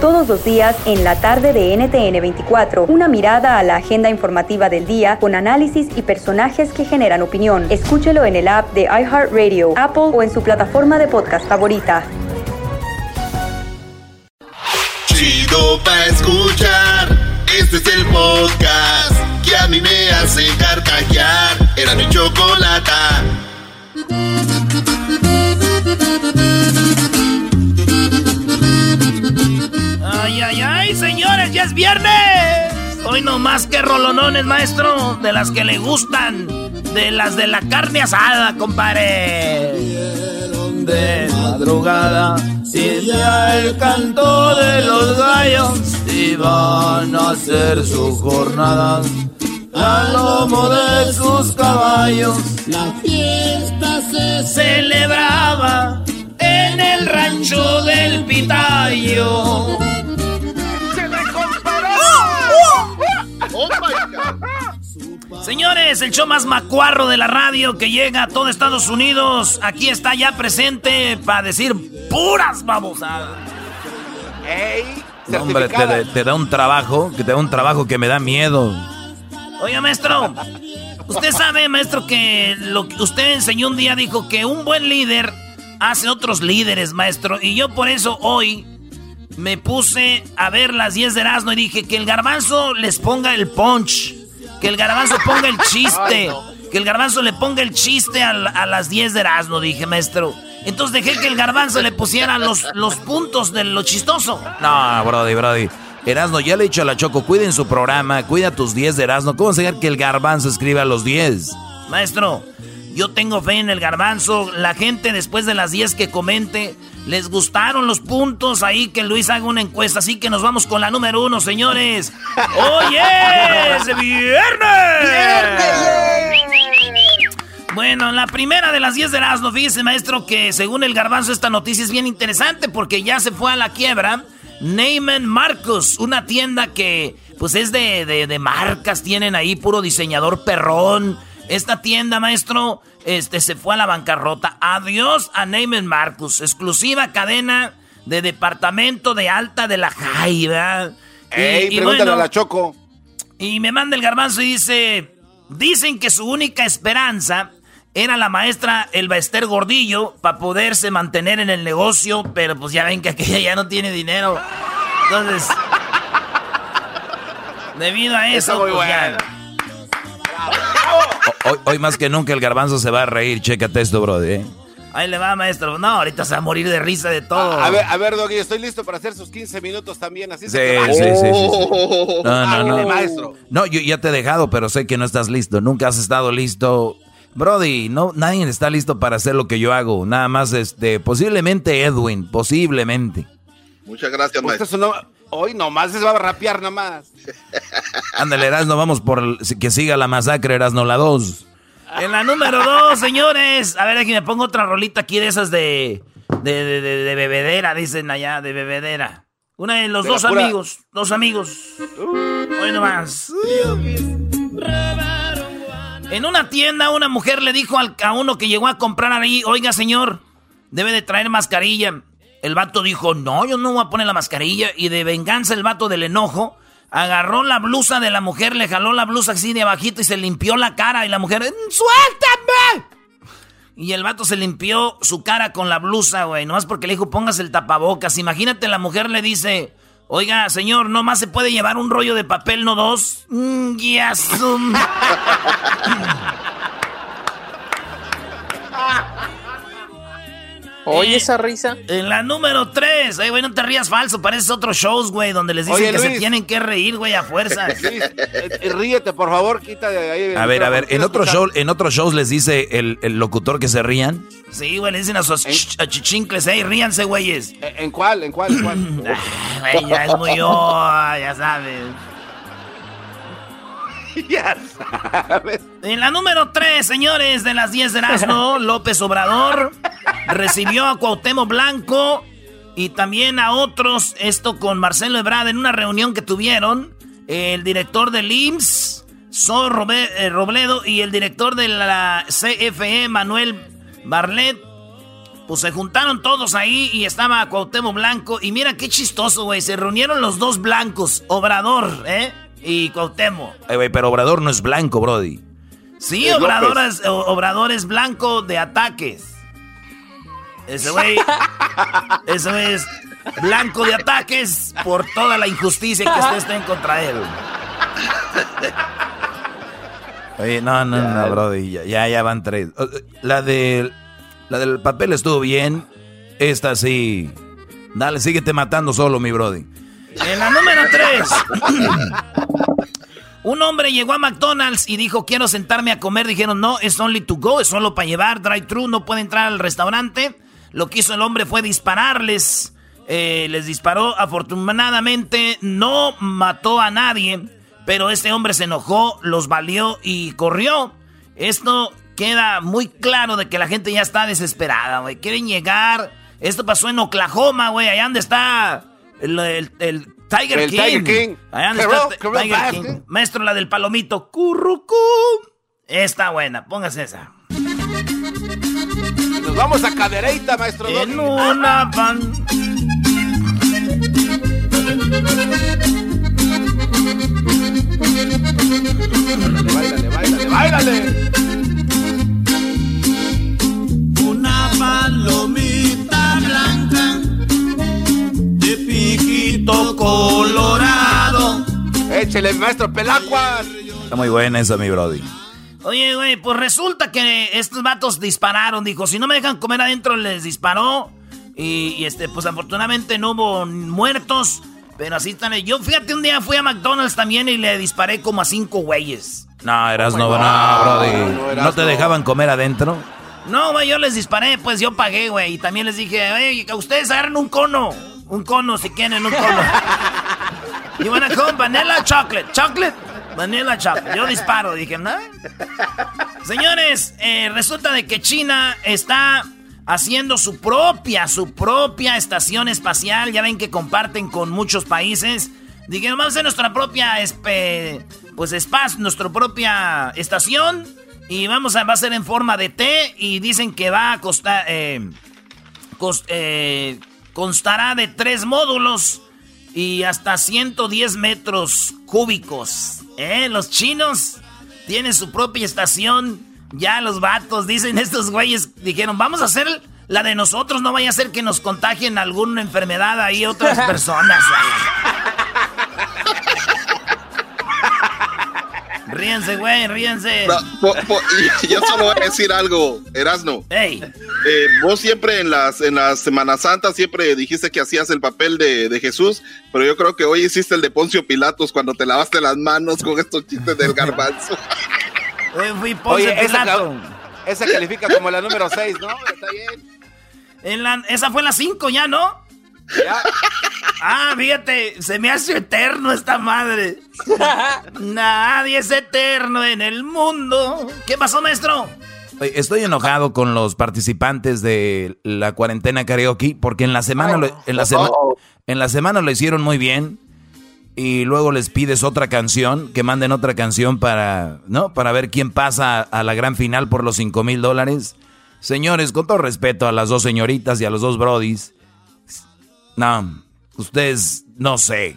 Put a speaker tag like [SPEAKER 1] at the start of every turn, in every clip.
[SPEAKER 1] Todos los días en la tarde de NTN 24, una mirada a la agenda informativa del día con análisis y personajes que generan opinión. Escúchelo en el app de iHeartRadio, Apple o en su plataforma de podcast favorita.
[SPEAKER 2] Chido pa' escuchar. Este es el podcast que a mí me hace carcajear. Era mi chocolata.
[SPEAKER 3] Es viernes. Hoy no más que rolonones, maestro, de las que le gustan, de las de la carne asada, compadre. De madrugada, y ya el canto de los gallos, iban a hacer su jornada. Al lomo de sus caballos, la fiesta se celebraba en el rancho del Pitayo. Señores, el show más macuarro de la radio que llega a todo Estados Unidos, aquí está ya presente para decir puras babosadas.
[SPEAKER 4] No, hombre, te, te da un trabajo, que te da un trabajo que me da miedo.
[SPEAKER 3] Oiga, maestro, usted sabe, maestro, que lo que usted enseñó un día dijo que un buen líder hace otros líderes, maestro. Y yo por eso hoy me puse a ver las 10 de Erasmo y dije que el garbanzo les ponga el punch. Que el garbanzo ponga el chiste. Que el garbanzo le ponga el chiste a, la- a las 10 de Erasmo, dije, maestro. Entonces dejé que el garbanzo le pusiera los, los puntos de lo chistoso.
[SPEAKER 4] No, Brody, Brody. Erasno, ya le he dicho a la Choco, cuiden su programa, cuida tus 10 de Erasno. ¿Cómo enseñar que el garbanzo escriba los 10?
[SPEAKER 3] Maestro, yo tengo fe en el garbanzo. La gente después de las 10 que comente, les gustaron los puntos. Ahí que Luis haga una encuesta. Así que nos vamos con la número uno, señores. ¡Oye! ¡Es viernes! Bueno, la primera de las 10 de Erasmo, fíjese, maestro, que según el garbanzo esta noticia es bien interesante porque ya se fue a la quiebra. Neyman Marcus, una tienda que pues es de, de- de marcas, tienen ahí puro diseñador perrón. Esta tienda, maestro, este, se fue a la bancarrota. Adiós a Neyman Marcus, exclusiva cadena de departamento de alta de la Jai, ¿verdad? Y-
[SPEAKER 5] Ey,
[SPEAKER 3] y
[SPEAKER 5] pregúntale
[SPEAKER 3] bueno,
[SPEAKER 5] a la Choco.
[SPEAKER 3] y me manda el garbanzo y dice, dicen que su única esperanza era la maestra Elba Ester Gordillo para poderse mantener en el negocio, pero pues ya ven que aquella ya no tiene dinero. Entonces, debido a eso,
[SPEAKER 5] muy
[SPEAKER 3] pues,
[SPEAKER 5] bueno.
[SPEAKER 4] Hoy, hoy más que nunca el garbanzo se va a reír. Chécate esto, Brody. ¿eh?
[SPEAKER 3] ahí le va, maestro. No, ahorita se va a morir de risa de todo.
[SPEAKER 5] A ver, a ver, Doggy, estoy listo para hacer sus 15 minutos también. Así
[SPEAKER 4] Sí,
[SPEAKER 5] se
[SPEAKER 4] sí, sí, sí, sí. No, no, no.
[SPEAKER 5] maestro.
[SPEAKER 4] No, yo ya te he dejado, pero sé que no estás listo. Nunca has estado listo. Brody, no, nadie está listo para hacer lo que yo hago. Nada más, este, posiblemente Edwin, posiblemente.
[SPEAKER 2] Muchas gracias,
[SPEAKER 5] Usted
[SPEAKER 2] maestro.
[SPEAKER 5] es Hoy nomás se va a rapear nomás.
[SPEAKER 4] Ándale, Erasno, vamos por el- que siga la masacre, Erasno, la 2.
[SPEAKER 3] En la número dos, señores. A ver, aquí me pongo otra rolita aquí de esas de, de, de, de- de bebedera, dicen allá, de bebedera. Una de los
[SPEAKER 5] De
[SPEAKER 3] dos
[SPEAKER 5] pura-
[SPEAKER 3] amigos, dos amigos. Hoy nomás. En una tienda, una mujer le dijo al, a uno que llegó a comprar ahí, oiga, señor, debe de traer mascarilla. El vato dijo, no, yo no voy a poner la mascarilla. Y de venganza el vato del enojo agarró la blusa de la mujer, le jaló la blusa así de abajito y se limpió la cara. Y la mujer, ¡suéltame! Y el vato se limpió su cara con la blusa, güey. Nomás porque le dijo, póngase el tapabocas. Imagínate, la mujer le dice, oiga, señor, nomás se puede llevar un rollo de papel, no dos. Mm, ya
[SPEAKER 6] Oye,
[SPEAKER 3] Eh,
[SPEAKER 6] esa risa.
[SPEAKER 3] En la número 3, güey, no te rías falso, pareces otros shows, güey, donde les dicen
[SPEAKER 5] Oye,
[SPEAKER 3] que se tienen que reír, güey, a fuerzas.
[SPEAKER 5] Luis, eh, eh, ríete, por favor, quita de ahí.
[SPEAKER 4] A ver, a ver, en otros show, en otros shows les dice el, el locutor que se rían.
[SPEAKER 3] Sí, güey, le dicen a sus ch- a chichincles, ey, ríanse, güeyes.
[SPEAKER 5] Eh, ¿En cuál? ¿En cuál? ¿En cuál?
[SPEAKER 3] Ah, Güey, ya es muy oh, ya sabes.
[SPEAKER 5] Ya sabes.
[SPEAKER 3] En la número 3, señores, de las 10 de Erasmo, López Obrador recibió a Cuauhtémoc Blanco y también a otros, esto con Marcelo Ebrard, en una reunión que tuvieron, el director del IMSS, So Robe- eh, Robledo, y el director de la CFE, Manuel Barlet, pues se juntaron todos ahí y estaba Cuauhtémoc Blanco, y mira qué chistoso, güey, se reunieron los dos blancos, Obrador, ¿eh? Y Cuauhtémoc.
[SPEAKER 4] Güey, pero Obrador no es blanco, Brody.
[SPEAKER 3] Sí,
[SPEAKER 5] Es
[SPEAKER 3] Obrador
[SPEAKER 5] López.
[SPEAKER 3] es, o- Obrador es blanco de ataques. Ese güey. ese güey es blanco de ataques por toda la injusticia que usted está en contra él.
[SPEAKER 4] Oye, no, no, no, Brody, ya, ya, ya van tres. La de, la del papel estuvo bien. Esta sí. Dale, síguete matando solo, mi Brody.
[SPEAKER 3] En la número 3. Un hombre llegó a McDonald's y dijo, quiero sentarme a comer. Dijeron, no, es only to go, es solo para llevar, drive-thru, no puede entrar al restaurante. Lo que hizo el hombre fue dispararles. Eh, les disparó, afortunadamente no mató a nadie, pero este hombre se enojó, los valió y corrió. Esto queda muy claro de que la gente ya está desesperada, güey. Quieren llegar. Esto pasó en Oklahoma, güey, allá donde está el, el- el Tiger
[SPEAKER 5] El
[SPEAKER 3] King.
[SPEAKER 5] Tiger King.
[SPEAKER 3] Allá donde está Tiger. King. Maestro, la del palomito. Currucú. Está buena, póngase esa.
[SPEAKER 5] Nos vamos a Cadereyta, maestro.
[SPEAKER 3] En
[SPEAKER 5] Doggy.
[SPEAKER 3] una pan.
[SPEAKER 5] Báilale, báilale, báilale.
[SPEAKER 7] Una palomita de piquito colorado.
[SPEAKER 5] Échele, maestro Pelacuas.
[SPEAKER 4] Está muy buena esa, mi Brody.
[SPEAKER 3] Oye, güey, pues resulta que estos vatos dispararon. Dijo, si no me dejan comer adentro, les disparó. Y, y, este, pues afortunadamente no hubo muertos. Pero así están. Yo, fíjate, un día fui a McDonald's también y le disparé como a cinco güeyes.
[SPEAKER 4] No, eras no,
[SPEAKER 5] God.
[SPEAKER 4] no, Brody.
[SPEAKER 5] No,
[SPEAKER 4] ¿No,
[SPEAKER 5] Erasmo.
[SPEAKER 4] te dejaban comer adentro?
[SPEAKER 3] No, güey, yo les disparé, pues yo pagué, güey. Y también les dije, oye, que ustedes agarren un cono. Un cono si quieren, un cono. You wanna come vanilla chocolate? Chocolate? Vanilla chocolate. Yo disparo, dije, ¿no? Señores, eh, resulta de que China está haciendo su propia, su propia estación espacial. Ya ven que comparten con muchos países. Dijeron, vamos a hacer nuestra propia, espe- pues, espacio, nuestra propia estación. Y vamos a, va a ser en forma de T. Y dicen que va a costar, eh, eh, constará de tres módulos y hasta 110 metros cúbicos. ¿Eh? Los chinos tienen su propia estación. Ya los vatos, dicen estos güeyes, dijeron, vamos a hacer la de nosotros, no vaya a ser que nos contagien alguna enfermedad ahí otras personas. Ríense, güey, ríense.
[SPEAKER 8] No, po- po- y yo solo voy a decir algo, Erasno.
[SPEAKER 3] Ey,
[SPEAKER 8] Eh, vos siempre en las en las Semana Santa siempre dijiste que hacías el papel de, de Jesús, pero yo creo que hoy hiciste el de Poncio Pilatos cuando te lavaste las manos con estos chistes del garbanzo.
[SPEAKER 3] hoy fui Ponce
[SPEAKER 5] Oye,
[SPEAKER 3] Pilato.
[SPEAKER 5] esa califica como la número 6, ¿no? Está bien.
[SPEAKER 3] En la- esa fue la 5 ya, ¿no?
[SPEAKER 5] Ya.
[SPEAKER 3] Ah, fíjate, se me hace eterno esta madre. Nadie es eterno en el mundo. ¿Qué pasó, maestro?
[SPEAKER 4] Estoy enojado con los participantes de la cuarentena karaoke porque en la semana lo, en la sema- en la semana lo hicieron muy bien y luego les pides otra canción, que manden otra canción para, ¿no? Para ver quién pasa a la gran final por los 5 mil dólares. Señores, con todo respeto a las dos señoritas y a los dos brodis, no, ustedes, no sé.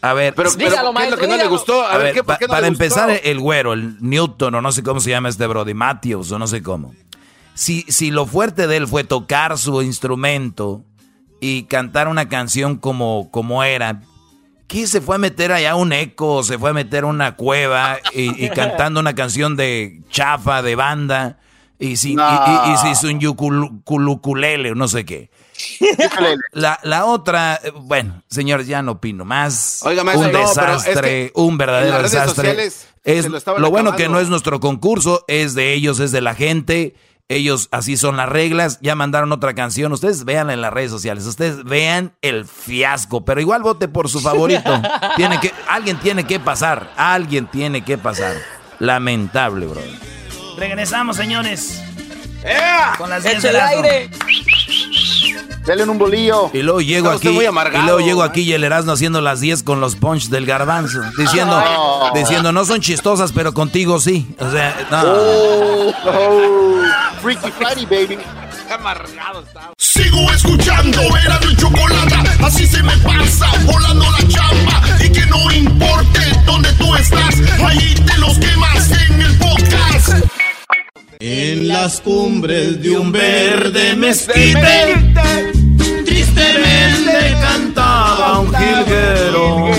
[SPEAKER 4] A ver,
[SPEAKER 5] Pero, pero
[SPEAKER 6] Dígalo,
[SPEAKER 5] ¿qué es lo
[SPEAKER 6] maestro,
[SPEAKER 5] que no le gustó? A,
[SPEAKER 4] a
[SPEAKER 5] ver, ¿qué, por
[SPEAKER 4] pa-
[SPEAKER 5] qué no
[SPEAKER 4] para
[SPEAKER 5] le gustó?
[SPEAKER 4] empezar, el güero, el Newton, o no sé cómo se llama este Brody, Matthews, o no sé cómo. Si, si lo fuerte de él fue tocar su instrumento y cantar una canción como, como era, ¿qué se fue a meter allá un eco? ¿Se fue a meter a una cueva y, y cantando una canción de chafa, de banda? Y si, y, y, si es un yukulukulele o no sé qué. La, la otra, eh, bueno, señores, ya no opino más. un desastre, un verdadero desastre. Es, lo bueno que no es nuestro concurso, es de ellos, es de la gente. Ellos, así son las reglas. Ya mandaron otra canción. Ustedes vean en las redes sociales. Ustedes vean el fiasco. Pero igual vote por su favorito. tiene que, alguien tiene que pasar. Alguien tiene que pasar. Lamentable, bro.
[SPEAKER 3] Regresamos, señores.
[SPEAKER 6] Con las 10 del aire. Denle un bolillo.
[SPEAKER 4] Y luego llego aquí. y luego llego aquí y el Erasmo haciendo las 10 con los punch del garbanzo. Diciendo, no. diciendo, no son chistosas, pero contigo sí. O sea, no. Oh,
[SPEAKER 6] oh. Freaky Friday, baby.
[SPEAKER 2] Amargado está. Sigo escuchando, era mi chocolate. Así se me pasa, volando la chamba. Y que no importe dónde tú estás, ahí te los quemas en el podcast.
[SPEAKER 7] En las cumbres de un verde mezquite, tristemente cantaba un jilguero.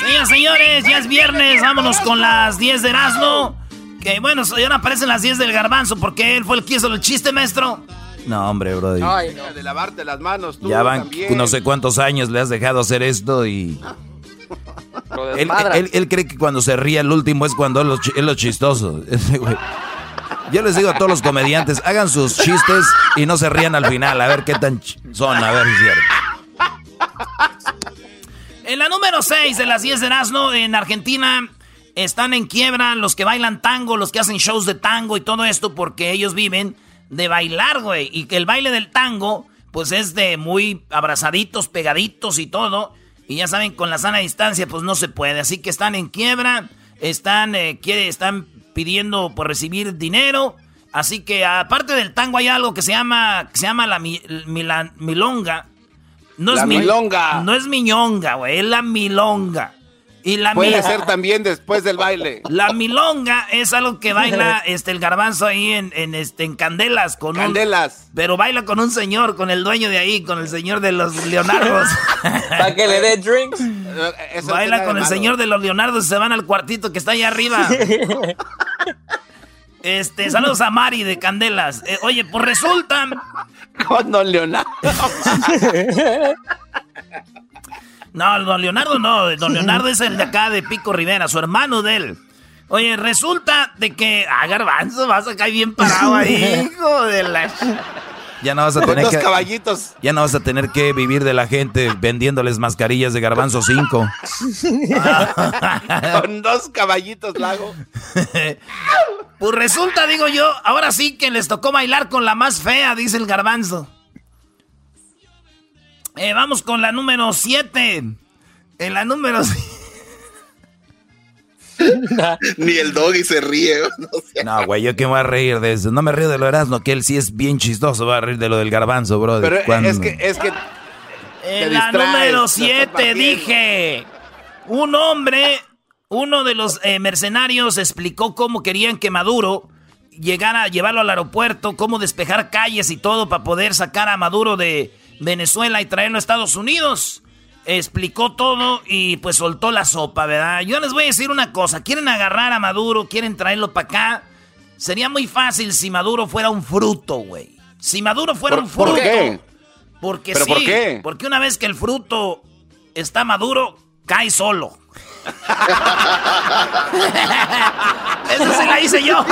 [SPEAKER 3] Señoras, señores, ya es viernes, vámonos con las 10 de Erasmo. Que bueno, ya no aparecen las 10 del garbanzo porque él fue el que hizo el chiste, maestro.
[SPEAKER 4] No, hombre, brody.
[SPEAKER 5] Ay, no. De lavarte las manos, tú
[SPEAKER 4] Ya van no sé cuántos años le has dejado hacer esto y... Él, cree que cuando se ríe el último es cuando es lo, chistoso. Yo les digo a todos los comediantes, hagan sus chistes y no se rían al final, a ver qué tan son, a ver si es cierto.
[SPEAKER 3] En la número 6 de las 10 de Erasmo, en Argentina, están en quiebra los que bailan tango, los que hacen shows de tango y todo esto, porque ellos viven de bailar, güey. Y que el baile del tango, pues es de muy abrazaditos, pegaditos y todo. Y ya saben, con la sana distancia, pues no se puede. Así que están en quiebra, están, eh, quiere, están pidiendo por recibir dinero. Así que aparte del tango hay algo que se llama, que se llama la, milonga. No
[SPEAKER 5] la
[SPEAKER 3] es
[SPEAKER 5] milonga.
[SPEAKER 3] no es miñonga, güey, es la milonga. Y la
[SPEAKER 5] Puede ser también después del baile.
[SPEAKER 3] La milonga es algo que baila este el garbanzo ahí en, en este en Candelas con
[SPEAKER 5] Candelas.
[SPEAKER 3] pero baila con un señor, con el dueño de ahí, con el señor de los Leonardos.
[SPEAKER 6] Para que le dé drinks.
[SPEAKER 3] baila con el señor de los Leonardos y se van al cuartito que está ahí arriba. Este, saludos a Mari de Candelas. Eh, oye, pues resulta.
[SPEAKER 5] Con Don Leonardo.
[SPEAKER 3] No, don Leonardo no. Don Leonardo es el de acá de Pico Rivera, su hermano de él. Oye, resulta de que. Ah, garbanzo, vas a caer bien parado ahí, hijo de la.
[SPEAKER 4] Ya no vas a tener
[SPEAKER 5] dos
[SPEAKER 4] que.
[SPEAKER 5] caballitos.
[SPEAKER 4] Ya no vas a tener que vivir de la gente vendiéndoles mascarillas de garbanzo 5.
[SPEAKER 5] Con dos caballitos lago.
[SPEAKER 3] pues resulta, digo yo, ahora sí que les tocó bailar con la más fea, dice el garbanzo. Eh, vamos con la número 7. En la número
[SPEAKER 8] Ni el doggy se ríe.
[SPEAKER 4] No, güey, yo que me voy a reír de eso. No me río de lo Erasmo, que él sí es bien chistoso. Va a reír de lo del garbanzo, bro.
[SPEAKER 5] Pero es que, es que.
[SPEAKER 3] En la número 7 dije. Un hombre, uno de los eh, mercenarios explicó cómo querían que Maduro llegara a llevarlo al aeropuerto, cómo despejar calles y todo para poder sacar a Maduro de Venezuela y traerlo a Estados Unidos. Explicó todo y pues soltó la sopa, ¿verdad? Yo les voy a decir una cosa, quieren agarrar a Maduro, quieren traerlo para acá. Sería muy fácil si Maduro fuera un fruto, güey. Si Maduro fuera un fruto.
[SPEAKER 5] ¿Por qué?
[SPEAKER 3] Porque sí, por qué? porque una vez que el fruto está maduro, cae solo. Eso se la hice yo.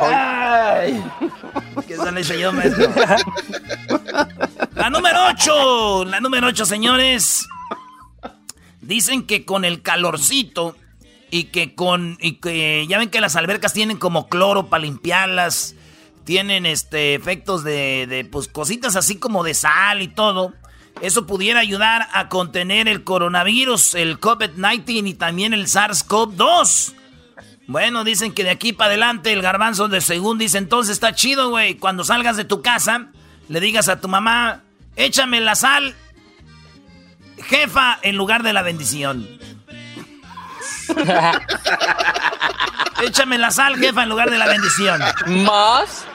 [SPEAKER 3] Ay, ¿Qué se la hice yo, maestro? La número 8. La número 8, señores. Dicen que con el calorcito y que con. Y que ya ven que las albercas tienen como cloro para limpiarlas tienen este efectos de, de pues cositas así como de sal y todo. Eso pudiera ayudar a contener el coronavirus, el COVID-19 y también el SARS-CoV-2. Bueno, dicen que de aquí para adelante el garbanzo de según dice, entonces está chido, güey. Cuando salgas de tu casa, le digas a tu mamá, échame la sal, jefa, en lugar de la bendición. échame la sal, jefa, en lugar de la bendición.
[SPEAKER 6] ¿Más?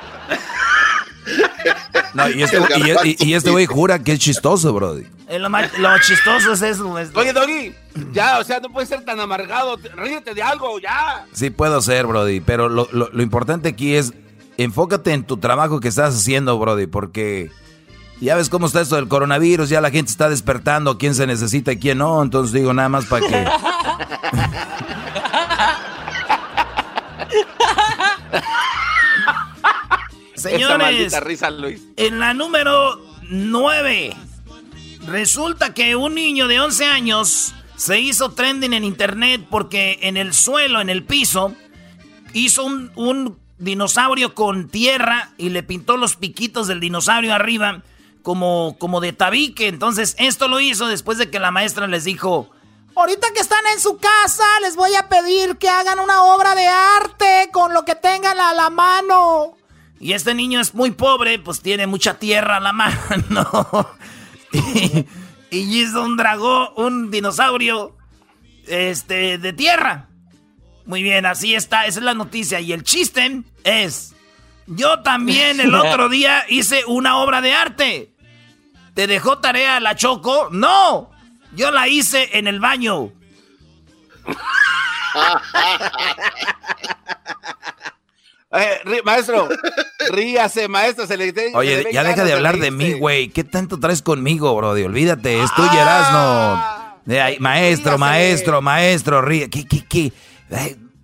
[SPEAKER 4] No, y este, y, este güey jura que es chistoso, Brody.
[SPEAKER 3] Lo, lo, chistoso es eso.
[SPEAKER 5] Oye, Doggy, ya, o sea, no puedes ser tan amargado. Ríete de algo, ya.
[SPEAKER 4] Sí, puedo ser, Brody, pero lo, lo, lo importante aquí es enfócate en tu trabajo que estás haciendo, Brody, porque ya ves cómo está esto del coronavirus, ya la gente está despertando, quién se necesita y quién no, entonces digo nada más para que...
[SPEAKER 3] Señores, risa, Luis. en la número 9, resulta que un niño de 11 años se hizo trending en internet porque en el suelo, en el piso, hizo un, un dinosaurio con tierra y le pintó los piquitos del dinosaurio arriba como, como de tabique. Entonces, esto lo hizo después de que la maestra les dijo: Ahorita que están en su casa, les voy a pedir que hagan una obra de arte con lo que tengan a la mano. Y este niño es muy pobre, pues tiene mucha tierra a la mano. y, y hizo un dragón, un dinosaurio este, de tierra. Muy bien, así está, esa es la noticia. Y el chiste es, yo también el otro día hice una obra de arte. ¿Te dejó tarea la Choco? No, yo la hice en el baño.
[SPEAKER 5] Eh, maestro, ríase, maestro. Se le,
[SPEAKER 4] Oye, ya deja de hablar de mí, güey. ¿Qué tanto traes conmigo, Brody? Olvídate, es tuyo, ah, maestro, maestro, maestro, ríe. ¿Qué, qué, qué?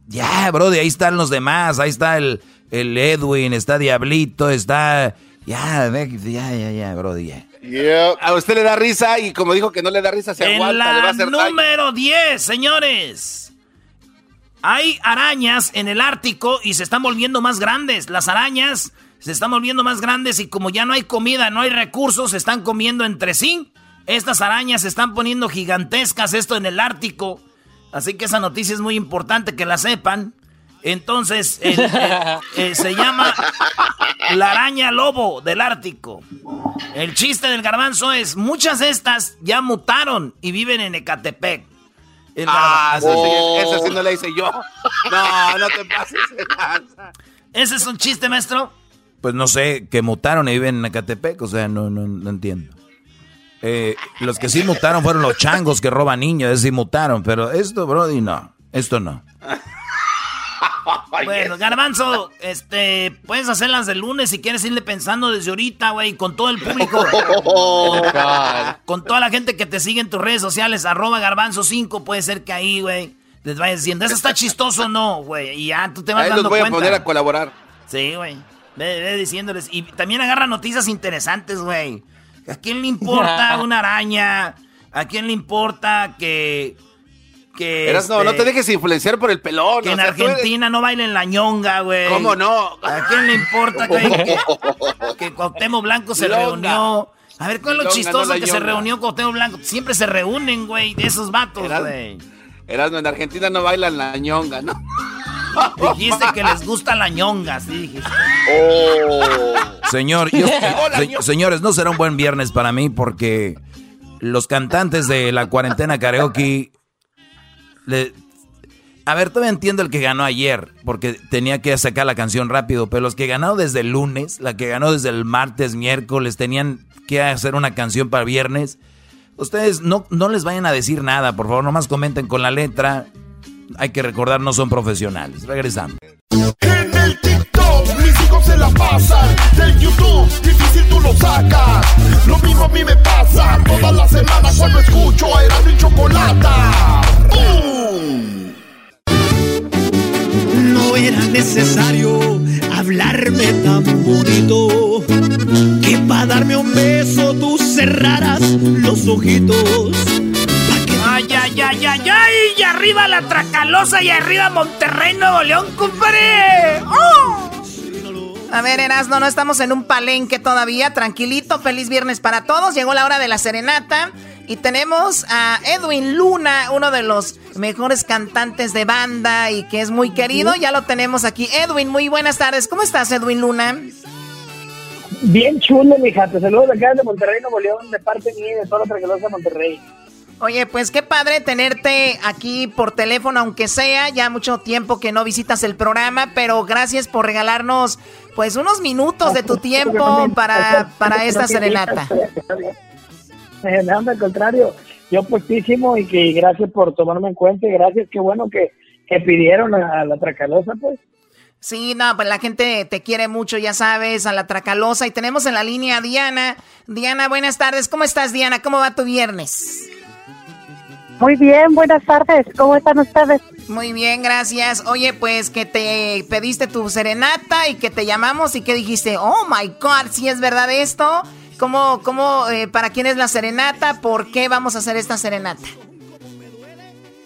[SPEAKER 4] ya, Brody, ahí están los demás. Ahí está el, el Edwin, está Diablito, está. Ya, ya, ya, ya, Brody, ya.
[SPEAKER 5] A usted le da risa y como dijo que no le da risa, se
[SPEAKER 3] en
[SPEAKER 5] aguanta,
[SPEAKER 3] le va a hacer número 10, señores. Hay arañas en el Ártico y se están volviendo más grandes. Las arañas se están volviendo más grandes y como ya no hay comida, no hay recursos, se están comiendo entre sí. Estas arañas se están poniendo gigantescas, esto en el Ártico. Así que esa noticia es muy importante que la sepan. Entonces, eh, se llama la araña lobo del Ártico. El chiste del garbanzo es, muchas de estas ya mutaron y viven en Ecatepec.
[SPEAKER 5] Ah, eso, sí, no le hice yo. No, no te pases.
[SPEAKER 3] ¿Ese es un chiste, maestro?
[SPEAKER 4] Pues no sé, que mutaron y viven en Ecatepec, o sea, no, no, no entiendo. Eh, los que sí mutaron fueron los changos que roban niños, sí mutaron, pero esto, Brody, no, esto no.
[SPEAKER 3] Bueno, Garbanzo, este, puedes hacerlas de lunes si quieres irle pensando desde ahorita, güey, con todo el público. con toda la gente que te sigue en tus redes sociales, arroba Garbanzo5, puede ser que ahí, güey, les vayas diciendo, ¿eso está chistoso o no, güey? Y ya tú te vas ahí dando los voy a
[SPEAKER 5] poner a colaborar.
[SPEAKER 3] Sí, güey. Ve, diciéndoles. Y también agarra noticias interesantes, güey. ¿A quién le importa una araña? ¿A quién le importa que... que
[SPEAKER 5] no, no te este, dejes influenciar por el pelón.
[SPEAKER 3] Que en Argentina no bailen la ñonga, güey.
[SPEAKER 5] ¿Cómo no?
[SPEAKER 3] ¿A quién le importa que, que, Cuauhtémoc Blanco se reunió? A ver, ¿cuál es lo chistoso que se reunió Cuauhtémoc Blanco? Siempre se reúnen, güey, de esos vatos, güey.
[SPEAKER 5] Erasmo, en Argentina no bailan la ñonga, ¿no?
[SPEAKER 3] Dijiste que les gusta la ñonga, sí dijiste.
[SPEAKER 4] Oh. Señor, señores, no será un buen viernes para mí porque los cantantes de la cuarentena karaoke... a ver, todavía entiendo el que ganó ayer, porque tenía que sacar la canción rápido, pero los que ganó desde el lunes, la que ganó desde el martes, miércoles, tenían que hacer una canción para viernes. Ustedes no, no les vayan a decir nada, por favor, nomás comenten con la letra hay que recordar, no son profesionales. Regresamos.
[SPEAKER 2] En el TikTok, mis hijos se la pasan. Del YouTube, difícil tú lo sacas. Lo mismo a mí me pasa. Todas las semanas cuando escucho a y Chocolata.
[SPEAKER 7] No era necesario hablarme tan bonito. Que para darme un beso tú cerraras los ojitos
[SPEAKER 3] Ay, ay, ay, ay, ay. Y arriba la Tracalosa y arriba Monterrey, Nuevo León, compadre. ¡Oh! A ver, Erasno, no estamos en un palenque todavía. Tranquilito, feliz viernes para todos. Llegó la hora de la serenata. Y tenemos a Edwin Luna, uno de los mejores cantantes de banda y que es muy querido. Ya lo tenemos aquí. Edwin, muy buenas tardes. ¿Cómo estás, Edwin Luna?
[SPEAKER 9] Bien chulo, mija. Te saludo de acá de Monterrey, Nuevo León, de parte mía y de toda la Tracalosa de Monterrey. Oye, pues qué padre tenerte aquí por teléfono, aunque sea ya mucho tiempo que no visitas el programa, pero gracias por regalarnos pues unos minutos de tu tiempo para, para esta serenata.
[SPEAKER 10] Nada, al contrario, yo puestísimo y que gracias por tomarme en cuenta y gracias, qué bueno que, que pidieron a la Tracalosa, pues.
[SPEAKER 9] Sí, no, pues la gente te quiere mucho, ya sabes, a la Tracalosa. Y tenemos en la línea a Diana. Diana, buenas tardes. ¿Cómo estás, Diana? ¿Cómo va tu viernes?
[SPEAKER 11] Muy bien, buenas tardes. ¿Cómo están ustedes?
[SPEAKER 9] Muy bien, gracias. Oye, pues que te pediste tu serenata y que te llamamos y que dijiste, oh my God, si es verdad esto. ¿Cómo, cómo, eh, para quién es la serenata? ¿Por qué vamos a hacer esta serenata?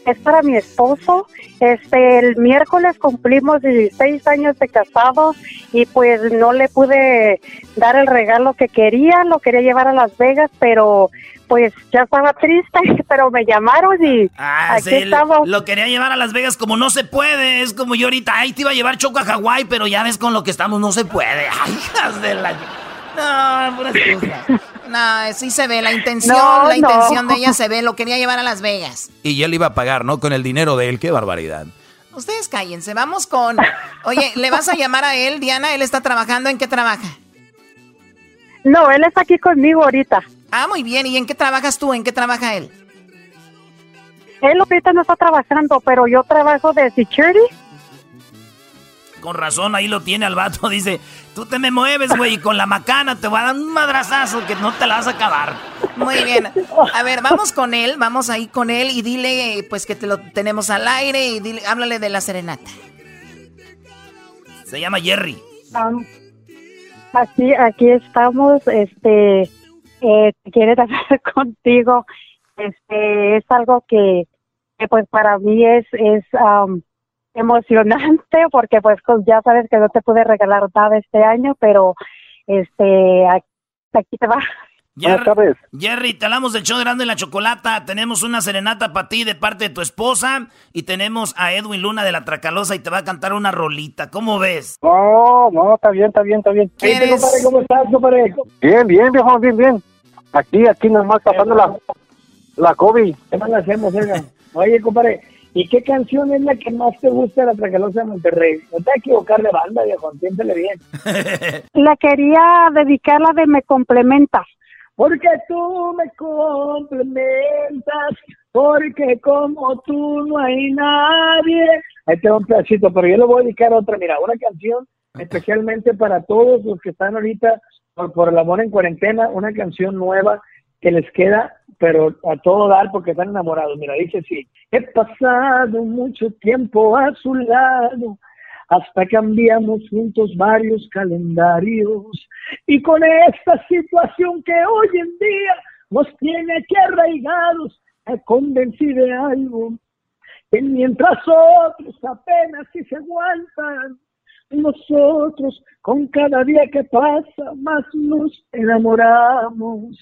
[SPEAKER 11] Es para mi esposo. Este, el miércoles cumplimos 16 años de casado y pues no le pude dar el regalo que quería, lo quería llevar a Las Vegas, pero pues ya estaba triste, pero me llamaron y
[SPEAKER 3] ah, aquí estamos. Lo quería llevar a Las Vegas como no se puede, es como yo ahorita, ay, te iba a llevar Choco a Hawái, pero ya ves con lo que estamos, no se puede. Ay, hijas de la... No, pura excusa.
[SPEAKER 9] No, sí se ve, la intención, la intención de ella se ve, lo quería llevar a Las Vegas.
[SPEAKER 4] Y ya le iba a pagar, ¿no? Con el dinero de él, qué barbaridad.
[SPEAKER 9] Ustedes cállense, vamos con... Oye, ¿le vas a llamar a él, Diana? ¿Él está trabajando? ¿En qué trabaja?
[SPEAKER 11] No, él está aquí conmigo ahorita.
[SPEAKER 9] Ah, muy bien. ¿Y en qué trabajas tú? ¿En qué trabaja él?
[SPEAKER 11] Él ahorita no está trabajando, pero yo trabajo de security.
[SPEAKER 3] Con razón, ahí lo tiene al vato. Dice, tú te me mueves, güey, y con la macana te va a dar un madrazazo que no te la vas a acabar.
[SPEAKER 9] Muy bien. A ver, vamos con él, vamos ahí con él y dile, pues, que te lo tenemos al aire y dile, háblale de la serenata.
[SPEAKER 3] Se llama Jerry.
[SPEAKER 11] aquí, aquí estamos, este eh, quiere hablar contigo. Este es algo que, pues para mí es es emocionante porque pues ya sabes que no te pude regalar nada este año, pero este aquí, te va.
[SPEAKER 3] Jerry, Jerry, te hablamos del show de Grande la Chocolata. Tenemos una serenata para ti de parte de tu esposa. Y tenemos a Edwin Luna de la Tracalosa y te va a cantar una rolita. ¿Cómo ves?
[SPEAKER 10] No, no, está bien, está bien, está bien. ¿Cómo estás, compadre? Bien, bien, viejo, bien, bien. Aquí, aquí nomás pasando la, la COVID. ¿Qué más hacemos, Oye, compadre, ¿y qué canción es la que más te gusta de la Tracalosa de Monterrey? No te vas a equivocar de banda, viejo, entiéndele bien.
[SPEAKER 11] la quería dedicar la de Me Complementas.
[SPEAKER 10] Porque tú me complementas, porque como tú no hay nadie. Ahí tengo un pedacito, pero yo le voy a dedicar otra, mira, una canción especialmente para todos los que están ahorita por, el amor en cuarentena, una canción nueva que les queda, pero a todo dar porque están enamorados. Mira, dice así, he pasado mucho tiempo a su lado, hasta cambiamos juntos varios calendarios. Y con esta situación que hoy en día nos tiene que arraigados, me convencí de algo, que mientras otros apenas si se aguantan, nosotros con cada día que pasa más nos enamoramos.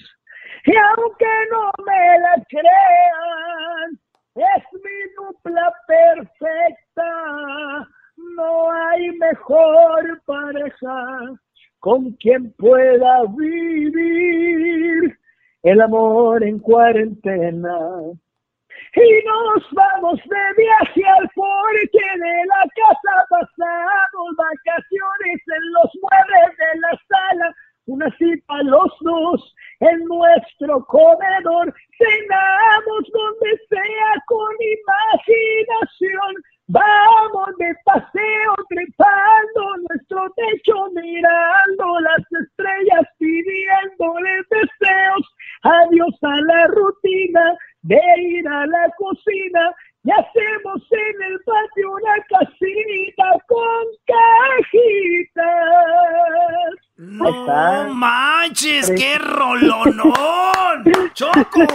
[SPEAKER 10] Y aunque no me la crean, es mi dupla perfecta. No hay mejor pareja con quien pueda vivir el amor en cuarentena y nos vamos de viaje al porche de la casa, pasamos vacaciones en los muebles de la sala, una cita los dos en nuestro comedor, cenamos donde sea con imaginación, vamos de paseo trepando nuestro techo, mirando las estrellas, pidiéndoles deseos, adiós a la rutina, de ir a la cocina y hacemos en el patio una casita con
[SPEAKER 3] cajitas. No manches, qué rolonón, Choco.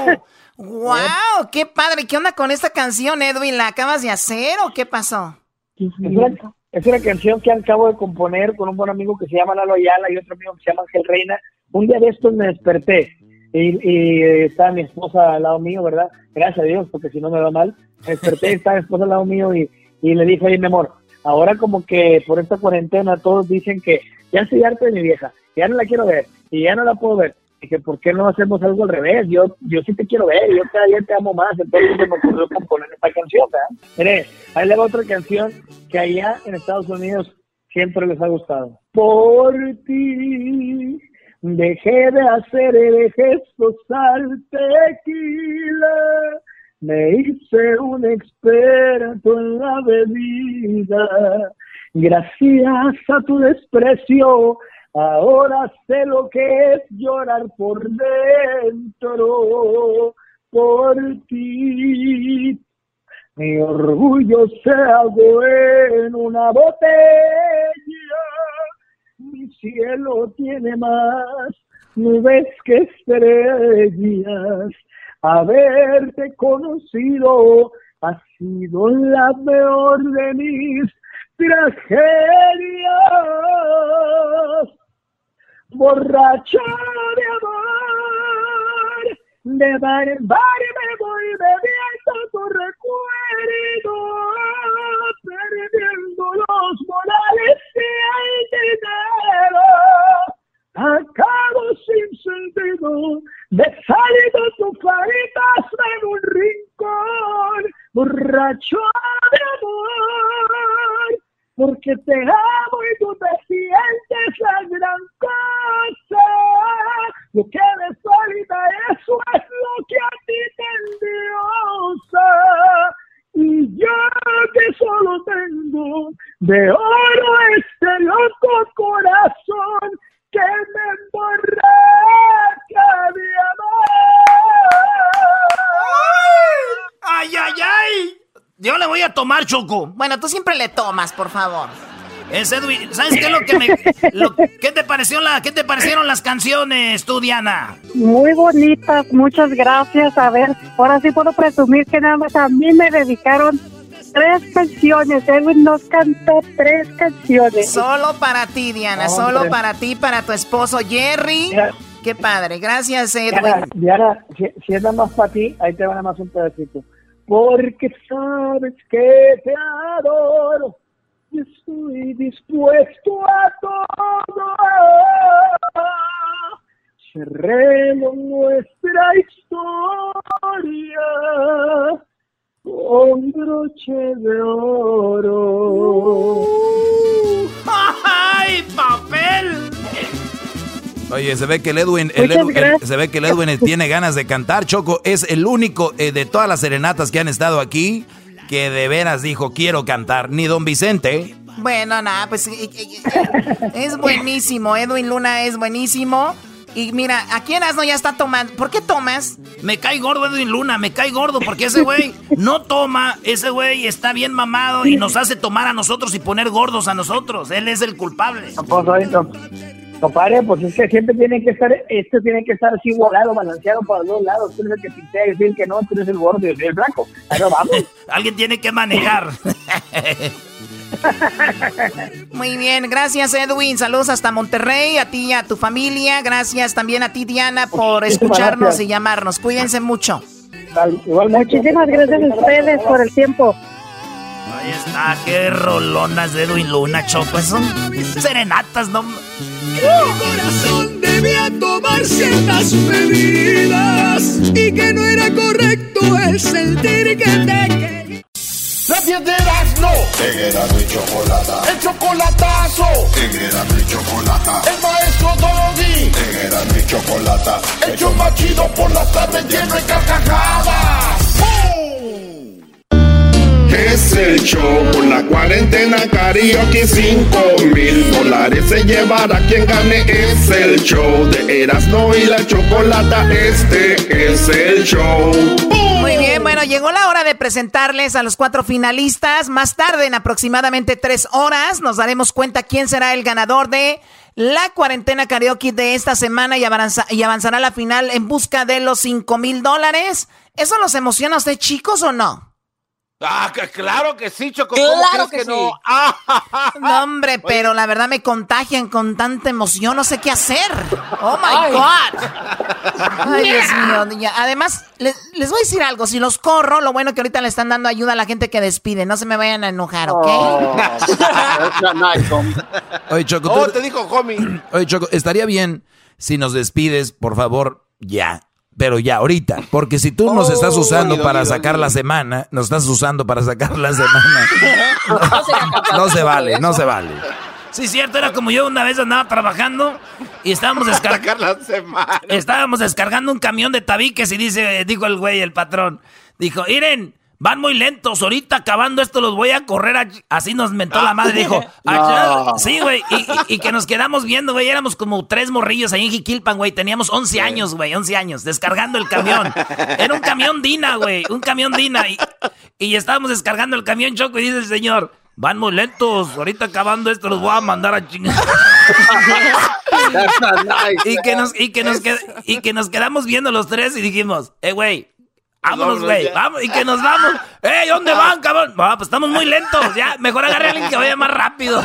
[SPEAKER 9] ¡Wow! ¡Qué padre! ¿Qué onda con esta canción, Edwin? ¿La acabas de hacer o qué pasó?
[SPEAKER 10] Es una, canción que acabo de componer con un buen amigo que se llama Lalo Ayala y otro amigo que se llama Ángel Reina. Un día de estos me desperté y, y está mi esposa al lado mío, ¿verdad? Gracias a Dios, porque si no me va mal. Me desperté, está mi esposa al lado mío y, y le dije, oye, mi amor, ahora como que por esta cuarentena todos dicen que ya estoy harto de mi vieja, ya no la quiero ver y ya no la puedo ver. Dije, ¿por qué no hacemos algo al revés? Yo, yo sí te quiero ver, yo cada día te amo más. Entonces se me ocurrió componer esta canción, ¿verdad? Mire, ahí le va otra canción que allá en Estados Unidos siempre les ha gustado. Por ti dejé de hacer el gesto al tequila. Me hice un experto en la bebida. Gracias a tu desprecio Ahora sé lo que es llorar por dentro, por ti. Mi orgullo se ahogó en una botella. Mi cielo tiene más nubes que estrellas. Haberte conocido ha sido la peor de mis tragedias borracho de amor, de bar en bar me voy bebiendo tu recuerdo, perdiendo los morales y el dinero. Acabo sin sentido de salir tu caritas en un rincón, borracho de amor porque te amo y tú te sientes la gran cosa. Lo que de solita, eso es lo que a ti te endiosa. Y yo solo tengo de oro este loco corazón que me emborracha de amor.
[SPEAKER 3] ¡Ay, ay, ay! Yo le voy a tomar, Choco.
[SPEAKER 9] Bueno, tú siempre le tomas, por favor.
[SPEAKER 3] Es Edwin. ¿Sabes qué es lo que me... ¿qué, te pareció la, ¿Qué te parecieron las canciones, tú, Diana?
[SPEAKER 11] Muy bonitas, muchas gracias. A ver, ahora sí puedo presumir que nada más a mí me dedicaron tres canciones. Edwin nos cantó tres canciones.
[SPEAKER 9] Solo para ti, Diana. solo para ti, para tu esposo Jerry. Qué padre. Gracias, Edwin.
[SPEAKER 10] Diana, si, si, es nada más para ti, ahí te van a más un pedacito porque sabes que te adoro y estoy dispuesto a todo. Cerremos nuestra historia con broche de oro.
[SPEAKER 3] ¡Ay, papel!
[SPEAKER 4] Oye, se ve que el Edwin, se ve que el Edwin tiene ganas de cantar, Choco. Es el único eh, de todas las serenatas que han estado aquí que de veras dijo quiero cantar. Ni Don Vicente.
[SPEAKER 9] Bueno, nada, pues es buenísimo. Edwin Luna es buenísimo. Y mira, aquí en Asno ya está tomando. ¿Por qué tomas?
[SPEAKER 3] Me cae gordo Edwin Luna, me cae gordo porque ese güey no toma, ese güey está bien mamado y nos hace tomar a nosotros y poner gordos a nosotros. Él es el culpable.
[SPEAKER 10] Compadre, pues es que siempre tiene que estar, esto tiene que estar así volado, balanceado por los dos lados. Tú eres el que pintea y decir que no, tú eres el gordo y yo soy el blanco. Ahí vamos.
[SPEAKER 3] Alguien tiene que manejar.
[SPEAKER 9] Muy bien, gracias Edwin. Saludos hasta Monterrey, a ti y a tu familia. Gracias también a ti, Diana, por escucharnos y llamarnos. Cuídense mucho.
[SPEAKER 11] Muchísimas gracias a ustedes por el tiempo.
[SPEAKER 3] Ahí está, qué rolonas de Edwin Luna, Choco. Son serenatas, ¿no?
[SPEAKER 7] Tu corazón debía tomar ciertas medidas y que no era correcto el sentir que te
[SPEAKER 2] La piedras no. Era mi chocolata. El chocolatazo. Era mi chocolata. El maestro Doggy. Era mi chocolata. El machido por la tarde lleno de carcajadas. Es el show con la cuarentena karaoke 5 mil dólares se llevará quien gane. Es el show de Erasmo y la Chocolata. Este es el show.
[SPEAKER 9] Bueno, llegó la hora de presentarles a los cuatro finalistas. Más tarde, en aproximadamente tres horas, nos daremos cuenta quién será el ganador de la cuarentena karaoke de esta semana y, y avanzará a la final en busca de los 5 mil dólares. ¿Eso los emociona a usted, chicos, o no?
[SPEAKER 5] Ah, claro que sí, Choco.
[SPEAKER 9] Claro que, no? no? hombre, pero la verdad me contagian con tanta emoción, no sé qué hacer. Oh my God. Ay, Dios mío. Además, les, voy a decir algo. Si los corro, lo bueno que ahorita le están dando ayuda a la gente que despide. No se me vayan a enojar, ¿ok? Oh.
[SPEAKER 4] Oye, Choco.
[SPEAKER 5] Oh, te dijo, homie.
[SPEAKER 4] Oye, Choco, estaría bien si nos despides, por favor, ya. Pero ya, ahorita. Porque si tú nos estás usando para sacar la semana, nos estás usando para sacar la semana. no se vale, no se vale.
[SPEAKER 3] Sí, cierto, era como yo una vez andaba trabajando y estábamos descargando. estábamos descargando un camión de tabiques y dice, dijo el güey, el patrón. Dijo, Iren, van muy lentos, ahorita acabando esto los voy a correr. Así nos mentó la madre, dijo. Sí, güey, y, que nos quedamos viendo, güey, éramos como tres morrillos ahí en Jiquilpan, güey, teníamos 11 años, güey, 11 años, descargando el camión. Era un camión Dina, güey, un camión Dina. Y, y estábamos descargando el camión Choco y dice el señor, Van muy lentos. Ahorita acabando esto los voy a mandar a chingar. y, que nos, y, que nos y que nos quedamos viendo los tres y dijimos, eh, güey, vámonos, güey, vamos, y que nos vamos. ¡Eh, ¿dónde van, cabrón? pues estamos muy lentos, ya, mejor agarre a alguien que vaya más rápido.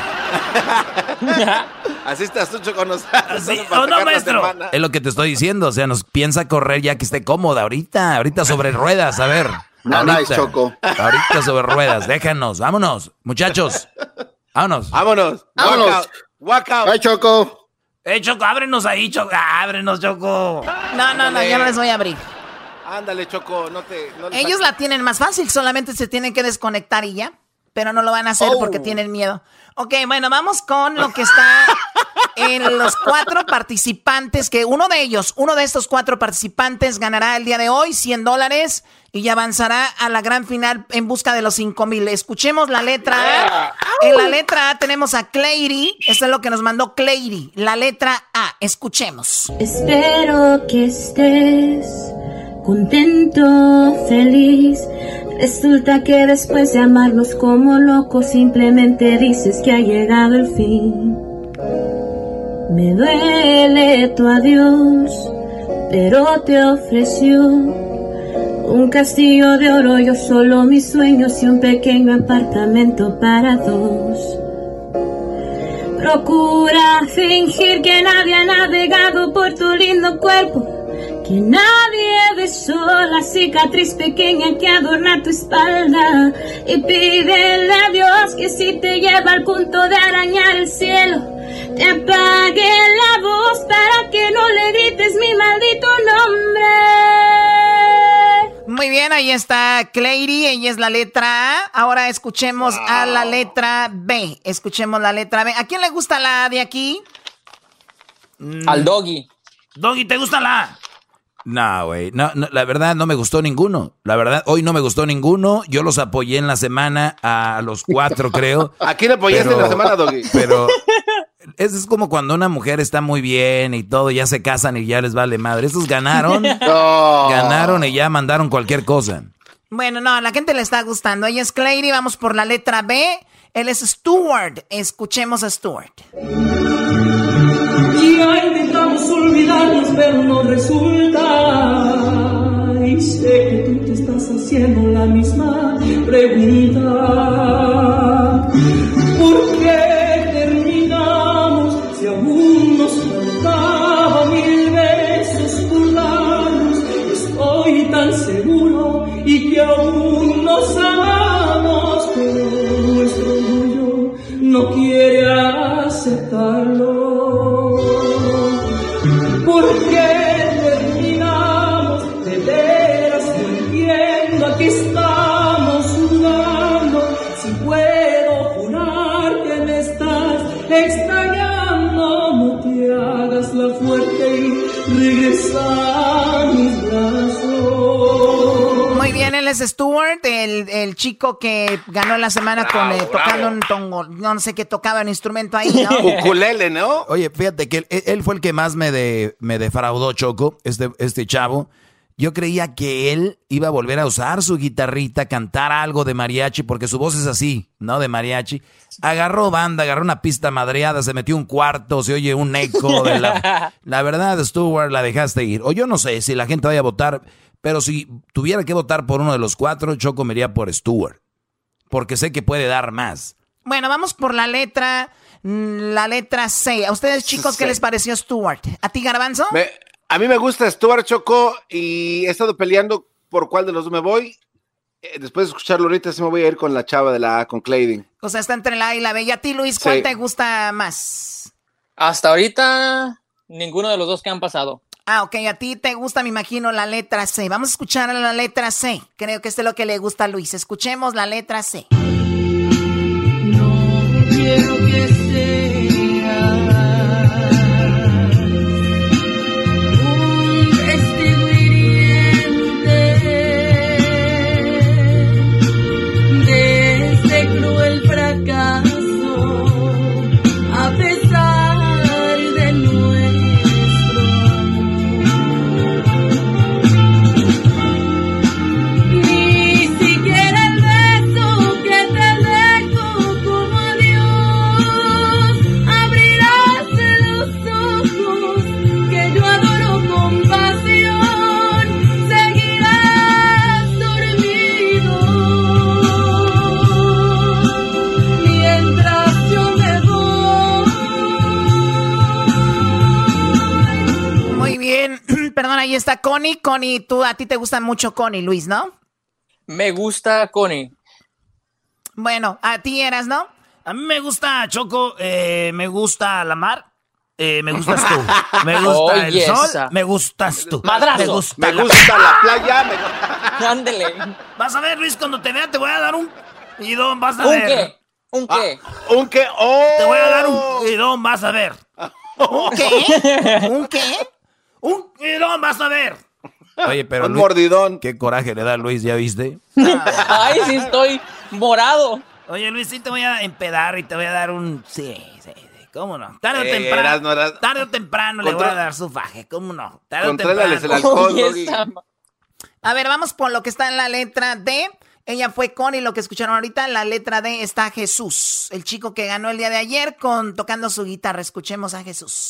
[SPEAKER 5] Así estás tú con nosotros.
[SPEAKER 4] ¿O no, maestro? Es lo que te estoy diciendo, o sea, nos piensa correr ya que esté cómoda ahorita, ahorita sobre ruedas, a ver.
[SPEAKER 5] No, ahorita, Choco.
[SPEAKER 4] Ahorita sobre ruedas, déjanos, vámonos, muchachos. Vámonos.
[SPEAKER 5] Vámonos. Vámonos.
[SPEAKER 6] Walk out. Choco.
[SPEAKER 3] Eh, Choco, ábrenos ahí, Choco. Ábrenos, Choco.
[SPEAKER 9] No, no, no, yo no les voy a abrir.
[SPEAKER 5] Ándale, Choco, no te.
[SPEAKER 9] Ellos la tienen más fácil, solamente se tienen que desconectar y ya. Pero no lo van a hacer porque oh. tienen miedo. Ok, bueno, vamos con lo que está en los cuatro participantes, que uno de ellos, uno de estos cuatro participantes ganará el día de hoy 100 dólares y avanzará a la gran final en busca de los 5 mil. Escuchemos la letra A. En la letra A tenemos a Clary, eso es lo que nos mandó Clary, la letra A. Escuchemos.
[SPEAKER 12] Espero que estés contento, feliz Resulta que después de amarnos como locos simplemente dices que ha llegado el fin. Me duele tu adiós, pero te ofreció un castillo de oro, yo solo mis sueños y un pequeño apartamento para dos. Procura fingir que nadie ha navegado por tu lindo cuerpo que nadie besó la cicatriz pequeña que adorna tu espalda. Y pídele a Dios que si te lleva al punto de arañar el cielo, te apague la voz para que no le grites mi maldito nombre.
[SPEAKER 9] Muy bien, ahí está Clary, ella es la letra A. Ahora escuchemos a la letra B. Escuchemos la letra B. ¿A quién le gusta la A de aquí?
[SPEAKER 6] Al doggy.
[SPEAKER 3] Doggy, ¿te gusta la A?
[SPEAKER 4] No, güey. No, la verdad no me gustó ninguno. La verdad, hoy no me gustó ninguno. Yo los apoyé en la semana a los cuatro, creo.
[SPEAKER 5] ¿A quién apoyaste en la semana, Doggy?
[SPEAKER 4] Pero es, como cuando una mujer está muy bien y todo, ya se casan y ya les vale madre. Estos ganaron. Ganaron y ya mandaron cualquier cosa.
[SPEAKER 9] Bueno, no, a la gente le está gustando. Ella es Clary, vamos por la letra B. Él es Stuart. Escuchemos a Stuart.
[SPEAKER 13] Olvidarnos, pero no resulta. Y sé que tú te estás haciendo la misma pregunta. ¿Por qué terminamos si aún nos faltaba mil besos por darnos? Estoy tan seguro y que aún nos amamos, pero nuestro orgullo no quiere aceptarlo.
[SPEAKER 9] Muy bien, él es Stuart, el, el chico que ganó la semana con eh, tocando un tongo, no sé qué tocaba un instrumento ahí, ¿no?
[SPEAKER 5] Ukulele, ¿no?
[SPEAKER 4] Oye, fíjate que él, fue el que más me, de, me defraudó, Choco, este, este chavo. Yo creía que él iba a volver a usar su guitarrita, cantar algo de mariachi, porque su voz es así, ¿no? De mariachi. Agarró banda, agarró una pista madreada, se metió un cuarto, se oye un eco de la... La verdad, Stuart, la dejaste ir. O yo no sé si la gente vaya a votar. Pero si tuviera que votar por uno de los cuatro, yo comería por Stuart. Porque sé que puede dar más.
[SPEAKER 9] Bueno, vamos por la letra, mm, la letra C. ¿A ustedes, chicos, qué les pareció Stuart? ¿A ti, Garbanzo?
[SPEAKER 5] A mí me gusta Stuart Choco y he estado peleando por cuál de los dos me voy. Eh, después de escucharlo ahorita, sí me voy a ir con la chava de la A, con Clayding.
[SPEAKER 9] O sea, está entre la A y la B. ¿Y a ti, Luis, cuál te gusta más?
[SPEAKER 6] Hasta ahorita ninguno de los dos que han pasado.
[SPEAKER 9] Ah, ok, a ti te gusta, me imagino, la letra C. Vamos a escuchar a la letra C. Creo que esto es lo que le gusta a Luis. Escuchemos la letra C. Connie. Connie, tú, a ti te gusta mucho Connie, Luis, ¿no?
[SPEAKER 6] Me gusta Connie.
[SPEAKER 9] Bueno, a ti eras, ¿no?
[SPEAKER 3] A mí me gusta Choco, eh, me gusta la mar. Eh, me gustas tú. Me gusta el sol. Me gustas tú.
[SPEAKER 6] Madrazo.
[SPEAKER 5] Me gusta, la playa.
[SPEAKER 6] Me... Ándele.
[SPEAKER 3] Vas a ver, Luis, cuando te vea te voy a dar un don, vas a
[SPEAKER 6] ¿Un
[SPEAKER 3] ver.
[SPEAKER 6] Qué? ¿Un qué?
[SPEAKER 5] Ah, ¿Un qué? ¡Oh!
[SPEAKER 3] Te voy a dar un don, vas a ver.
[SPEAKER 9] ¿Un qué? ¿Un qué?
[SPEAKER 3] Un mordidón, vas a ver.
[SPEAKER 4] Oye, pero.
[SPEAKER 5] Un mordidón.
[SPEAKER 4] Qué coraje le da Luis, ¿ya viste?
[SPEAKER 6] Ay, sí, estoy morado.
[SPEAKER 3] Oye, Luis, sí te voy a empedar y te voy a dar un. Sí, sí, sí. ¿Cómo no? Tarde o
[SPEAKER 5] Eh,
[SPEAKER 3] temprano.
[SPEAKER 5] eras, no eras-
[SPEAKER 3] Tarde o temprano le voy a dar su faje. ¿Cómo no? Tarde o temprano.
[SPEAKER 5] el alcohol,
[SPEAKER 9] A ver, vamos por lo que está en la letra D. Ella fue Connie, lo que escucharon ahorita. La letra D está Jesús, el chico que ganó el día de ayer con tocando su guitarra. Escuchemos a Jesús.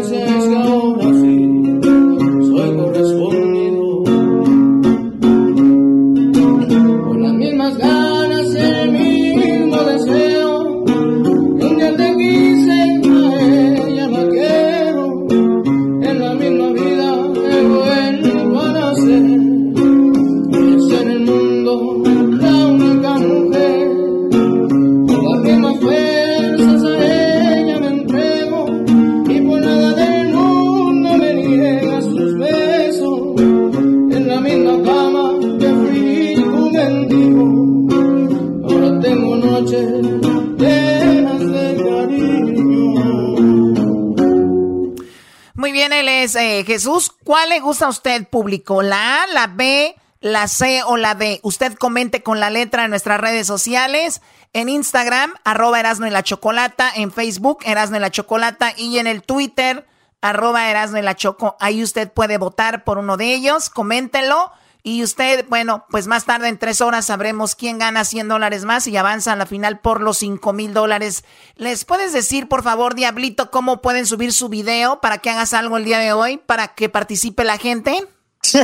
[SPEAKER 9] Eh, Jesús. ¿Cuál le gusta a usted, público? ¿La A, la B, la C o la D? Usted comente con la letra en nuestras redes sociales. En Instagram, arroba Erasno y la Chocolata. En Facebook, Erasno y la Chocolata. Y en el Twitter, arroba Erasno y la Choco. Ahí usted puede votar por uno de ellos. Coméntelo. Y usted, bueno, pues más tarde en tres horas sabremos quién gana 100 dólares más y avanza a la final por los 5 mil dólares. ¿Les puedes decir, por favor, Diablito, cómo pueden subir su video para que hagas algo el día de hoy, para que participe la gente?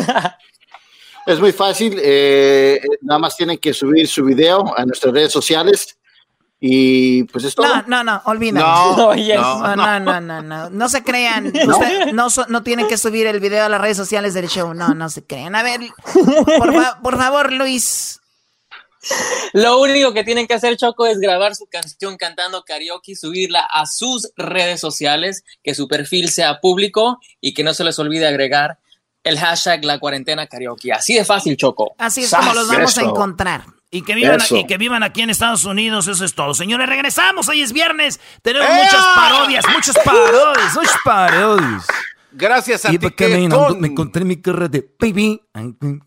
[SPEAKER 14] Es muy fácil, eh, nada más tienen que subir su video a nuestras redes sociales y pues es todo.
[SPEAKER 9] No, no, no, olvídalo.
[SPEAKER 14] No,
[SPEAKER 9] No, no, no, no, no, no se crean. Usted- no, no tienen que subir el video a las redes sociales del show. No, no se crean. A ver, por, fa- por favor, Luis.
[SPEAKER 6] Lo único que tienen que hacer, Choco, es grabar su canción cantando karaoke, subirla a sus redes sociales, que su perfil sea público y que no se les olvide agregar el hashtag la cuarentena karaoke. Así de fácil, Choco.
[SPEAKER 9] Así es como los vamos a encontrar.
[SPEAKER 3] Y que, vivan,
[SPEAKER 14] Eso.
[SPEAKER 3] y que vivan aquí en Estados Unidos, eso es todo. Señores, regresamos, hoy es viernes. Tenemos
[SPEAKER 5] ¡Ea!
[SPEAKER 3] muchas parodias, muchas parodias, muchas parodias.
[SPEAKER 5] Gracias a ti
[SPEAKER 4] caminando, me encontré mi carrera de baby,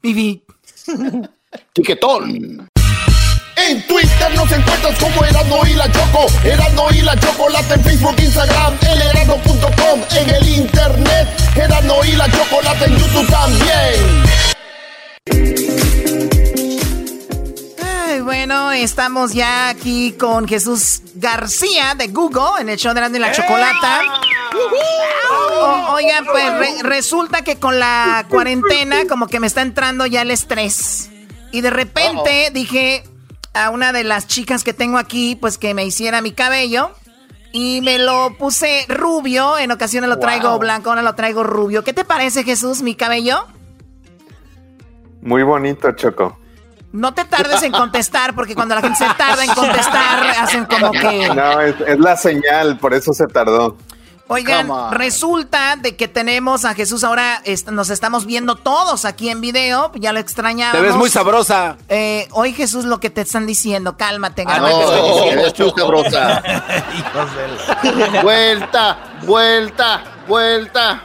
[SPEAKER 4] baby.
[SPEAKER 14] Tiquetón.
[SPEAKER 2] En Twitter nos encuentras como Erasmo y la Choco. Erasmo y la Chocolate en Facebook, Instagram, elerasmo.com. En el internet, Erasmo y la Chocolate en YouTube también.
[SPEAKER 9] Ay, bueno, estamos ya aquí con Jesús García de Google en el show de Erasmo y la Chocolata. O- oigan, pues re- resulta que con la cuarentena como que me está entrando ya el estrés. Y de repente dije a una de las chicas que tengo aquí, pues que me hiciera mi cabello. Y me lo puse rubio, en ocasiones lo traigo blanco, ahora lo traigo rubio. ¿Qué te parece, Jesús, mi cabello?
[SPEAKER 15] Muy bonito, Choco.
[SPEAKER 9] No te tardes en contestar, porque cuando la gente se tarda en contestar, hacen como que...
[SPEAKER 15] No, es, es la señal, por eso se tardó.
[SPEAKER 9] Oigan, resulta de que tenemos a Jesús ahora, nos estamos viendo todos aquí en video, ya lo extrañábamos.
[SPEAKER 5] Te ves muy sabrosa.
[SPEAKER 9] Eh, hoy Jesús lo que te están diciendo, cálmate.
[SPEAKER 14] Ah, no, eres sabrosa. vuelta, vuelta, vuelta.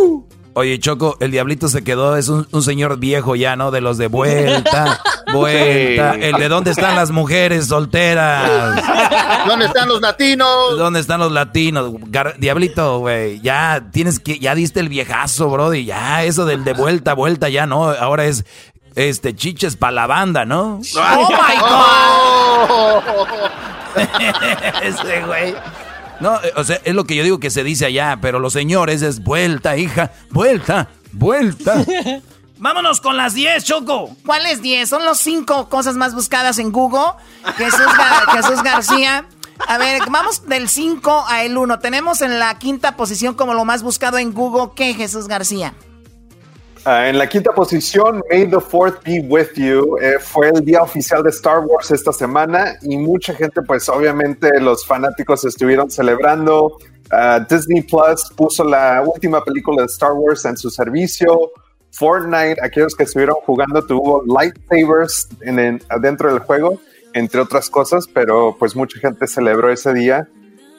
[SPEAKER 14] ¡Au!
[SPEAKER 4] Oye, Choco, el diablito se quedó, es un, señor viejo ya, ¿no? De los de vuelta, vuelta. El de dónde están las mujeres solteras.
[SPEAKER 14] ¿Dónde están los latinos?
[SPEAKER 4] ¿Dónde están los latinos? diablito, güey, ya tienes que, ya diste el viejazo, brody. Ya, eso del de vuelta, vuelta, ya no. Ahora es, este, chiches para la banda, ¿no?
[SPEAKER 9] ¡Oh, my
[SPEAKER 4] God! Ese güey. No, eh, o sea, es lo que yo digo que se dice allá, pero los señores es vuelta, hija, vuelta, vuelta.
[SPEAKER 3] Vámonos con las 10, Choco.
[SPEAKER 9] ¿Cuáles 10? Son los 5 cosas más buscadas en Google. Jesús, Jesús García. A ver, vamos del 5 a el 1. Tenemos en la quinta posición como lo más buscado en Google. ¿Qué, Jesús García?
[SPEAKER 15] Ah, en la quinta posición, May the Fourth Be With You, eh, fue el día oficial de Star Wars esta semana y mucha gente, pues obviamente los fanáticos estuvieron celebrando. Ah, Disney Plus puso la última película de Star Wars en su servicio. Fortnite, aquellos que estuvieron jugando, tuvo lightsabers en, dentro del juego, entre otras cosas, pero pues mucha gente celebró ese día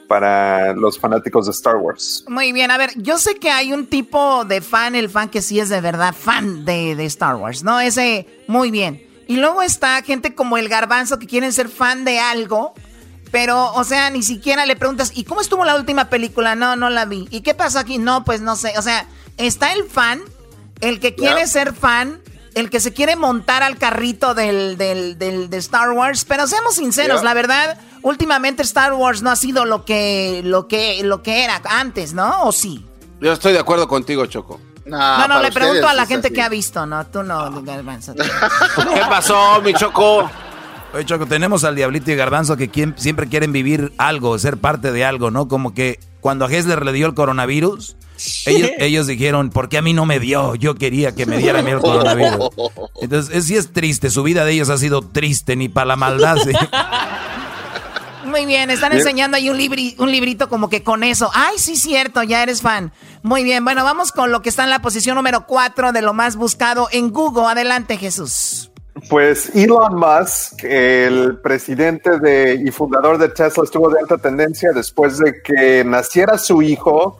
[SPEAKER 15] para los fanáticos de Star Wars.
[SPEAKER 9] Muy bien, a ver, yo sé que hay un tipo de fan, el fan que sí es de verdad fan de, Star Wars, ¿no? Ese, muy bien. Y luego está gente como el garbanzo que quieren ser fan de algo, pero, o sea, ni siquiera le preguntas, ¿y cómo estuvo la última película? No, no la vi. ¿Y qué pasó aquí? No, pues no sé. O sea, está el fan, el que quiere ser fan, el que se quiere montar al carrito del, del, del de Star Wars, pero seamos sinceros, la verdad últimamente Star Wars no ha sido lo que, lo que, lo que era antes, ¿no? ¿O sí?
[SPEAKER 5] Yo estoy de acuerdo contigo, Choco.
[SPEAKER 9] No, no, le pregunto a la gente que ha visto, ¿no? Tú no, Garbanzo.
[SPEAKER 5] ¿Qué pasó, mi Choco?
[SPEAKER 4] Oye, Choco, tenemos al Diablito y Garbanzo que siempre quieren vivir algo, ser parte de algo, ¿no? Como que cuando a Hessler le dio el coronavirus, ellos, ellos, dijeron, ¿por qué a mí no me dio? Yo quería que me diera a mí el coronavirus. Entonces, sí es triste, su vida de ellos ha sido triste, ni para la maldad. ¿sí?
[SPEAKER 9] Muy bien, están enseñando ahí un, un librito como que con eso. Ay, sí, cierto, ya eres fan. Muy bien, bueno, vamos con lo que está en la posición número 4 de lo más buscado en Google. Adelante, Jesús.
[SPEAKER 15] Pues Elon Musk, el presidente de, y fundador de Tesla, estuvo de alta tendencia después de que naciera su hijo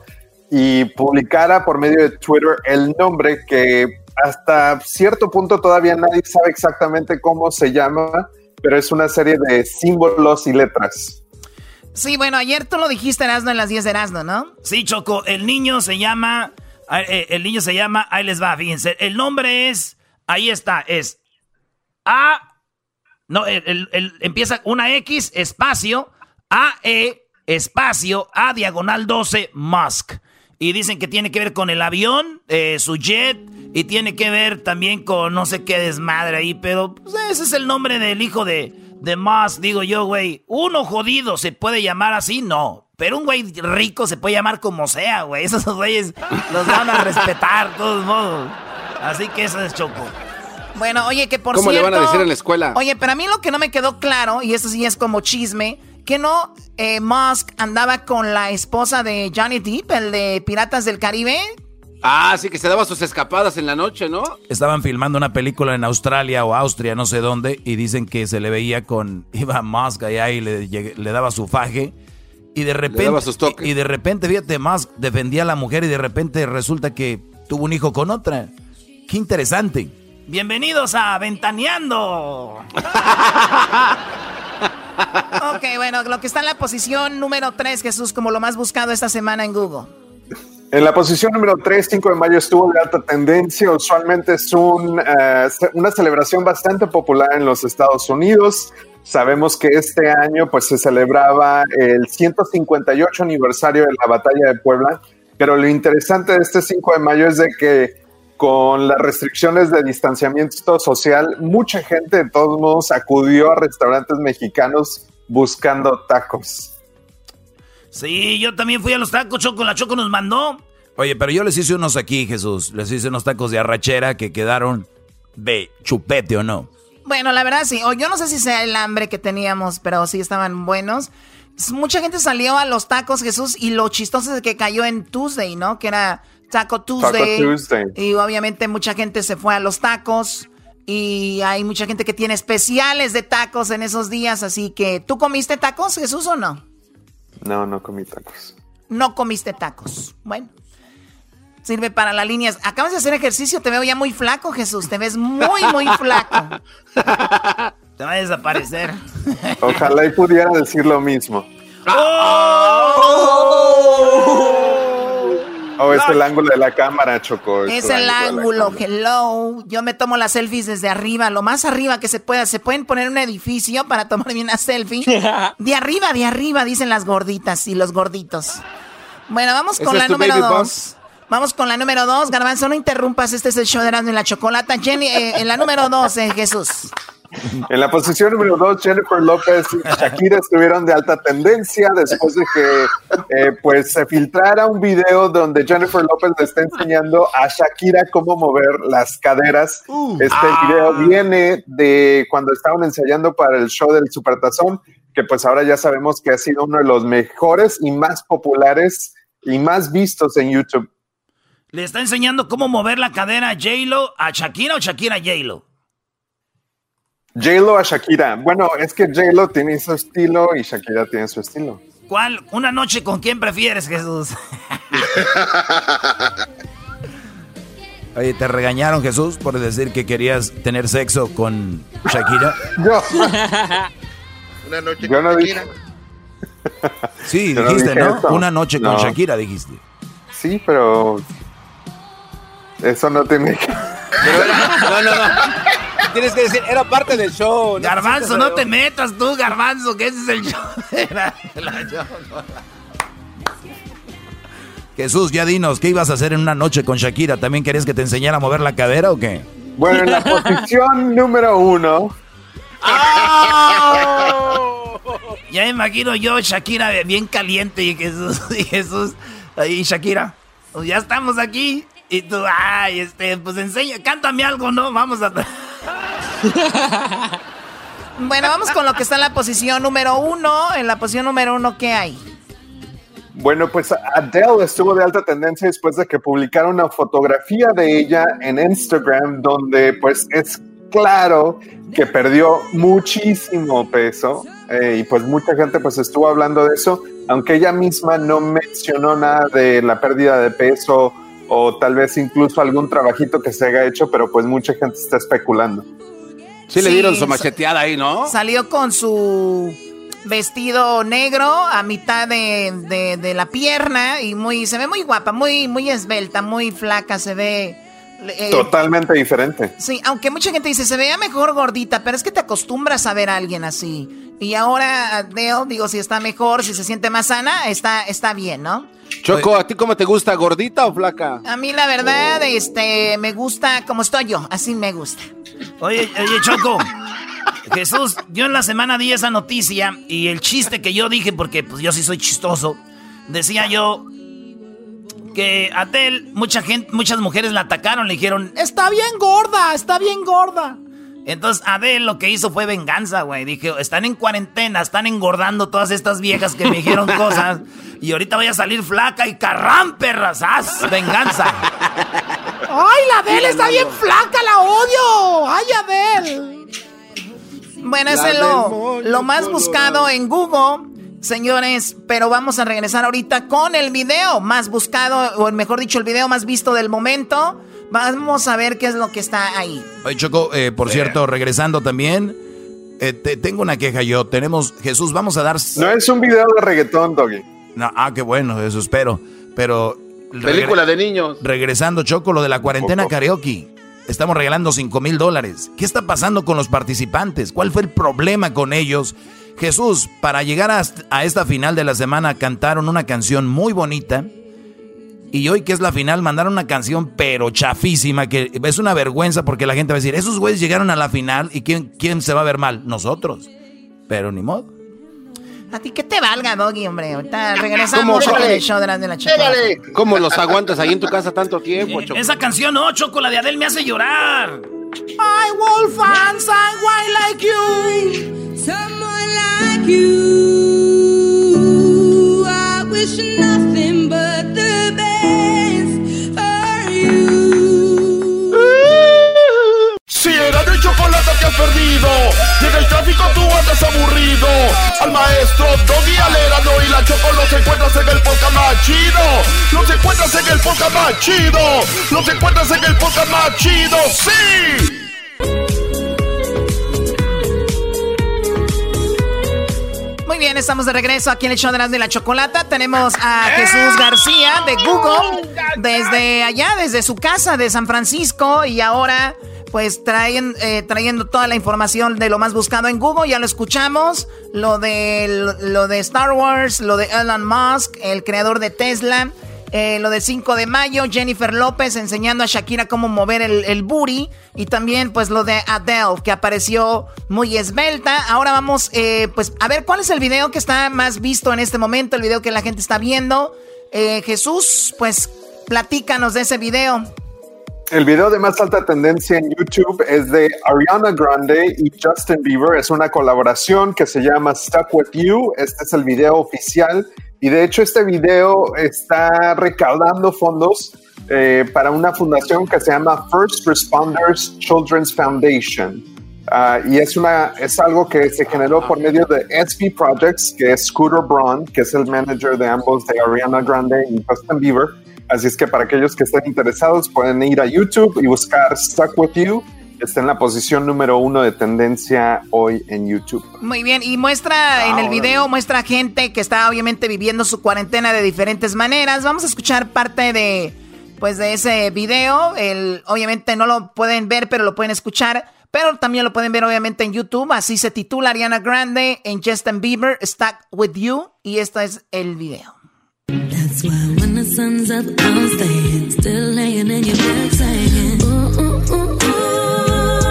[SPEAKER 15] y publicara por medio de Twitter el nombre que hasta cierto punto todavía nadie sabe exactamente cómo se llama, pero es una serie de símbolos y letras.
[SPEAKER 9] Sí, bueno, ayer tú lo dijiste, Erasno, en las 10 de Erasno, ¿no?
[SPEAKER 3] Sí, Choco, el niño se llama, eh, el niño se llama, ahí les va, fíjense, el nombre es, ahí está, es A, no, el, empieza una X, espacio, A, E, espacio, A, diagonal 12, Musk. Y dicen que tiene que ver con el avión, eh, su jet, y tiene que ver también con no sé qué desmadre ahí, pero pues, ese es el nombre del hijo de, de Musk, digo yo, güey. Uno jodido se puede llamar así, no. Pero un güey rico se puede llamar como sea, güey. Esos güeyes los van a respetar, de todos modos. Así que eso es Choco.
[SPEAKER 9] Bueno, oye, que por
[SPEAKER 5] ¿Cómo
[SPEAKER 9] le
[SPEAKER 5] van a decir en la escuela?
[SPEAKER 9] Oye, pero a mí lo que no me quedó claro, y eso sí es como chisme, que no eh, Musk andaba con la esposa de Johnny Depp, el de Piratas del Caribe.
[SPEAKER 5] Ah, sí, que se daba sus escapadas en la noche, ¿no?
[SPEAKER 4] Estaban filmando una película en Australia o Austria, no sé dónde, y dicen que se le veía con. Iba Musk allá y le, le daba su faje. Y de repente. Y, de repente, fíjate, Musk defendía a la mujer y de repente resulta que tuvo un hijo con otra. Qué interesante.
[SPEAKER 3] Bienvenidos a Ventaneando.
[SPEAKER 9] ok, bueno, lo que está en la posición número 3, Jesús, como lo más buscado esta semana en Google.
[SPEAKER 15] En la posición número 3, 5 de mayo estuvo de alta tendencia. Usualmente es un, eh, una celebración bastante popular en los Estados Unidos. Sabemos que este año pues, se celebraba el 158 aniversario de la batalla de Puebla, pero lo interesante de este 5 de mayo es de que con las restricciones de distanciamiento social, mucha gente de todos modos acudió a restaurantes mexicanos buscando tacos.
[SPEAKER 3] Sí, yo también fui a los tacos, Choco, la Choco nos mandó.
[SPEAKER 4] Oye, pero yo les hice unos aquí, Jesús. Les hice unos tacos de arrachera que quedaron de chupete o no.
[SPEAKER 9] Bueno, la verdad sí. O yo no sé si sea el hambre que teníamos, pero sí estaban buenos. Mucha gente salió a los tacos, Jesús, y lo chistoso es que cayó en Tuesday, ¿no? Que era Taco Tuesday.
[SPEAKER 15] Taco Tuesday.
[SPEAKER 9] Y obviamente mucha gente se fue a los tacos. Y hay mucha gente que tiene especiales de tacos en esos días. Así que, ¿tú comiste tacos, Jesús, o no?
[SPEAKER 15] No, no comí tacos.
[SPEAKER 9] No comiste tacos. Bueno. Sirve para las líneas. Acabas de hacer ejercicio, te veo ya muy flaco, Jesús. Te ves muy, muy flaco.
[SPEAKER 3] Te va a desaparecer.
[SPEAKER 15] Ojalá y pudiera decir lo mismo. Oh, es el ángulo de la cámara, Choco.
[SPEAKER 9] Es el ángulo, hello. Yo me tomo las selfies desde arriba, lo más arriba que se pueda. Se pueden poner un edificio para tomarme una selfie. De arriba, de arriba, dicen las gorditas y los gorditos. Bueno, vamos con la número dos. Vamos con la número dos. Garbanzo, no interrumpas. Este es el show de Erasmo y la Chocolata. Jenny, eh, en la número dos, eh, Jesús.
[SPEAKER 15] En la posición número dos, Jennifer López y Shakira estuvieron de alta tendencia después de que eh, pues se filtrara un video donde Jennifer López le está enseñando a Shakira cómo mover las caderas. este video viene de cuando estaban ensayando para el show del Supertazón, que pues ahora ya sabemos que ha sido uno de los mejores y más populares y más vistos en YouTube.
[SPEAKER 3] ¿Le está enseñando cómo mover la cadera a J-Lo, a Shakira o Shakira a J-Lo?
[SPEAKER 15] J-Lo a Shakira. Bueno, es que J-Lo tiene su estilo y Shakira tiene su estilo.
[SPEAKER 3] ¿Cuál? ¿Una noche con quién prefieres, Jesús?
[SPEAKER 4] Oye, ¿te regañaron, Jesús, por decir que querías tener sexo con Shakira?
[SPEAKER 15] Yo.
[SPEAKER 8] Una noche
[SPEAKER 15] Yo
[SPEAKER 8] con
[SPEAKER 15] no
[SPEAKER 8] Shakira.
[SPEAKER 4] Sí, dijiste, ¿no?
[SPEAKER 15] eso.
[SPEAKER 4] Una noche con
[SPEAKER 15] No.
[SPEAKER 4] Shakira, dijiste.
[SPEAKER 15] Sí, pero eso no tiene que...
[SPEAKER 5] Pero era- no, no, no. Tienes que decir, era parte del show.
[SPEAKER 3] Garbanzo, no te metas tú, Garbanzo, que ese es el show. de la- Choco.
[SPEAKER 4] Jesús, ya dinos, ¿qué ibas a hacer en una noche con Shakira? ¿También querías que te enseñara a mover la cadera o qué?
[SPEAKER 15] Bueno, en la posición número uno,
[SPEAKER 3] Ya me imagino yo, Shakira, bien caliente y Jesús, y Jesús, ahí Shakira, pues ya estamos aquí. Y tú, ay, este, pues enseña, cántame algo, ¿no? Vamos a...
[SPEAKER 9] Bueno, vamos con lo que está en la posición número uno. En la posición número uno, ¿qué hay?
[SPEAKER 15] bueno, pues Adele estuvo de alta tendencia después de que publicara una fotografía de ella en Instagram donde pues es claro que perdió muchísimo peso eh, y pues mucha gente pues estuvo hablando de eso, aunque ella misma no mencionó nada de la pérdida de peso o tal vez incluso algún trabajito que se haya hecho, pero pues mucha gente está especulando.
[SPEAKER 5] Sí le
[SPEAKER 9] Sí,
[SPEAKER 5] dieron su macheteada ahí, ¿no?
[SPEAKER 9] Salió con su vestido negro a mitad de, de- de la pierna y muy se ve muy guapa, muy muy esbelta, muy flaca, se ve eh,
[SPEAKER 15] Totalmente diferente.
[SPEAKER 9] Sí, aunque mucha gente dice, se veía mejor gordita, pero es que te acostumbras a ver a alguien así. Y ahora Adele, digo, si está mejor, si se siente más sana, está, está bien, ¿no?
[SPEAKER 5] Choco, ¿a ti cómo te gusta? ¿Gordita o flaca?
[SPEAKER 9] A mí la verdad, este, me gusta como estoy yo, así me gusta.
[SPEAKER 3] Oye, oye, Choco. Jesús, yo en la semana di esa noticia y el chiste que yo dije, porque pues yo sí soy chistoso, decía yo que Adele, mucha gente, muchas mujeres la atacaron, le dijeron, está bien gorda, está bien gorda. Entonces Adele lo que hizo fue venganza, güey. Dije, están en cuarentena, están engordando todas estas viejas que me dijeron cosas. Y ahorita voy a salir flaca y carrán, perras. Venganza.
[SPEAKER 16] ¡Ay, la Adele está bien flaca, la odio! ¡Ay, Adele!
[SPEAKER 9] Bueno, ese es lo, lo más buscado en Google, señores. Pero vamos a regresar ahorita con el video más buscado, o mejor dicho, el video más visto del momento. Vamos a ver qué es lo que está ahí.
[SPEAKER 4] Oye, Choco, eh, por cierto, regresando también, eh, te- tengo una queja yo. Tenemos, Jesús, vamos a dar...
[SPEAKER 15] No es un video de reggaetón, Doggy.
[SPEAKER 4] No, ah, qué bueno, eso espero. Pero...
[SPEAKER 5] Película de niños.
[SPEAKER 4] Regresando, Choco, lo de la cuarentena karaoke. Estamos regalando 5 mil dólares. ¿Qué está pasando con los participantes? ¿Cuál fue el problema con ellos? Jesús, para llegar a, a esta final de la semana cantaron una canción muy bonita. Y hoy que es la final mandaron una canción pero chafísima que es una vergüenza porque la gente va a decir, esos güeyes llegaron a la final y ¿quién, quién se va a ver mal? Nosotros. Pero ni modo.
[SPEAKER 9] A ti que te valga, Doggy, hombre. Ahorita regresamos con el show de la, de la.
[SPEAKER 5] ¿Cómo los aguantas ahí en tu casa tanto tiempo, Choco?
[SPEAKER 3] Esa canción, no, Choco, la de Adele me hace llorar.
[SPEAKER 16] I will find someone like you.
[SPEAKER 12] Someone like you.
[SPEAKER 2] Si era de chocolate que has perdido en el tráfico tú andas aburrido. Al maestro Doggy Alerano y la Choco los encuentras en el podcast chido. Los encuentras en el podcast chido. Los encuentras en el podcast más chido ¡Sí!
[SPEAKER 9] Muy bien, estamos de regreso aquí en el show de las de la chocolata. Tenemos a Jesús García de Google desde allá, desde su casa de San Francisco y ahora pues traen, eh, trayendo toda la información de lo más buscado en Google. Ya lo escuchamos, lo de, lo de Star Wars, lo de Elon Musk, el creador de Tesla. Eh, lo del 5 de mayo, Jennifer López enseñando a Shakira cómo mover el, el booty. Y también, pues, lo de Adele, que apareció muy esbelta. Ahora vamos, eh, pues, a ver cuál es el video que está más visto en este momento, el video que la gente está viendo. Eh, Jesús, pues, platícanos de ese video.
[SPEAKER 15] El video de más alta tendencia en YouTube es de Ariana Grande y Justin Bieber. Es una colaboración que se llama Stuck With You. Este es el video oficial. Y de hecho este video está recaudando fondos eh, para una fundación que se llama First Responders Children's Foundation. Ah, y es, una, es algo que se generó por medio de SB Projects, que es Scooter Braun, que es el manager de ambos, de Ariana Grande y Justin Bieber. Así es que para aquellos que estén interesados pueden ir a YouTube y buscar Stuck With You. Está en la posición número uno de tendencia hoy en YouTube.
[SPEAKER 9] Muy bien, y muestra en el video, muestra gente que está obviamente viviendo su cuarentena de diferentes maneras. Vamos a escuchar parte de, pues, de ese video. El, obviamente no lo pueden ver, pero lo pueden escuchar. Pero también lo pueden ver obviamente en YouTube. Así se titula Ariana Grande en Justin Bieber, Stuck With You. Y este es el video.
[SPEAKER 12] That's why when the sun's up, I'm staying. Still laying in your bed saying, ooh, ooh, ooh, ooh.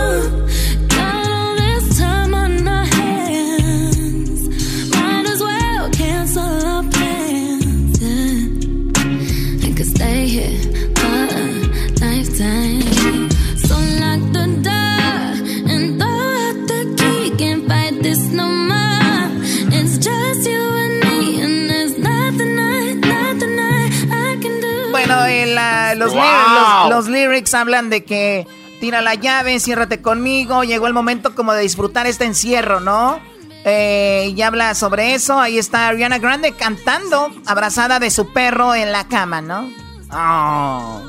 [SPEAKER 9] Los,
[SPEAKER 12] Wow.
[SPEAKER 9] ly- los- los lyrics hablan de que tira la llave, ciérrate conmigo. Llegó el momento como de disfrutar este encierro, ¿no? Eh, y habla sobre eso. Ahí está Ariana Grande cantando, abrazada de su perro en la cama, ¿no?
[SPEAKER 3] Ah,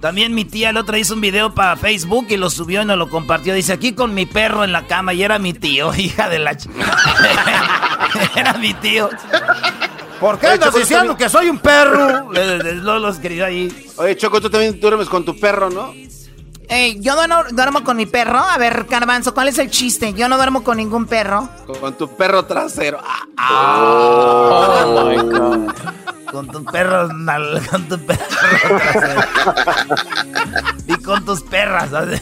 [SPEAKER 3] También mi tía el otro hizo un video para Facebook y lo subió y nos lo compartió. Dice, aquí con mi perro en la cama y era mi tío, hija de la... era mi tío. ¿Por
[SPEAKER 5] qué andas diciendo
[SPEAKER 3] que soy un perro? Le- le- Lo lo escribió ahí.
[SPEAKER 5] Oye, Choco, tú también duermes con tu perro, ¿no?
[SPEAKER 9] Eh, yo duermo, duermo con mi perro. A ver, Carbanzo, ¿cuál es el chiste? Yo no duermo con ningún perro.
[SPEAKER 5] Con tu perro trasero. Ah,
[SPEAKER 3] Oh, my God. Con tus perros, nal- con tu perro trasero. y con tus perras. ¿sabes?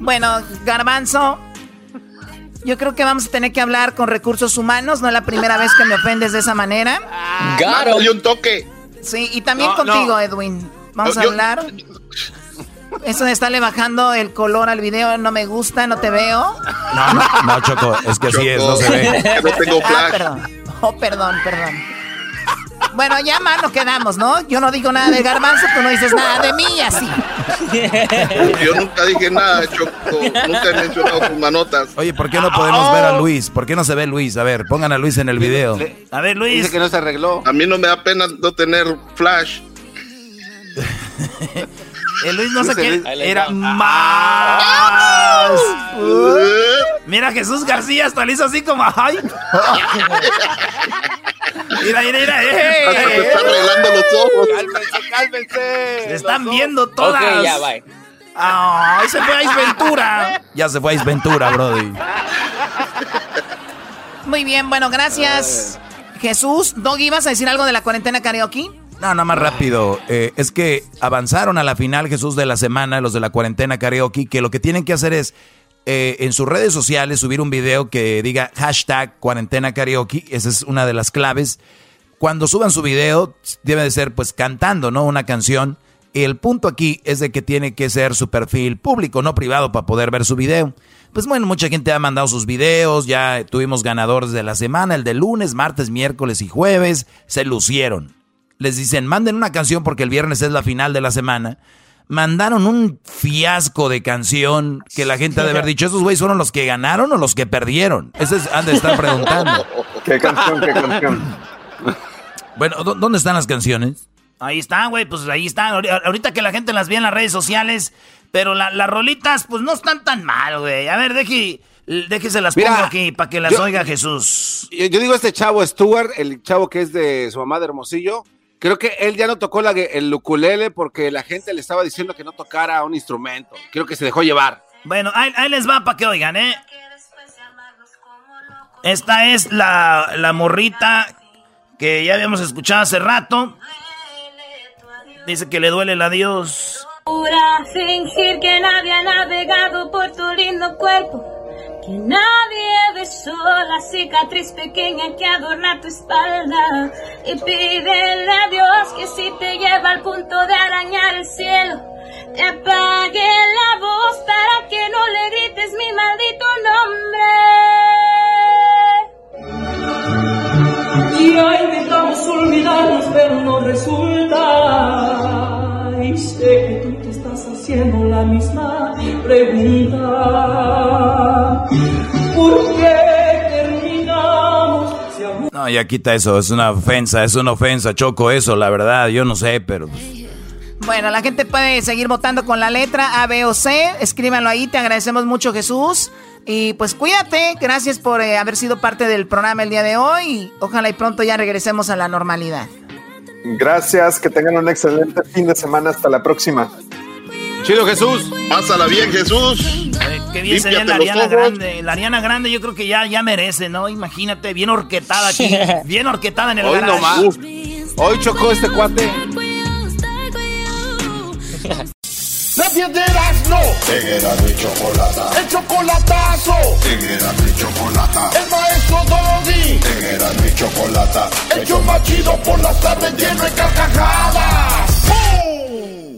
[SPEAKER 9] Bueno, Garbanzo, yo creo que vamos a tener que hablar con recursos humanos. No es la primera vez que me ofendes de esa manera.
[SPEAKER 8] Mándale un toque.
[SPEAKER 9] Sí, y también
[SPEAKER 8] No,
[SPEAKER 9] contigo,
[SPEAKER 8] no.
[SPEAKER 9] Edwin. Vamos
[SPEAKER 8] Yo-
[SPEAKER 9] a
[SPEAKER 8] yo-
[SPEAKER 9] hablar. Eso de estarle bajando el color al video no me gusta, no te veo.
[SPEAKER 4] No, no, no, Choco, es que así es, no se ve.
[SPEAKER 8] No tengo
[SPEAKER 9] Ah,
[SPEAKER 8] flash.
[SPEAKER 9] perdón. Oh, perdón, perdón. Bueno, ya más nos quedamos, ¿no? Yo no digo nada de garbanzo, tú no dices nada de mí así.
[SPEAKER 8] Yo nunca dije nada, Choco. Nunca he mencionado tus manotas.
[SPEAKER 4] Oye, ¿por qué no podemos ver a Luis? ¿Por qué no se ve Luis? A ver, pongan a Luis en el video.
[SPEAKER 3] A ver, Luis.
[SPEAKER 5] Dice que no se arregló.
[SPEAKER 8] A mí no me da pena no tener flash.
[SPEAKER 3] El Luis no sé qué. Era más. Mira, Jesús García hasta le hizo así como. ¡Ay! Mira, mira, mira. ¡eh!
[SPEAKER 8] Hasta se está arreglando los ojos.
[SPEAKER 5] Cálmense, cálmense.
[SPEAKER 3] Se están viendo todas.
[SPEAKER 6] Ok, ya, bye.
[SPEAKER 3] ¡Ay, se fue a Ventura!
[SPEAKER 4] Ya se fue a Ace Ventura, Brody.
[SPEAKER 9] Muy bien, bueno, gracias. Jesús, Doggy, ¿ibas a decir algo de la cuarentena karaoke?
[SPEAKER 4] No, nada más rápido. Eh, es que avanzaron a la final Jesús de la semana, los de la cuarentena karaoke, que lo que tienen que hacer es eh, en sus redes sociales subir un video que diga hashtag cuarentena karaoke. Esa es una de las claves. Cuando suban su video, debe de ser pues cantando, ¿no? Una canción. El punto aquí es de que tiene que ser su perfil público, no privado, para poder ver su video. Pues bueno, mucha gente ha mandado sus videos, ya tuvimos ganadores de la semana, el de lunes, martes, miércoles y jueves, se lucieron. Les dicen, manden una canción porque el viernes es la final de la semana mandaron un fiasco de canción que la gente ha de haber dicho, ¿esos güeyes fueron los que ganaron o los que perdieron? Ese es, han de estar preguntando.
[SPEAKER 15] ¿Qué canción, qué canción?
[SPEAKER 4] Bueno, ¿dónde están las canciones?
[SPEAKER 3] Ahí están, güey, pues ahí están. Ahorita que la gente las ve en las redes sociales, pero las rolitas, pues no están tan mal, güey. A ver, deje, déjese las pongo aquí para que las oiga Jesús.
[SPEAKER 5] Yo, yo digo este chavo Stuart, el chavo que es de su mamá de Hermosillo, Creo que él ya no tocó el ukulele porque la gente le estaba diciendo que no tocara un instrumento. Creo que se dejó llevar.
[SPEAKER 3] Bueno, ahí, les va para que oigan, ¿eh? Esta es la, la morrita que ya habíamos escuchado hace rato. Dice que le duele el adiós.
[SPEAKER 12] fingir que nadie ha navegado por tu lindo cuerpo que nadie besó la cicatriz pequeña que adorna tu espalda. Y pídele a Dios que si te lleva al punto de arañar el cielo, te apague la voz para que no le grites mi maldito nombre. Y hoy intentamos olvidarnos, pero no resulta. Y estás haciendo la misma pregunta. ¿Por qué terminamos?
[SPEAKER 4] No, ya quita eso, es una ofensa, es una ofensa, Choco, eso, la verdad, yo no sé, pero...
[SPEAKER 9] Bueno, la gente puede seguir votando con la letra A, B o C. Escríbanlo ahí, te agradecemos mucho Jesús. Y pues cuídate, gracias por eh, haber sido parte del programa el día de hoy. Ojalá y pronto ya regresemos a la normalidad.
[SPEAKER 15] Gracias, que tengan un excelente fin de semana. Hasta la próxima.
[SPEAKER 5] Chido Jesús.
[SPEAKER 8] Pásala bien, Jesús.
[SPEAKER 3] qué bien sería la Ariana Grande. La Ariana Grande yo creo que ya, ya merece, ¿no? Imagínate, bien orquetada aquí. bien orquetada en el
[SPEAKER 5] Hoy Hoy chocó este cuate.
[SPEAKER 2] La piedras no. Era mi chocolata. El chocolatazo. Era mi chocolata. El maestro Doggy. Era mi chocolata. El chomachido por las tardes lleno de carcajadas.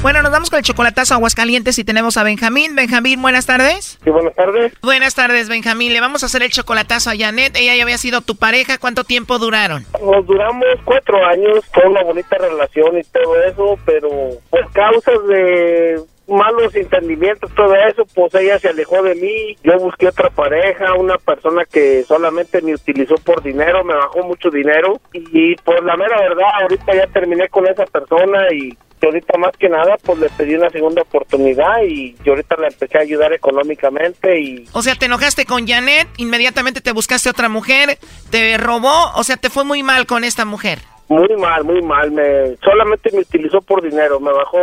[SPEAKER 9] Bueno, nos vamos con el chocolatazo Aguascalientes y tenemos a Benjamín. Benjamín, buenas tardes.
[SPEAKER 17] Sí, buenas tardes.
[SPEAKER 9] Buenas tardes, Benjamín. Le vamos a hacer el chocolatazo a Janet. Ella ya había sido tu pareja. ¿Cuánto tiempo duraron?
[SPEAKER 17] Nos duramos cuatro años, fue una bonita relación y todo eso, pero por causas de malos entendimientos, todo eso, pues ella se alejó de mí, yo busqué otra pareja, una persona que solamente me utilizó por dinero, me bajó mucho dinero y por la mera verdad, ahorita ya terminé con esa persona y ahorita más que nada pues le pedí una segunda oportunidad y yo ahorita la empecé a ayudar económicamente y...
[SPEAKER 9] O sea, te enojaste con Janet, inmediatamente te buscaste otra mujer, te robó, o sea, te fue muy mal con esta mujer.
[SPEAKER 17] Muy mal, muy mal. Me solamente me utilizó por dinero. Me bajó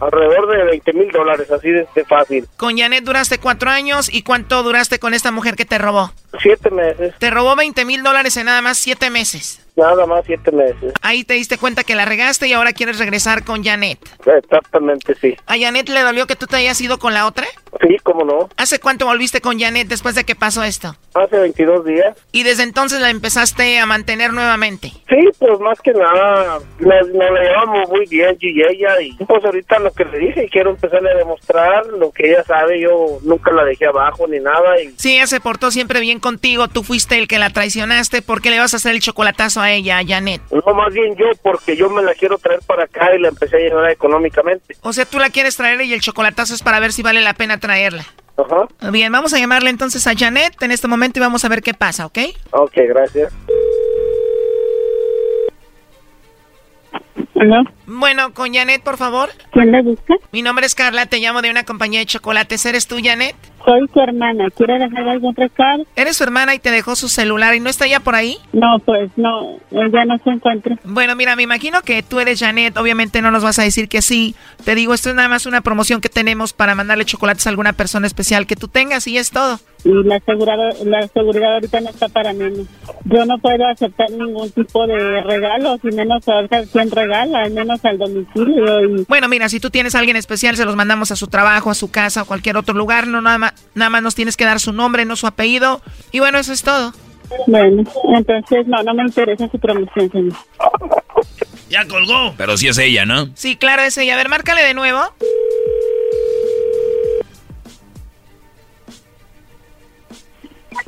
[SPEAKER 17] alrededor de 20 mil dólares, así de, fácil.
[SPEAKER 9] Con Janet duraste cuatro años. ¿Y cuánto duraste con esta mujer que te robó?
[SPEAKER 17] Siete meses.
[SPEAKER 9] Te robó 20 mil dólares en nada más siete meses.
[SPEAKER 17] Nada más siete meses.
[SPEAKER 9] Ahí te diste cuenta que la regaste y ahora quieres regresar con Janet.
[SPEAKER 17] Exactamente, sí.
[SPEAKER 9] ¿A Janet le dolió que tú te hayas ido con la otra?
[SPEAKER 17] Sí, cómo no.
[SPEAKER 9] ¿Hace cuánto volviste con Janet después de que pasó esto?
[SPEAKER 17] Hace 22 días.
[SPEAKER 9] ¿Y desde entonces la empezaste a mantener nuevamente?
[SPEAKER 17] Sí, pues más que nada, nos, la llevamos muy bien yo y ella. Y pues ahorita lo que le dije, quiero empezarle a demostrar lo que ella sabe. Yo nunca la dejé abajo ni nada. Y...
[SPEAKER 9] Sí, ella se portó siempre bien contigo. Tú fuiste el que la traicionaste. ¿Por qué le vas a hacer el chocolatazo a ella, a Janet?
[SPEAKER 17] No, más bien yo, porque yo me la quiero traer para acá y la empecé a llenar económicamente.
[SPEAKER 9] O sea, tú la quieres traer y el chocolatazo es para ver si vale la pena traerla.
[SPEAKER 17] Ajá.
[SPEAKER 9] Bien, vamos a llamarle entonces a Janet en este momento y vamos a ver qué pasa, ¿ok?
[SPEAKER 17] Ok, gracias.
[SPEAKER 11] ¿Hola?
[SPEAKER 9] Bueno, con Janet, por favor.
[SPEAKER 11] ¿Quién la busca?
[SPEAKER 9] Mi nombre es Carla, te llamo de una compañía de chocolates. ¿Eres tú, Janet?
[SPEAKER 18] Soy su hermana. ¿Quiere dejar algún recado?
[SPEAKER 9] Eres su hermana y te dejó su celular y no está ya por ahí.
[SPEAKER 18] No, pues no, ella no se encuentra.
[SPEAKER 9] Bueno, mira, me imagino que tú eres Janet. Obviamente no nos vas a decir que sí. Te digo, esto es nada más una promoción que tenemos para mandarle chocolates a alguna persona especial que tú tengas y es todo.
[SPEAKER 18] Y la seguridad, la seguridad ahorita no está para mí. Yo no puedo aceptar ningún tipo de regalo, y menos saber quién regala, al menos al domicilio. Y...
[SPEAKER 9] Bueno, mira, si tú tienes a alguien especial, se los mandamos a su trabajo, a su casa o cualquier otro lugar. No, nada más, nada más nos tienes que dar su nombre, no su apellido. Y bueno, eso es todo.
[SPEAKER 18] Bueno, entonces no, no me interesa su promoción, señor.
[SPEAKER 3] Ya colgó.
[SPEAKER 4] Pero sí es ella, ¿no?
[SPEAKER 9] Sí, claro, es ella. A ver, márcale de nuevo.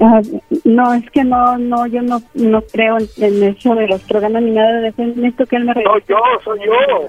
[SPEAKER 18] Ah, no, es que no, no, yo no, no creo en, en eso de los programas ni nada de eso. Necesito que él me regrese.
[SPEAKER 17] Soy yo, soy yo.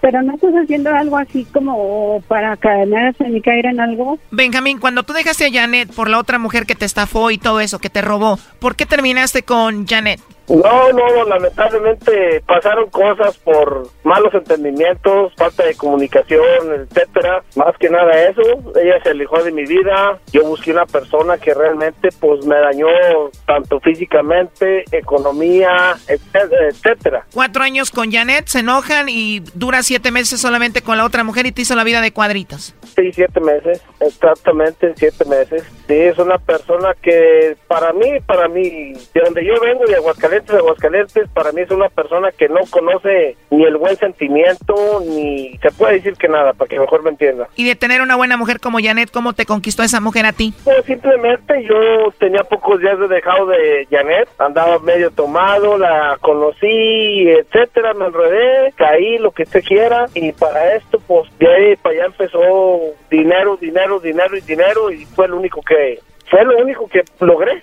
[SPEAKER 18] Pero no estás haciendo algo así como para cadenarse ni caer en algo.
[SPEAKER 9] Benjamín, cuando tú dejaste a Janet por la otra mujer que te estafó y todo eso, que te robó, ¿por qué terminaste con Janet?
[SPEAKER 17] No, no, lamentablemente pasaron cosas por malos entendimientos, falta de comunicación, etcétera. Más que nada eso, ella se alejó de mi vida. Yo busqué una persona que realmente pues me dañó tanto físicamente, economía, etcétera.
[SPEAKER 9] Cuatro años con Janet, se enojan y dura siete meses solamente con la otra mujer y te hizo la vida de cuadritos.
[SPEAKER 17] Sí, siete meses, exactamente siete meses. Sí, es una persona que para mí, para mí, de donde yo vengo, de Aguascalientes, de Aguascalientes, para mí es una persona que no conoce ni el buen sentimiento, ni se puede decir que nada, para que mejor me entienda.
[SPEAKER 9] Y de tener una buena mujer como Janet, ¿cómo te conquistó esa mujer a ti?
[SPEAKER 17] Pues simplemente yo tenía pocos días de dejado de Janet, andaba medio tomado, la conocí, etcétera, me enredé, caí, lo que usted quiera, y para esto, pues de ahí para allá empezó dinero, dinero, dinero y dinero, y fue lo único que, fue lo único que logré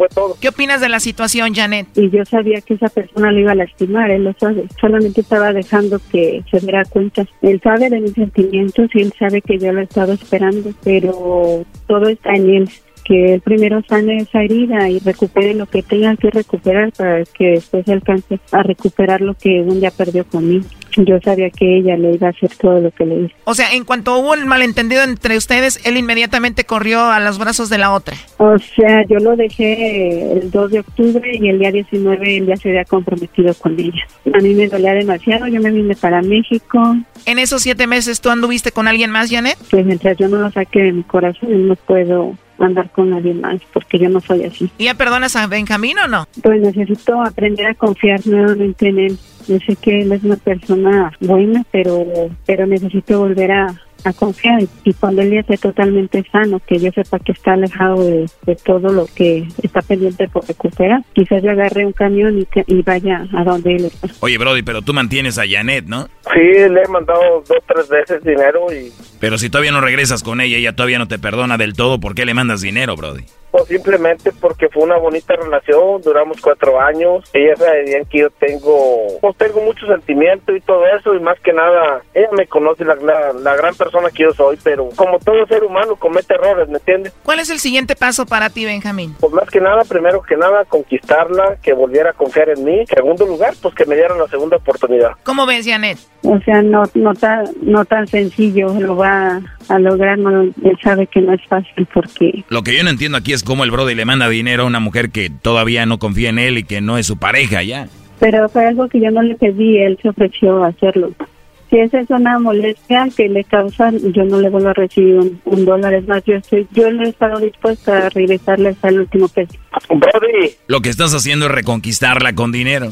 [SPEAKER 17] fue todo.
[SPEAKER 9] ¿Qué opinas de la situación, Janet?
[SPEAKER 18] Y yo sabía que esa persona lo iba a lastimar, él lo sabe. Solamente estaba dejando que se diera cuenta. Él sabe de mis sentimientos y él sabe que yo lo estaba esperando, pero todo está en él. Que él primero sane esa herida y recupere lo que tenga que recuperar para que después alcance a recuperar lo que un día perdió conmigo. Yo sabía que ella le iba a hacer todo lo que le hizo.
[SPEAKER 9] O sea, en cuanto hubo el malentendido entre ustedes, él inmediatamente corrió a los brazos de la otra.
[SPEAKER 18] O sea, yo lo dejé el 2 de octubre y el día 19 él ya se había comprometido con ella. A mí me dolía demasiado, yo me vine para México.
[SPEAKER 9] En esos siete meses, ¿tú anduviste con alguien más, Janet?
[SPEAKER 18] Pues mientras yo no lo saque de mi corazón, no puedo andar con nadie más porque yo no soy así.
[SPEAKER 9] ¿Y ya perdonas a Benjamín o no?
[SPEAKER 18] Pues necesito aprender a confiar nuevamente en él. Yo sé que él es una persona buena, pero pero necesito volver a, a confiar y cuando él ya esté totalmente sano, que yo sepa que está alejado de, de todo lo que está pendiente por recuperar, quizás yo agarre un camión y, que- y vaya a donde él está.
[SPEAKER 4] Oye, Brody, pero tú mantienes a Janet, ¿no?
[SPEAKER 17] Sí, le he mandado dos, tres veces dinero y
[SPEAKER 4] Pero si todavía no regresas con ella, ella todavía no te perdona del todo, ¿por qué le mandas dinero, Brody?
[SPEAKER 17] Pues simplemente porque fue una bonita relación, duramos cuatro años, ella sabía que yo tengo, pues tengo mucho sentimiento y todo eso y más que nada, ella me conoce la, la, la gran persona que yo soy, pero como todo ser humano comete errores, ¿me entiendes?
[SPEAKER 9] ¿Cuál es el siguiente paso para ti, Benjamín?
[SPEAKER 17] Pues más que nada, primero que nada, conquistarla, que volviera a confiar en mí. Segundo lugar, pues que me dieran la segunda oportunidad.
[SPEAKER 9] ¿Cómo ves, Janet?
[SPEAKER 18] O sea, no, no, tan, no tan sencillo lo va a lograr, no, él sabe que no es fácil porque
[SPEAKER 4] Lo que yo no entiendo aquí es cómo el Brody le manda dinero a una mujer que todavía no confía en él y que no es su pareja ya.
[SPEAKER 18] Pero fue algo que yo no le pedí, él se ofreció a hacerlo. Si esa es una molestia que le causa, yo no le vuelvo a recibir un, un dólar. Es más, yo estoy, yo no he estado dispuesta a regresarle hasta el último peso.
[SPEAKER 17] Brody,
[SPEAKER 4] Lo que estás haciendo es reconquistarla con dinero.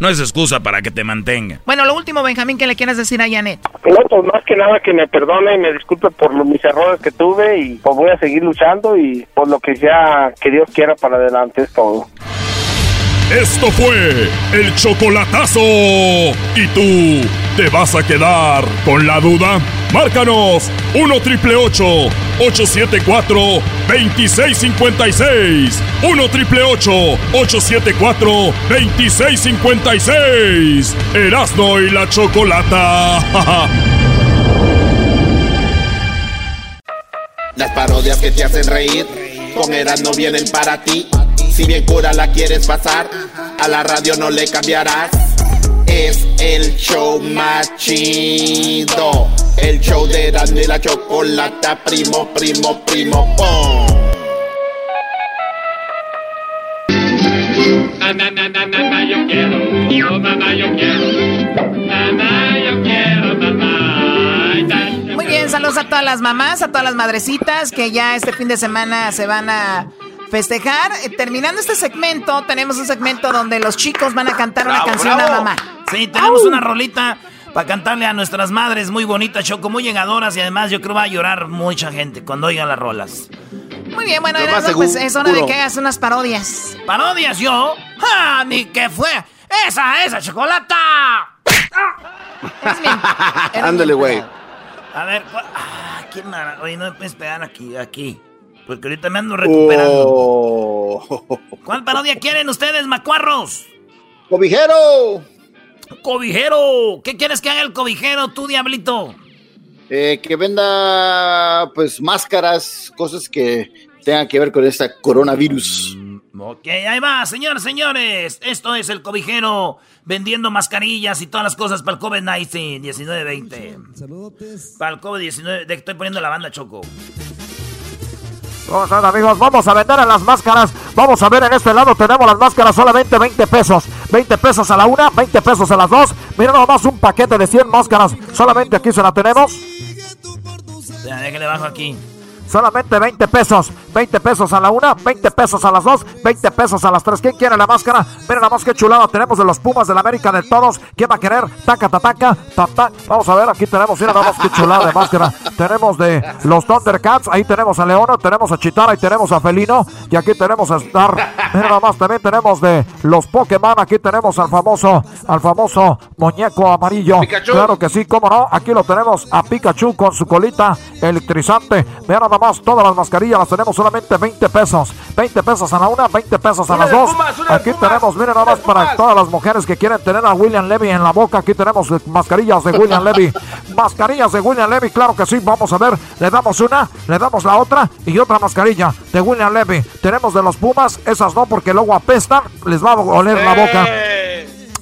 [SPEAKER 4] No es excusa para que te mantenga.
[SPEAKER 9] Bueno, lo último, Benjamín, que le quieras decir a Janet.
[SPEAKER 17] No, pues más que nada que me perdone y me disculpe por los, mis errores que tuve y pues voy a seguir luchando y por lo que sea que Dios quiera para adelante es todo.
[SPEAKER 19] Esto fue el chocolatazo. ¿Y tú te vas a quedar con la duda? Márcanos 1 triple 874 2656. 1 triple 874 2656. Erasno y la chocolata.
[SPEAKER 2] Las parodias que te hacen reír con Eras no vienen para ti. Si bien cura la quieres pasar, a la radio no le cambiarás. Es el show más chido. El show de y la chocolata, primo, primo, primo, pom.
[SPEAKER 20] Mamá, mamá, mamá, yo quiero. Oh, mamá, yo quiero. Mamá, yo quiero,
[SPEAKER 9] Muy bien, saludos a todas las mamás, a todas las madrecitas que ya este fin de semana se van a festejar. Eh, Terminando este segmento, tenemos un segmento donde los chicos van a cantar una canción
[SPEAKER 3] bravo.
[SPEAKER 9] a mamá.
[SPEAKER 3] Sí, tenemos una rolita para cantarle a nuestras madres muy bonitas, Choco, muy llegadoras y además yo creo va a llorar mucha gente cuando oigan las rolas.
[SPEAKER 9] Muy bien, bueno, Erasmo, pues es hora de que hagas unas parodias.
[SPEAKER 3] ¿Parodias yo? ¡Ah, ni que fue! ¡Esa, esa, chocolata!
[SPEAKER 5] Ándale, güey.
[SPEAKER 3] A ver. Ah, ¿quién Oye, no me puedes pegar aquí, aquí. Porque ahorita me ando recuperando.
[SPEAKER 5] Oh.
[SPEAKER 3] ¿Cuál parodia quieren ustedes, macuarros?
[SPEAKER 14] ¡Cobijero!
[SPEAKER 3] ¡Cobijero! ¿Qué quieres que haga el cobijero, tú, diablito?
[SPEAKER 14] Eh, que venda, pues, máscaras, cosas que tengan que ver con esta coronavirus.
[SPEAKER 3] Ok, ahí va, señores, señores. Esto es el cobijero vendiendo mascarillas y todas las cosas para el COVID-19, 19-20.
[SPEAKER 16] Saludotes.
[SPEAKER 3] Para el COVID-19, de que estoy poniendo la banda, Choco.
[SPEAKER 16] ¿Cómo están amigos? Vamos a vender en las máscaras. Vamos a ver en este lado tenemos las máscaras solamente 20 pesos. 20 pesos a la una, 20 pesos a las dos. Mira nomás un paquete de 100 máscaras. Solamente aquí se la tenemos.
[SPEAKER 3] Ya, déjale bajo aquí.
[SPEAKER 16] Solamente 20 pesos. 20 pesos a la una, 20 pesos a las dos, 20 pesos a las tres. ¿Quién quiere la máscara? Miren nada más que chulada. Tenemos de los Pumas de la América de todos. ¿Quién va a querer? Taca, taca, taca. Vamos a ver, aquí tenemos, mira nada más que chulada de máscara. Tenemos de los Thundercats, ahí tenemos a Leono, tenemos a Chitara y tenemos a Felino. Y aquí tenemos a Star. Mira nada más, también tenemos de los Pokémon. Aquí tenemos al famoso, al famoso muñeco amarillo. Claro que sí, cómo no. Aquí lo tenemos a Pikachu con su colita electrizante. Vean nada más, todas las mascarillas las tenemos solamente 20 pesos. 20 pesos a la una, 20 pesos a las dos. Aquí tenemos, miren nada más para todas las mujeres que quieren tener a William Levy en la boca. Aquí tenemos mascarillas de William Levy. Mascarillas de William Levy, claro que sí. Vamos a ver, le damos una, le damos la otra y otra mascarilla de William Levy. Tenemos de los Pumas, esas no, porque luego apestan, les va a oler la boca.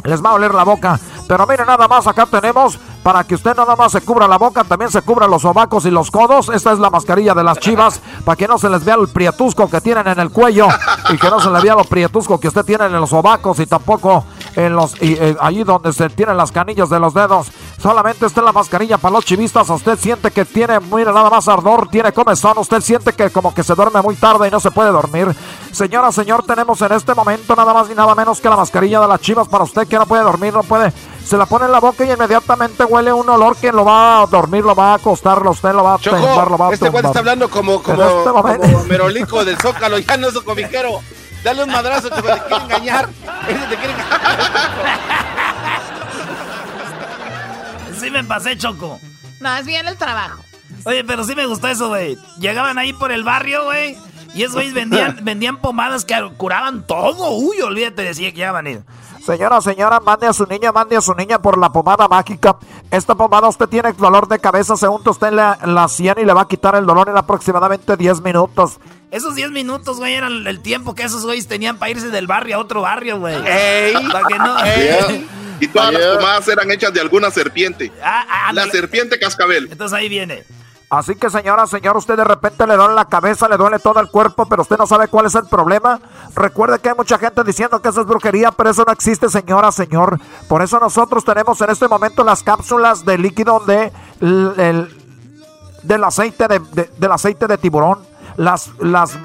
[SPEAKER 16] Les va a oler la boca. Pero miren, nada más acá tenemos para que usted nada más se cubra la boca, también se cubra los sobacos y los codos. Esta es la mascarilla de las chivas, para que no se les vea el prietusco que tienen en el cuello y que no se les vea lo prietusco que usted tiene en los sobacos y tampoco en los y, eh, allí donde se tienen las canillas de los dedos. Solamente esta es la mascarilla para los chivistas. Usted siente que tiene, mire, nada más ardor, tiene comezón. Usted siente que como que se duerme muy tarde y no se puede dormir. Señora, señor, tenemos en este momento nada más y nada menos que la mascarilla de las chivas para usted que no puede dormir, no puede se la pone en la boca y inmediatamente huele un olor que lo va a dormir, lo va a acostar, usted lo va a tumbar, lo va a
[SPEAKER 5] este
[SPEAKER 16] tumbar.
[SPEAKER 5] está hablando como, como,
[SPEAKER 16] este
[SPEAKER 5] como Merolico del Zócalo, ya no es un comijero. Dale un madrazo, te, te quiere engañar. Ese te quiere
[SPEAKER 3] Sí me pasé, Choco.
[SPEAKER 9] No, es bien el trabajo.
[SPEAKER 3] Oye, pero sí me gustó eso, güey. Llegaban ahí por el barrio, güey. Y esos güeyes vendían, vendían pomadas que curaban todo. Uy, olvídate, decía que ya van a ir.
[SPEAKER 16] Señora, señora, mande a su niña, mande a su niña por la pomada mágica. Esta pomada usted tiene dolor de cabeza, se unta usted en la, en la sien y le va a quitar el dolor en aproximadamente 10 minutos.
[SPEAKER 3] Esos 10 minutos, güey, eran el tiempo que esos güeyes tenían para irse del barrio a otro barrio, güey.
[SPEAKER 5] ¡Ey!
[SPEAKER 3] Para que no...
[SPEAKER 8] Y todas las pomadas eran hechas de alguna serpiente. la serpiente cascabel.
[SPEAKER 3] Entonces ahí viene.
[SPEAKER 16] Así que señora, señor, usted de repente le duele la cabeza, le duele todo el cuerpo, pero usted no sabe cuál es el problema. Recuerde que hay mucha gente diciendo que eso es brujería, pero eso no existe, señora, señor. Por eso nosotros tenemos en este momento las cápsulas de líquido de el, del aceite de, de- del aceite de tiburón. Las las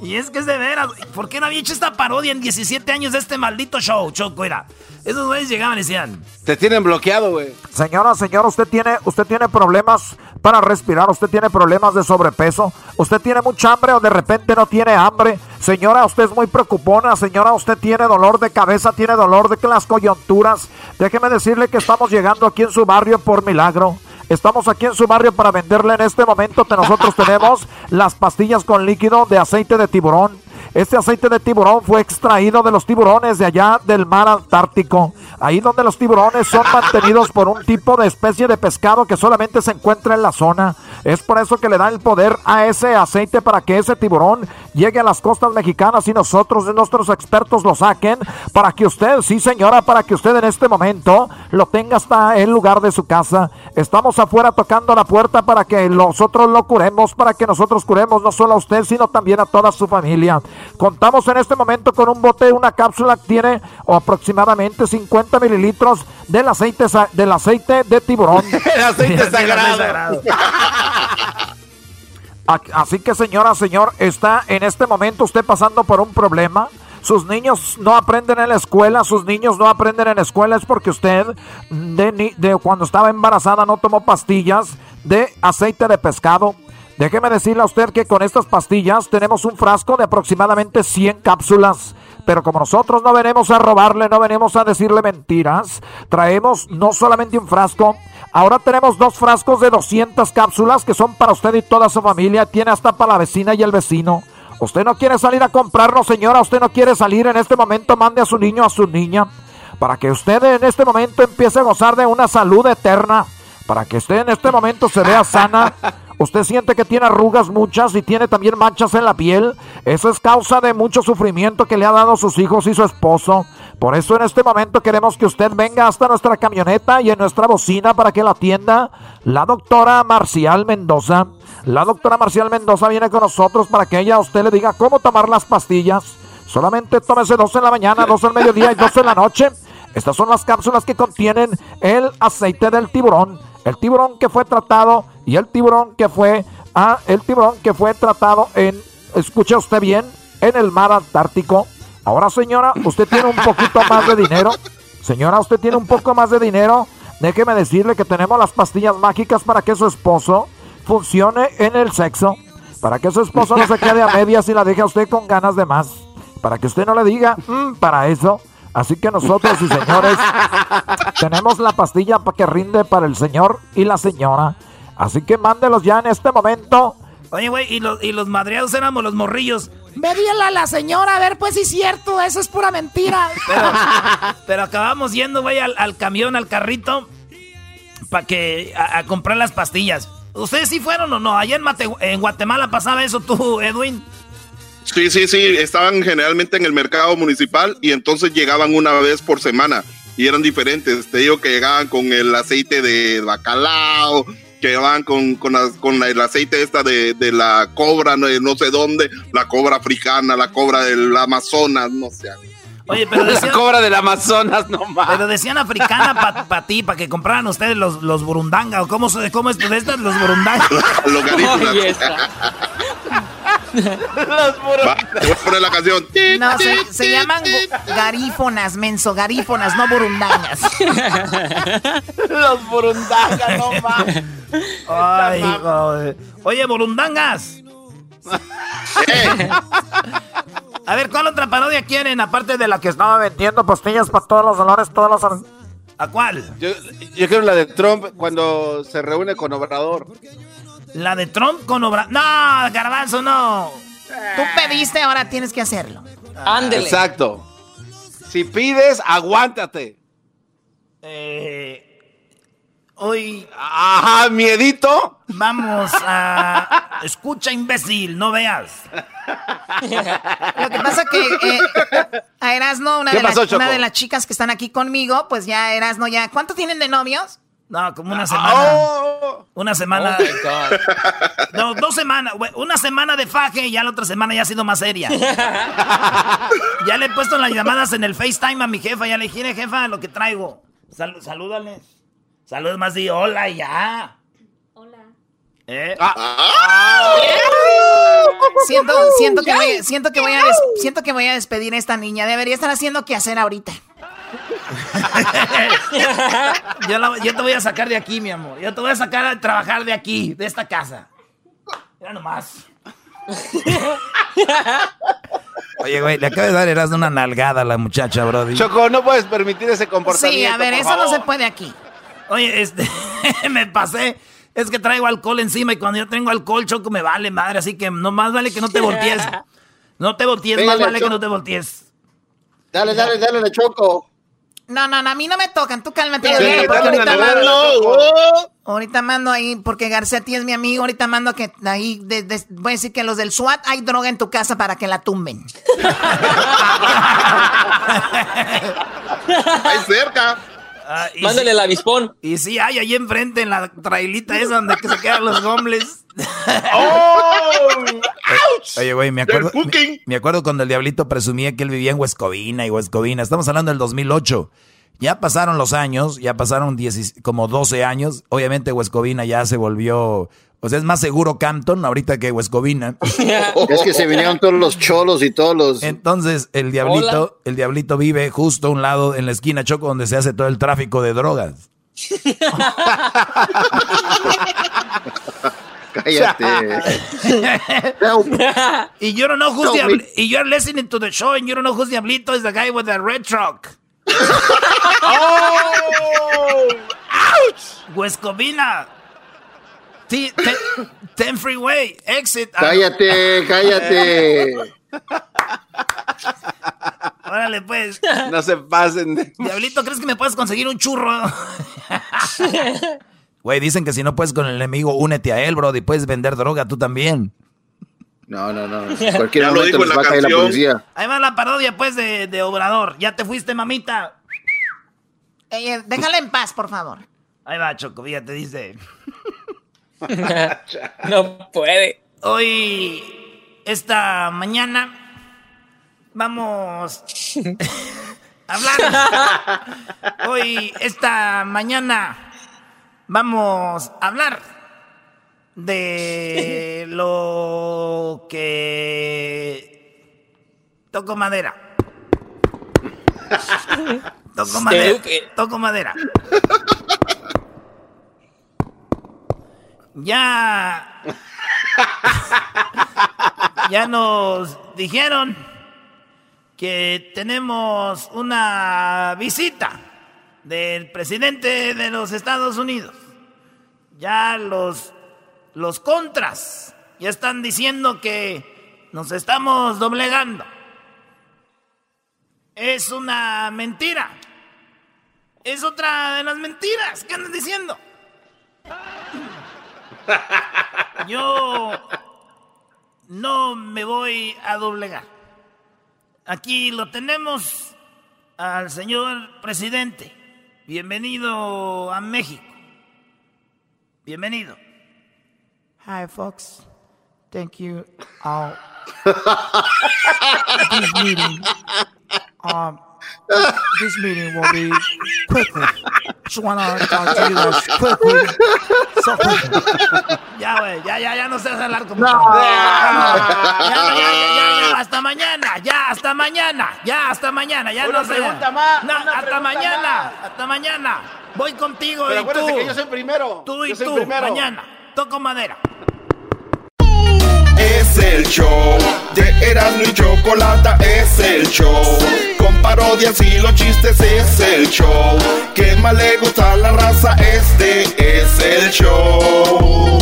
[SPEAKER 3] Y es que es de veras, ¿por qué no había hecho esta parodia en 17 años de este maldito show, Choco? Era, esos güeyes llegaban y decían,
[SPEAKER 5] Te tienen bloqueado, güey.
[SPEAKER 16] Señora, señor, usted tiene, usted tiene problemas para respirar, usted tiene problemas de sobrepeso, usted tiene mucha hambre o de repente no tiene hambre. Señora, usted es muy preocupona, señora, usted tiene dolor de cabeza, tiene dolor de las coyunturas. Déjeme decirle que estamos llegando aquí en su barrio por milagro. Estamos aquí en su barrio para venderle en este momento que nosotros tenemos las pastillas con líquido de aceite de tiburón. Este aceite de tiburón fue extraído de los tiburones de allá del mar Antártico, ahí donde los tiburones son mantenidos por un tipo de especie de pescado que solamente se encuentra en la zona. Es por eso que le da el poder a ese aceite para que ese tiburón llegue a las costas mexicanas y nosotros, nuestros expertos, lo saquen para que usted, sí señora, para que usted en este momento lo tenga hasta el lugar de su casa. Estamos afuera tocando la puerta para que nosotros lo curemos, para que nosotros curemos no solo a usted, sino también a toda su familia. Contamos en este momento con un bote, una cápsula que tiene aproximadamente 50 mililitros del aceite, del aceite de tiburón.
[SPEAKER 5] El aceite sagrado.
[SPEAKER 16] Así que señora, señor, está en este momento usted pasando por un problema. Sus niños no aprenden en la escuela, sus niños no aprenden en la escuela, es porque usted de, de cuando estaba embarazada no tomó pastillas de aceite de pescado. Déjeme decirle a usted que con estas pastillas tenemos un frasco de aproximadamente 100 cápsulas. Pero como nosotros no venimos a robarle, no venimos a decirle mentiras, traemos no solamente un frasco, ahora tenemos dos frascos de 200 cápsulas que son para usted y toda su familia, tiene hasta para la vecina y el vecino. Usted no quiere salir a comprarlo, señora, usted no quiere salir en este momento, mande a su niño, a su niña, para que usted en este momento empiece a gozar de una salud eterna, para que usted en este momento se vea sana. Usted siente que tiene arrugas muchas y tiene también manchas en la piel. Eso es causa de mucho sufrimiento que le ha dado sus hijos y su esposo. Por eso en este momento queremos que usted venga hasta nuestra camioneta y en nuestra bocina para que la atienda la doctora Marcial Mendoza. La doctora Marcial Mendoza viene con nosotros para que ella a usted le diga cómo tomar las pastillas. Solamente tómese dos en la mañana, dos al mediodía y dos en la noche. Estas son las cápsulas que contienen el aceite del tiburón. El tiburón que fue tratado y el tiburón que fue ah, el tiburón que fue tratado en escuche usted bien, en el mar Antártico. Ahora, señora, usted tiene un poquito más de dinero. Señora, usted tiene un poco más de dinero. Déjeme decirle que tenemos las pastillas mágicas para que su esposo funcione en el sexo. Para que su esposo no se quede a medias y la deje a usted con ganas de más. Para que usted no le diga, "Mm, para eso. Así que nosotros y señores tenemos la pastilla para que rinde para el señor y la señora. Así que mándelos ya en este momento.
[SPEAKER 3] Oye, güey, y los, y los madreados éramos los morrillos.
[SPEAKER 9] Ve, dile a la señora, a ver, pues si es cierto, eso es pura mentira.
[SPEAKER 3] Pero, pero acabamos yendo, güey, al, al camión, al carrito, para que a, a comprar las pastillas. ¿Ustedes sí fueron o no? Allá en, Mate- en Guatemala pasaba eso tú, Edwin.
[SPEAKER 8] Sí, sí, sí, estaban generalmente en el mercado municipal y entonces llegaban una vez por semana y eran diferentes. Te digo que llegaban con el aceite de bacalao, que llegaban con, con, la- el aceite esta de, de la cobra, no, no sé dónde, la cobra africana, la cobra del Amazonas, no sé.
[SPEAKER 3] Oye, pero
[SPEAKER 5] La
[SPEAKER 3] decían,
[SPEAKER 5] cobra del Amazonas, no más.
[SPEAKER 3] pero decían africana para ti, para que compraran ustedes los, los burundanga. ¿O cómo, se- cómo es de estas, los burundanga?
[SPEAKER 8] Los
[SPEAKER 6] Oye, esta.
[SPEAKER 8] Va, te voy a poner la canción.
[SPEAKER 9] No, se, se llaman garífonas, menso, garífonas, no burundangas.
[SPEAKER 5] Los burundangas, no más.
[SPEAKER 3] Ay, joder. Oye, burundangas. A ver, ¿cuál otra parodia quieren aparte de la que
[SPEAKER 16] Estaba vendiendo pastillas para todos los dolores, todos los...
[SPEAKER 3] ¿A cuál?
[SPEAKER 5] Yo, yo quiero la de Trump cuando se reúne con Obrador.
[SPEAKER 3] La de Trump con Obra... No, Garbanzo, no.
[SPEAKER 9] Tú pediste, ahora tienes que hacerlo.
[SPEAKER 6] Ándele.
[SPEAKER 5] Exacto. Si pides, aguántate.
[SPEAKER 3] Eh, hoy
[SPEAKER 5] Ajá, miedito.
[SPEAKER 3] vamos a... Escucha, imbécil, no veas.
[SPEAKER 9] Lo que pasa que eh, a Erasno, una,
[SPEAKER 5] ¿Qué
[SPEAKER 9] de
[SPEAKER 5] pasó,
[SPEAKER 9] una de las chicas que están aquí conmigo, pues ya Erasno ya... ¿Cuánto tienen de novios?
[SPEAKER 3] No, como una semana.
[SPEAKER 5] Oh.
[SPEAKER 3] Una semana.
[SPEAKER 6] Oh my God.
[SPEAKER 3] No, dos semanas. Una semana de faje y ya la otra semana ya ha sido más seria. ya le he puesto las llamadas en el FaceTime a mi jefa. Ya le dije, "Mire, jefa, lo que traigo. Sal- salúdales. Saludos más y hola y ya. Hola. ¿Eh?
[SPEAKER 9] Siento, siento, que voy, siento, que voy a des- siento que voy a despedir a esta niña. Debería estar haciendo qué hacer ahorita.
[SPEAKER 3] Yo, la- yo te voy a sacar de aquí, mi amor. Yo te voy a sacar a trabajar de aquí, de esta casa. Mira nomás.
[SPEAKER 4] Oye, güey, le acaba de dar Erasmo una nalgada a la muchacha, Brody.
[SPEAKER 5] Choco, no puedes permitir ese comportamiento.
[SPEAKER 9] Sí, a ver,
[SPEAKER 5] por
[SPEAKER 9] eso no se puede aquí.
[SPEAKER 3] Oye, este, me pasé. Es que traigo alcohol encima y cuando yo tengo alcohol, Choco, me vale madre. Así que no más vale que no te voltees. No te voltees, más vale que no te voltees.
[SPEAKER 14] Dale, dale, dale, le choco.
[SPEAKER 9] No, no, no, a mí no me tocan. Tú cálmate.
[SPEAKER 5] Sí,
[SPEAKER 9] porque ahorita mando, ahorita mando ahí, porque Garcetti es mi amigo. Ahorita mando que ahí, de- de- voy a decir que los del SWAT hay droga en tu casa para que la tumben.
[SPEAKER 8] Ahí cerca.
[SPEAKER 3] Ah,
[SPEAKER 6] Mándale
[SPEAKER 3] sí-
[SPEAKER 6] el avispón.
[SPEAKER 3] Y sí, hay ahí enfrente en la trailita esa donde que se quedan los gombles.
[SPEAKER 4] Oye, güey, me acuerdo, me, me acuerdo cuando el Diablito presumía que él vivía en Huescovina y Huescovina. Estamos hablando del 2008. Ya pasaron los años, ya pasaron 10 como 12 años. Obviamente Huescovina ya se volvió... O sea, es más seguro Campton ahorita que Huescovina.
[SPEAKER 14] Es que se vinieron todos los cholos y todos los.
[SPEAKER 4] Entonces, el Diablito, el Diablito vive justo a un lado en la esquina Choco donde se hace todo el tráfico de drogas.
[SPEAKER 14] Cállate.
[SPEAKER 3] y you don't know who's
[SPEAKER 14] No,
[SPEAKER 3] the y you're listening to the show and you don't know who's Diablito is the guy with the red truck. Huescovina. T- te- ten freeway, exit. Ah,
[SPEAKER 14] Cállate, cállate.
[SPEAKER 3] Órale, pues.
[SPEAKER 5] No se pasen de...
[SPEAKER 3] Diablito, ¿crees que me puedes conseguir un churro?
[SPEAKER 4] Güey, dicen que si no puedes con el enemigo, únete a él, Brody. Puedes vender droga tú también.
[SPEAKER 14] No, no, no. Cualquier
[SPEAKER 8] Ya lo
[SPEAKER 14] momento
[SPEAKER 8] dijo en
[SPEAKER 14] nos
[SPEAKER 8] la
[SPEAKER 14] va a caer la
[SPEAKER 8] canción.
[SPEAKER 14] policía.
[SPEAKER 3] Ahí va la parodia, pues, de, de Obrador. Ya te fuiste, mamita.
[SPEAKER 9] Ey, eh, déjala en paz, por favor.
[SPEAKER 3] Ahí va, Choco, te dice.
[SPEAKER 6] No puede.
[SPEAKER 3] Hoy, esta mañana, vamos a hablar. Hoy, esta mañana, vamos a hablar de lo que toco madera. Toco madera. Toco madera. Ya. Ya nos dijeron que tenemos una visita del presidente de los Estados Unidos. Ya los, los contras ya están diciendo que nos estamos doblegando. Es una mentira. Es otra de las mentiras que andan diciendo. Yo no me voy a doblegar. Aquí lo tenemos al señor presidente. Bienvenido a México. Bienvenido.
[SPEAKER 9] Hi, folks. Thank you all. Um, this meeting will be quickly. Just wanna talk to you guys quickly. So quickly.
[SPEAKER 3] Ya, güey, ya, ya, ya no sé hablar como. No. Ya, ya, ya, ya, ya, hasta mañana, ya, hasta mañana, ya, hasta mañana, ya
[SPEAKER 5] Una
[SPEAKER 3] no sé.
[SPEAKER 5] pregunta más,
[SPEAKER 3] No,
[SPEAKER 5] una
[SPEAKER 3] hasta
[SPEAKER 5] pregunta
[SPEAKER 3] mañana,
[SPEAKER 5] más.
[SPEAKER 3] hasta mañana. Voy contigo
[SPEAKER 5] Pero
[SPEAKER 3] y tú.
[SPEAKER 5] que yo soy primero.
[SPEAKER 3] Tú y
[SPEAKER 5] Yo soy
[SPEAKER 3] tú,
[SPEAKER 5] primero.
[SPEAKER 3] mañana. Toco madera.
[SPEAKER 2] Es el show de Erasmo y Chocolata, es el show. Con parodias y los chistes es el show. Que más le gusta a la raza, este es el show.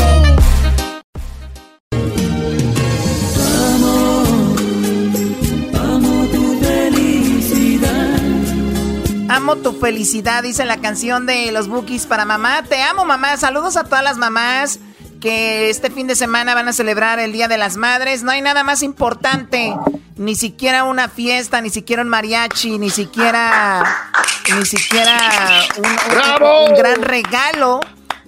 [SPEAKER 7] Amo tu felicidad.
[SPEAKER 9] Amo tu felicidad, dice la canción de los Bookies para mamá. Te amo, mamá. Saludos a todas las mamás que este fin de semana van a celebrar el Día de las Madres. No hay nada más importante, ni siquiera una fiesta, ni siquiera un mariachi, ni siquiera, ni siquiera un, un-
[SPEAKER 7] ¡Bravo!
[SPEAKER 9] un gran regalo.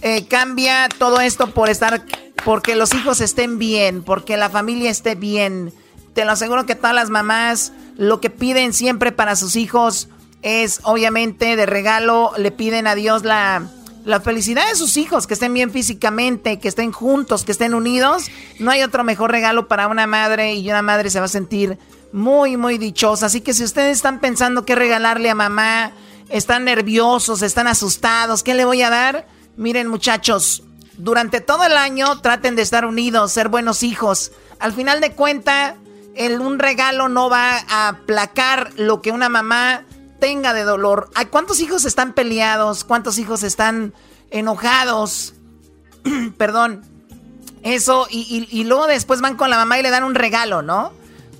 [SPEAKER 9] Eh, cambia todo esto por estar, porque los hijos estén bien, porque la familia esté bien. Te lo aseguro que todas las mamás lo que piden siempre para sus hijos es, obviamente, de regalo, le piden a Dios la, la felicidad de sus hijos, que estén bien físicamente, que estén juntos, que estén unidos. No hay otro mejor regalo para una madre y una madre se va a sentir muy, muy dichosa. Así que si ustedes están pensando qué regalarle a mamá, están nerviosos, están asustados, ¿qué le voy a dar? Miren muchachos, durante todo el año traten de estar unidos, ser buenos hijos. Al final de cuenta, el, un regalo no va a aplacar lo que una mamá tenga de dolor. ¿Cuántos hijos están peleados? ¿Cuántos hijos están enojados? Perdón. Eso, y luego después van con la mamá y le dan un regalo, ¿no?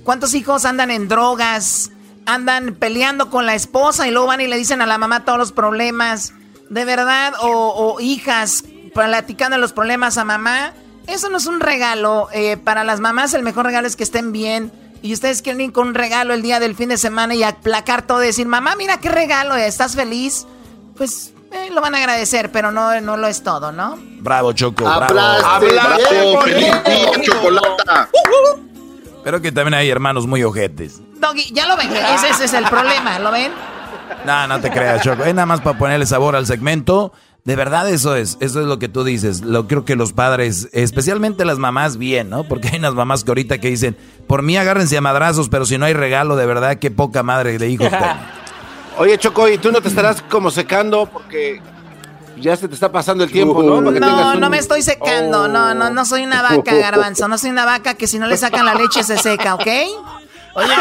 [SPEAKER 9] ¿Cuántos hijos andan en drogas? Andan peleando con la esposa y luego van y le dicen a la mamá todos los problemas. De verdad, o, o hijas platicando los problemas a mamá. Eso no es un regalo. Eh, para las mamás el mejor regalo es que estén bien. Y ustedes quieren ir con un regalo el día del fin de semana y aplacar todo y decir, mamá, mira qué regalo, ¿estás feliz? Pues eh, lo van a agradecer, pero no, no lo es todo, ¿no?
[SPEAKER 4] Bravo, Choco,
[SPEAKER 14] Hablaste
[SPEAKER 4] bravo.
[SPEAKER 8] Chocolata.
[SPEAKER 4] Pero que también hay hermanos muy ojetes.
[SPEAKER 9] Doggy, ya lo ven, ese, ese es el problema, ¿lo ven?
[SPEAKER 4] No, no te creas, Choco. Es nada más para ponerle sabor al segmento. De verdad eso es, eso es lo que tú dices. Lo creo que los padres, especialmente las mamás, bien, ¿no? Porque hay unas mamás que ahorita que dicen, por mí agárrense a madrazos, pero si no hay regalo, de verdad, qué poca madre de hijos tengo.
[SPEAKER 5] Oye, Choco, ¿y tú no te estarás como secando porque ya se te está pasando el tiempo, ¿no? Para que tengas
[SPEAKER 9] No,
[SPEAKER 5] un-
[SPEAKER 9] no me estoy secando, no, no, no soy una vaca, garbanzo, no soy una vaca que si no le sacan la leche se seca, ¿ok?
[SPEAKER 3] Oye,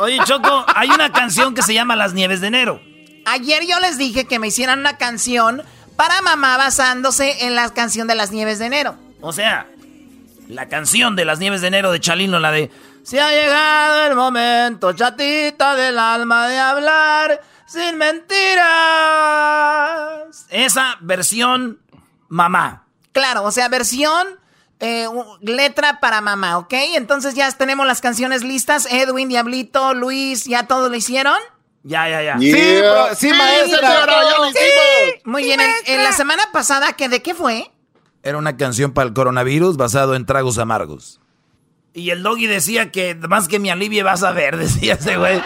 [SPEAKER 3] oye, Choco, hay una canción que se llama Las Nieves de Enero.
[SPEAKER 9] Ayer yo les dije que me hicieran una canción para mamá basándose en la canción de las nieves de enero.
[SPEAKER 3] O sea, la canción de Las Nieves de Enero de Chalino, la de Se ha llegado el momento, chatita del alma, de hablar sin mentiras. Esa versión mamá.
[SPEAKER 9] Claro, o sea, versión eh, letra para mamá, ¿ok? Entonces ya tenemos las canciones listas. Edwin, Diablito, Luis, ¿ya todos lo hicieron?
[SPEAKER 3] Ya, ya, ya.
[SPEAKER 5] Sí, bro, sí, maestra.
[SPEAKER 8] señora, ya lo hicimos.
[SPEAKER 9] Muy bien, en, en la semana pasada, ¿que ¿de qué fue?
[SPEAKER 4] Era una canción para el coronavirus basado en tragos amargos.
[SPEAKER 3] Y el doggy decía que más que me alivie vas a ver, decía ese güey.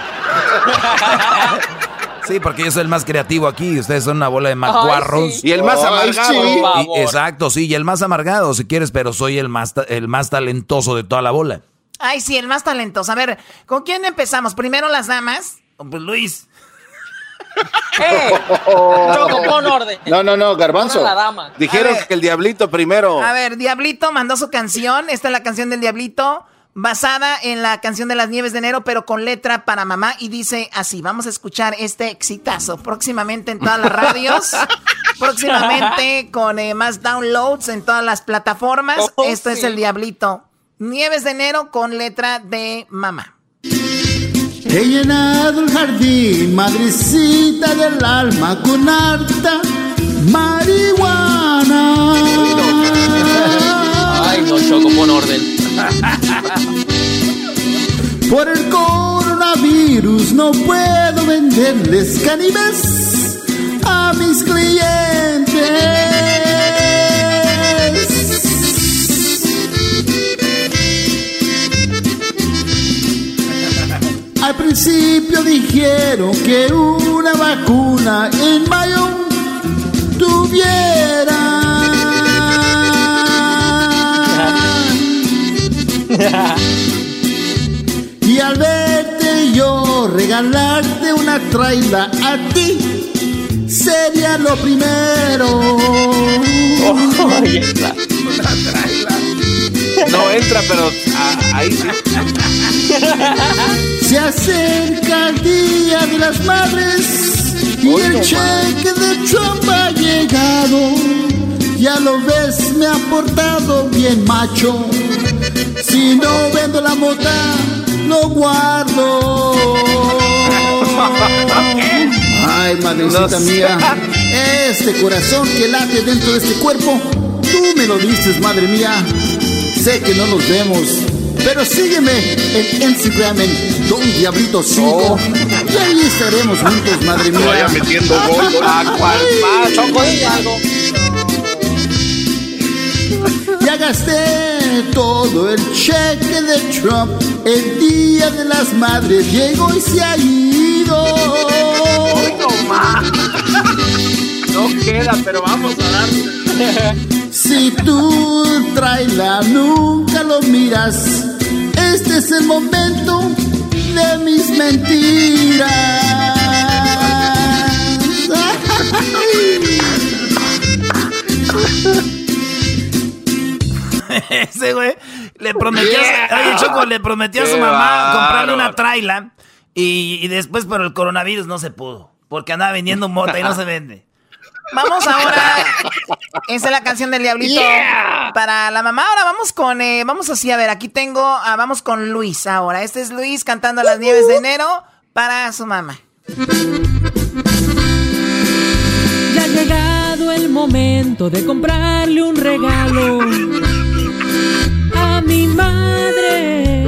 [SPEAKER 4] Sí, porque yo soy el más creativo aquí. Ustedes son una bola de macuarros.
[SPEAKER 5] Y el más amargado.
[SPEAKER 4] exacto, sí, y el más amargado, si quieres, pero soy el más, el más talentoso de toda la bola.
[SPEAKER 9] Ay, sí, el más talentoso. A ver, ¿con quién empezamos? Primero las damas.
[SPEAKER 4] Pues Luis.
[SPEAKER 6] ¡Eh! Choco, pon orden.
[SPEAKER 14] No, no, no, Garbanzo.
[SPEAKER 6] La dama.
[SPEAKER 5] Dijeron que el Diablito primero.
[SPEAKER 9] A ver, Diablito mandó su canción. Esta es la canción del Diablito. Basada en la canción de las nieves de enero, pero con letra para mamá. Y dice así: Vamos a escuchar este exitazo próximamente en todas las radios. próximamente con eh, más downloads en todas las plataformas.
[SPEAKER 6] Oh,
[SPEAKER 9] Esto es el Diablito. Nieves de enero con letra de mamá.
[SPEAKER 21] He llenado el jardín, madrecita del alma, con harta marihuana.
[SPEAKER 6] Ay, no, Choco, pon orden.
[SPEAKER 21] Por el coronavirus no puedo venderles caníbales a mis clientes. Principio dijeron que una vacuna en mayo tuviera. Y al verte yo regalarte una traila a ti sería lo primero.
[SPEAKER 5] No entra, pero ah, ahí sí.
[SPEAKER 21] Se acerca el día de las madres y el cheque de Trump ha llegado. Ya lo ves, me ha portado bien macho. Si no vendo la mota, lo guardo. Ay, madrecita
[SPEAKER 5] No sé.
[SPEAKER 21] mía, este corazón que late dentro de este cuerpo, tú me lo dices, madre mía. Sé que no nos vemos, pero sígueme en Instagram en Don Diablito 5 y ahí estaremos juntos, madre mía.
[SPEAKER 8] Vaya metiendo gol.
[SPEAKER 5] ¿A cuál más?
[SPEAKER 6] Choco.
[SPEAKER 21] Ya gasté todo el cheque de Trump. El día de las madres llegó y se ha ido.
[SPEAKER 5] No queda, pero vamos a dar.
[SPEAKER 21] Si tú traila nunca lo miras, este es el momento de mis mentiras.
[SPEAKER 3] Ese güey le prometió,
[SPEAKER 5] Yeah.
[SPEAKER 3] oye, Choco, le prometió a su mamá comprarle una traila y, y después por el coronavirus no se pudo. Porque andaba vendiendo mota y no se vende.
[SPEAKER 9] Vamos ahora. Esa es la canción del Diablito
[SPEAKER 5] Yeah.
[SPEAKER 9] para la mamá. Ahora vamos con. eh, vamos así, a ver, aquí tengo. ah, vamos con Luis ahora. Este es Luis cantando Las Nieves de Enero para su mamá.
[SPEAKER 13] Ya ha llegado el momento de comprarle un regalo a mi madre.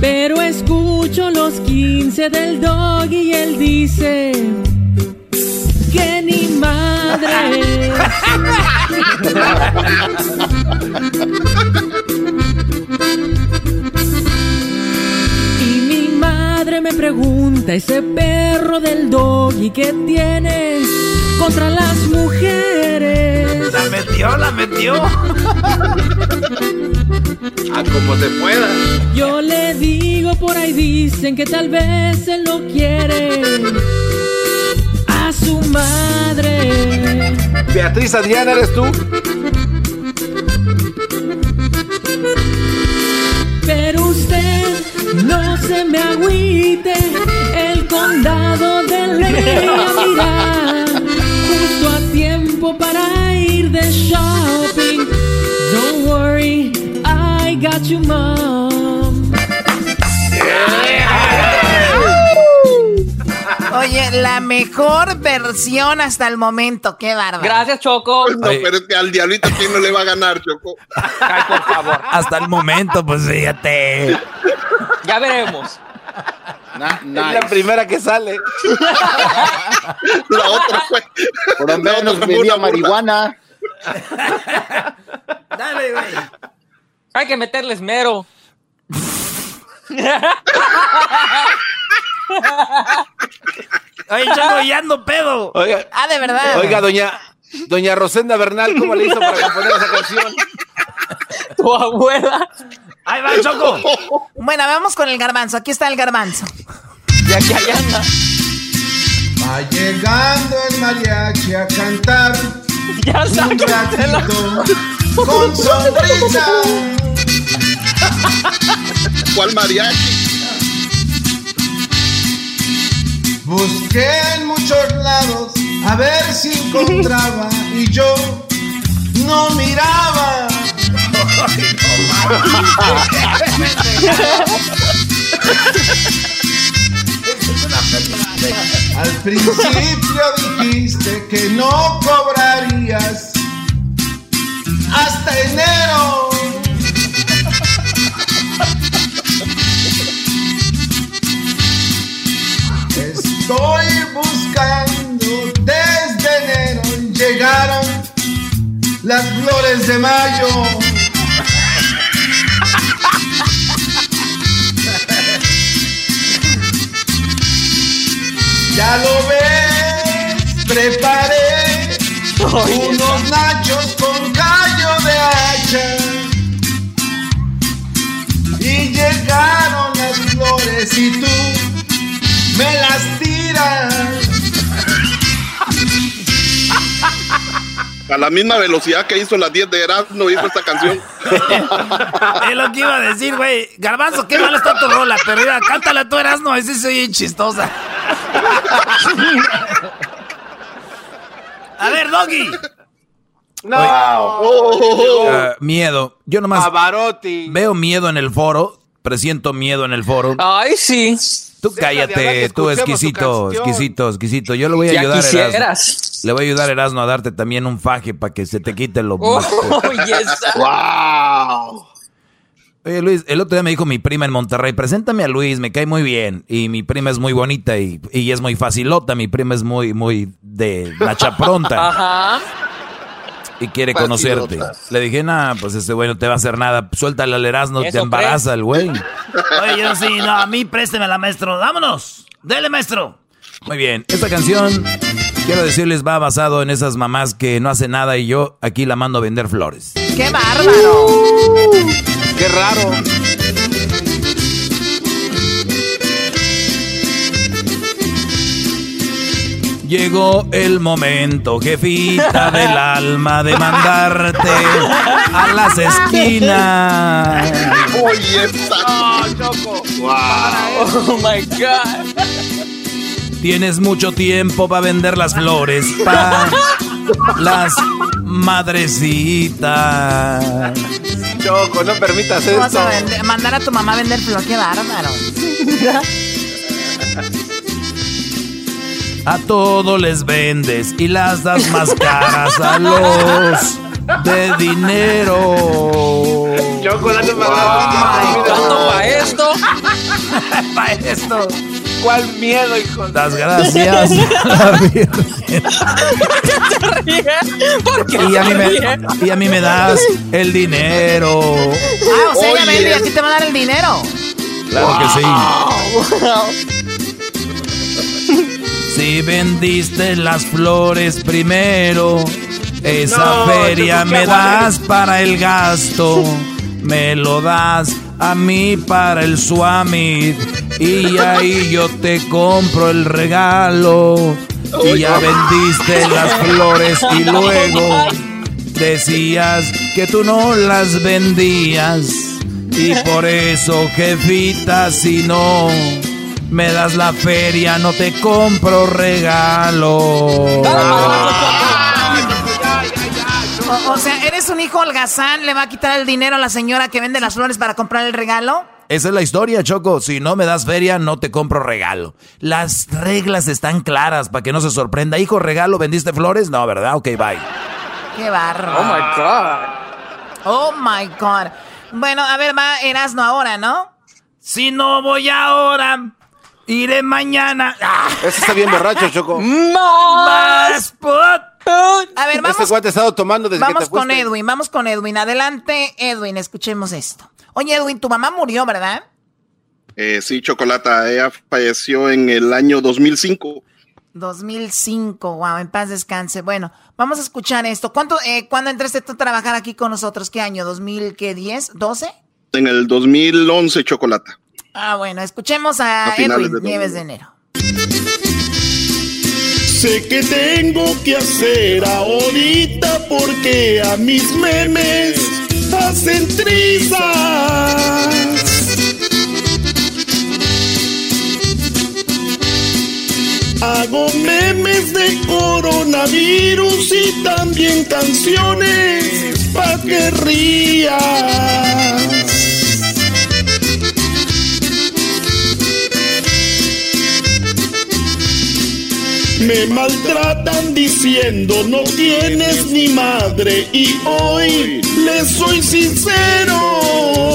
[SPEAKER 13] Pero escucho los 15 del dog y él dice que ni madre. Y mi madre me pregunta, ese perro del doggy que tienes contra las mujeres.
[SPEAKER 3] La metió, la metió.
[SPEAKER 5] A como se pueda.
[SPEAKER 13] Yo le digo, por ahí dicen que tal vez él no quiere a su madre.
[SPEAKER 5] Beatriz Adriana, ¿eres tú?
[SPEAKER 13] Pero usted no se me agüite, el condado de ley mirar got you, mom.
[SPEAKER 9] Oye, la mejor versión hasta el momento. Qué bárbaro.
[SPEAKER 6] Gracias, Choco.
[SPEAKER 8] No, pero es que al diablito, ¿quién no le va a ganar, Choco?
[SPEAKER 6] Ay, por favor.
[SPEAKER 4] Hasta el momento, pues fíjate.
[SPEAKER 6] Ya veremos.
[SPEAKER 5] Es la primera que sale.
[SPEAKER 8] La otra fue.
[SPEAKER 14] Por lo menos vendía marihuana.
[SPEAKER 3] Dale, güey.
[SPEAKER 6] Hay que meterles mero.
[SPEAKER 3] Oye, Choco, ya ando pedo.
[SPEAKER 5] Oiga,
[SPEAKER 9] Ah, de verdad.
[SPEAKER 5] oiga, doña, doña Rosenda Bernal, ¿cómo le hizo para componer esa canción?
[SPEAKER 6] Tu abuela.
[SPEAKER 3] Ahí va, Choco.
[SPEAKER 9] Bueno, vamos con el garbanzo. Aquí está el garbanzo.
[SPEAKER 6] Ya que allá anda.
[SPEAKER 7] Va llegando el mariachi a cantar
[SPEAKER 6] Ya
[SPEAKER 7] un ratito con sonrisa.
[SPEAKER 8] ¿Cuál mariachi?
[SPEAKER 7] Busqué en muchos lados a ver si encontraba y yo no miraba. Al principio dijiste que no cobrarías hasta enero. Estoy buscando desde enero. Llegaron las flores de mayo. Ya lo ves, preparé unos nachos con callo de hacha. Y llegaron las flores y tú me las tiras.
[SPEAKER 8] A la misma velocidad que hizo las 10 de Erasmo hizo esta canción.
[SPEAKER 3] Es lo que iba a decir, güey. Garbanzo, qué mal está tu rola, pero mira, cántala tú, Erasmo, así soy chistosa. A ver, Doggy.
[SPEAKER 5] No.
[SPEAKER 4] Ah, miedo. Yo nomás
[SPEAKER 5] Pavarotti.
[SPEAKER 4] veo miedo en el foro. Presiento miedo en el foro.
[SPEAKER 6] Ay, sí.
[SPEAKER 4] Tú cállate, tú exquisito, exquisito, exquisito. Yo le voy a
[SPEAKER 6] Ya
[SPEAKER 4] ayudar a Erasmo. Le voy a ayudar a Erasmo a darte también un faje para que se te quite lo
[SPEAKER 6] Oh, yes.
[SPEAKER 5] ¡Wow!
[SPEAKER 4] Oye, Luis, el otro día me dijo mi prima en Monterrey, preséntame a Luis, me cae muy bien. Y mi prima es muy bonita y, y es muy facilota. Mi prima es muy, muy de la chapronta
[SPEAKER 6] Ajá.
[SPEAKER 4] y quiere
[SPEAKER 5] Facilota.
[SPEAKER 4] conocerte. Le dije, nah, pues este güey no te va a hacer nada. Suéltale al Erasmo, te
[SPEAKER 6] ¿Eso
[SPEAKER 4] embaraza el güey.
[SPEAKER 3] Oye, yo sí, no, a mí préstemela, maestro. Vámonos. Dele, maestro.
[SPEAKER 4] Muy bien, esta canción, quiero decirles, va basado en esas mamás que no hacen nada y yo aquí la mando a vender flores.
[SPEAKER 9] ¡Qué bárbaro!
[SPEAKER 5] ¡Qué raro!
[SPEAKER 4] Llegó el momento, jefita del alma, de mandarte a las esquinas.
[SPEAKER 8] Oye, esta.
[SPEAKER 6] Oh my God.
[SPEAKER 4] Tienes mucho tiempo para vender las flores para las madrecitas.
[SPEAKER 5] Choco, no permitas
[SPEAKER 9] ¿Cómo vas
[SPEAKER 5] esto.
[SPEAKER 9] a vender- mandar a tu mamá a vender flor? ¡Qué bárbaro!
[SPEAKER 4] A todos les vendes y las das más caras a los de dinero.
[SPEAKER 5] Choco, dale
[SPEAKER 6] ¿Cuánto para esto?
[SPEAKER 3] Para esto.
[SPEAKER 5] ¿Cuál miedo, hijo? de-
[SPEAKER 4] Das gracias la.
[SPEAKER 6] ¿Por qué
[SPEAKER 4] Y a, mí me, y a mí me das el dinero.
[SPEAKER 9] Ah, o sea, ella vende y a ti te va a dar el dinero.
[SPEAKER 4] Claro que sí.
[SPEAKER 6] Wow.
[SPEAKER 4] Si vendiste las flores primero, esa
[SPEAKER 5] No,
[SPEAKER 4] feria me das para el gasto, me lo das a mí para el suamit y ahí yo te compro el regalo y ya vendiste las flores y luego decías que tú no las vendías y por eso jefita si no me das la feria no te compro regalo.
[SPEAKER 9] O, o sea, ¿eres un hijo holgazán? ¿Le va a quitar el dinero a la señora que vende las flores para comprar el regalo?
[SPEAKER 4] Esa es la historia, Choco. Si no me das feria, no te compro regalo. Las reglas están claras para que no se sorprenda. Hijo, regalo, ¿vendiste flores? No, ¿verdad? Ok, bye.
[SPEAKER 9] ¡Qué barro!
[SPEAKER 6] Oh my God.
[SPEAKER 9] Oh my God. Bueno, a ver, va Erasno ahora, ¿no?
[SPEAKER 3] Si no voy ahora, iré mañana. ¡Ah!
[SPEAKER 5] Ese está bien borracho, Choco.
[SPEAKER 3] Más pot.
[SPEAKER 9] A ver,
[SPEAKER 5] Este
[SPEAKER 9] vamos,
[SPEAKER 5] cuate ha estado tomando desde que
[SPEAKER 9] vamos
[SPEAKER 5] te
[SPEAKER 9] con. Edwin, vamos con Edwin. Adelante, Edwin, escuchemos esto. Oye, Edwin, tu mamá murió, ¿verdad?
[SPEAKER 8] Eh, sí, Chocolata, ella falleció en el año 2005.
[SPEAKER 9] 2005, wow, en paz descanse. Bueno, vamos a escuchar esto. ¿Cuánto, eh, ¿Cuándo entraste tú a trabajar aquí con nosotros? ¿Qué año? ¿2010? ¿12?
[SPEAKER 8] En el 2011, Chocolata.
[SPEAKER 9] Ah, bueno, escuchemos a, Edwin Nieves de enero.
[SPEAKER 2] Sé que tengo que hacer ahorita porque a mis memes hacen trizas. Hago memes de coronavirus y también canciones pa' que rías. Me maltratan diciendo no tienes ni madre y hoy les soy sincero.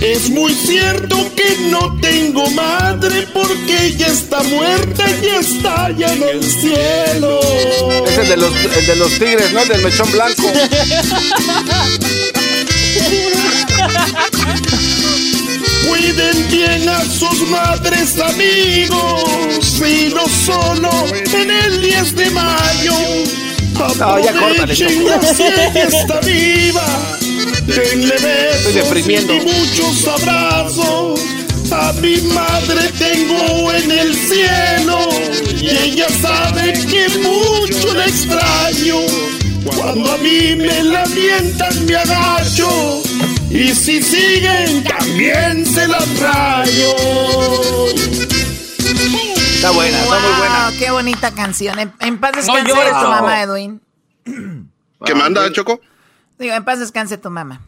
[SPEAKER 2] Es muy cierto que no tengo madre porque ella está muerta y está allá en el cielo.
[SPEAKER 5] Es el de los, el de los tigres, ¿no? El del mechón blanco.
[SPEAKER 2] Cuiden bien a sus madres, amigos, y no solo en el 10 de mayo.
[SPEAKER 5] No, ya córtale,
[SPEAKER 2] fiesta viva. Denle besos
[SPEAKER 5] deprimiendo.
[SPEAKER 2] y muchos abrazos. A mi madre tengo en el cielo y ella sabe que mucho la extraño. Cuando a mí me lamentan me agacho y si siguen también se las rayo.
[SPEAKER 5] Está buena, está muy buena.
[SPEAKER 9] Qué bonita canción. En, en paz
[SPEAKER 5] No
[SPEAKER 9] descanse
[SPEAKER 5] llores,
[SPEAKER 9] tu mamá, Edwin.
[SPEAKER 8] ¿Qué manda, Choco?
[SPEAKER 9] Digo, en paz descanse tu mamá.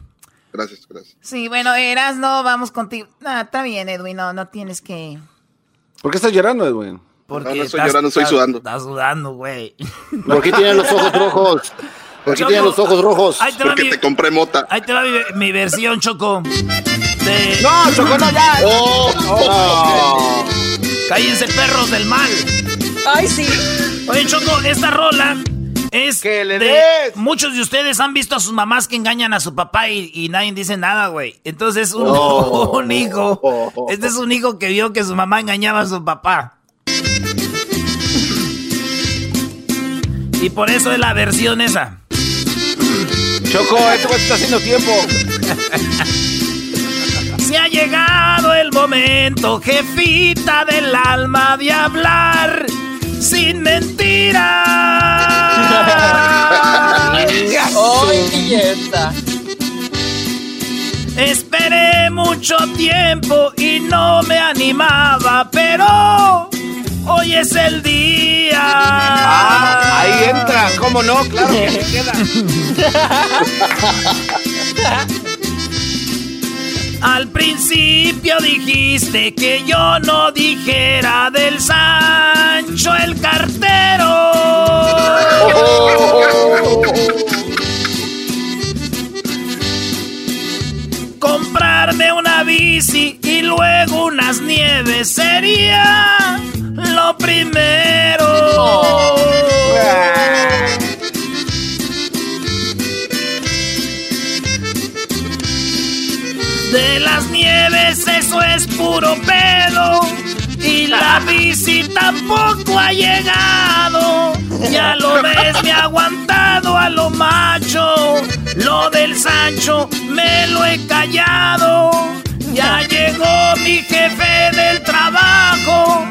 [SPEAKER 8] Gracias, gracias.
[SPEAKER 9] Sí, bueno, eras no, vamos contigo. No, está bien, Edwin, no, no tienes que.
[SPEAKER 5] ¿Por qué estás llorando, Edwin?
[SPEAKER 8] No, no estoy llorando, estoy sudando.
[SPEAKER 3] Estás sudando, güey.
[SPEAKER 14] ¿Por qué tienen los ojos rojos? ¿Por qué tienen los ojos rojos?
[SPEAKER 3] Ahí te va
[SPEAKER 8] Porque
[SPEAKER 3] mi-
[SPEAKER 8] te compré mota.
[SPEAKER 3] Ahí te va mi, mi versión, Choco. De...
[SPEAKER 5] No, Choco, no, ya.
[SPEAKER 14] Oh,
[SPEAKER 3] Cállense, perros del mal.
[SPEAKER 6] Ay, sí.
[SPEAKER 3] Oye, Choco, esta rola es
[SPEAKER 5] Que le
[SPEAKER 3] de-
[SPEAKER 5] des.
[SPEAKER 3] Muchos de ustedes han visto a sus mamás que engañan a su papá y, y nadie dice nada, güey. Entonces, un,
[SPEAKER 14] Oh.
[SPEAKER 3] un hijo. Este es un hijo que vio que su mamá engañaba a su papá. Y por eso es la versión esa.
[SPEAKER 5] Choco, esto está haciendo tiempo.
[SPEAKER 3] Se ha llegado el momento, jefita del alma, de hablar sin mentiras.
[SPEAKER 6] ¡Ay, belleza!
[SPEAKER 3] Esperé mucho tiempo y no me animaba, pero hoy es el día.
[SPEAKER 5] Ah, ahí entra, ¿cómo no? Claro que se queda.
[SPEAKER 3] Al principio dijiste que yo no dijera del Sancho el cartero. Comprarme una bici y luego unas nieves sería lo primero. De las nieves eso es puro pedo y la bici tampoco ha llegado. Ya lo ves, me ha aguantado a lo macho. Lo del Sancho me lo he callado. Ya llegó mi jefe del trabajo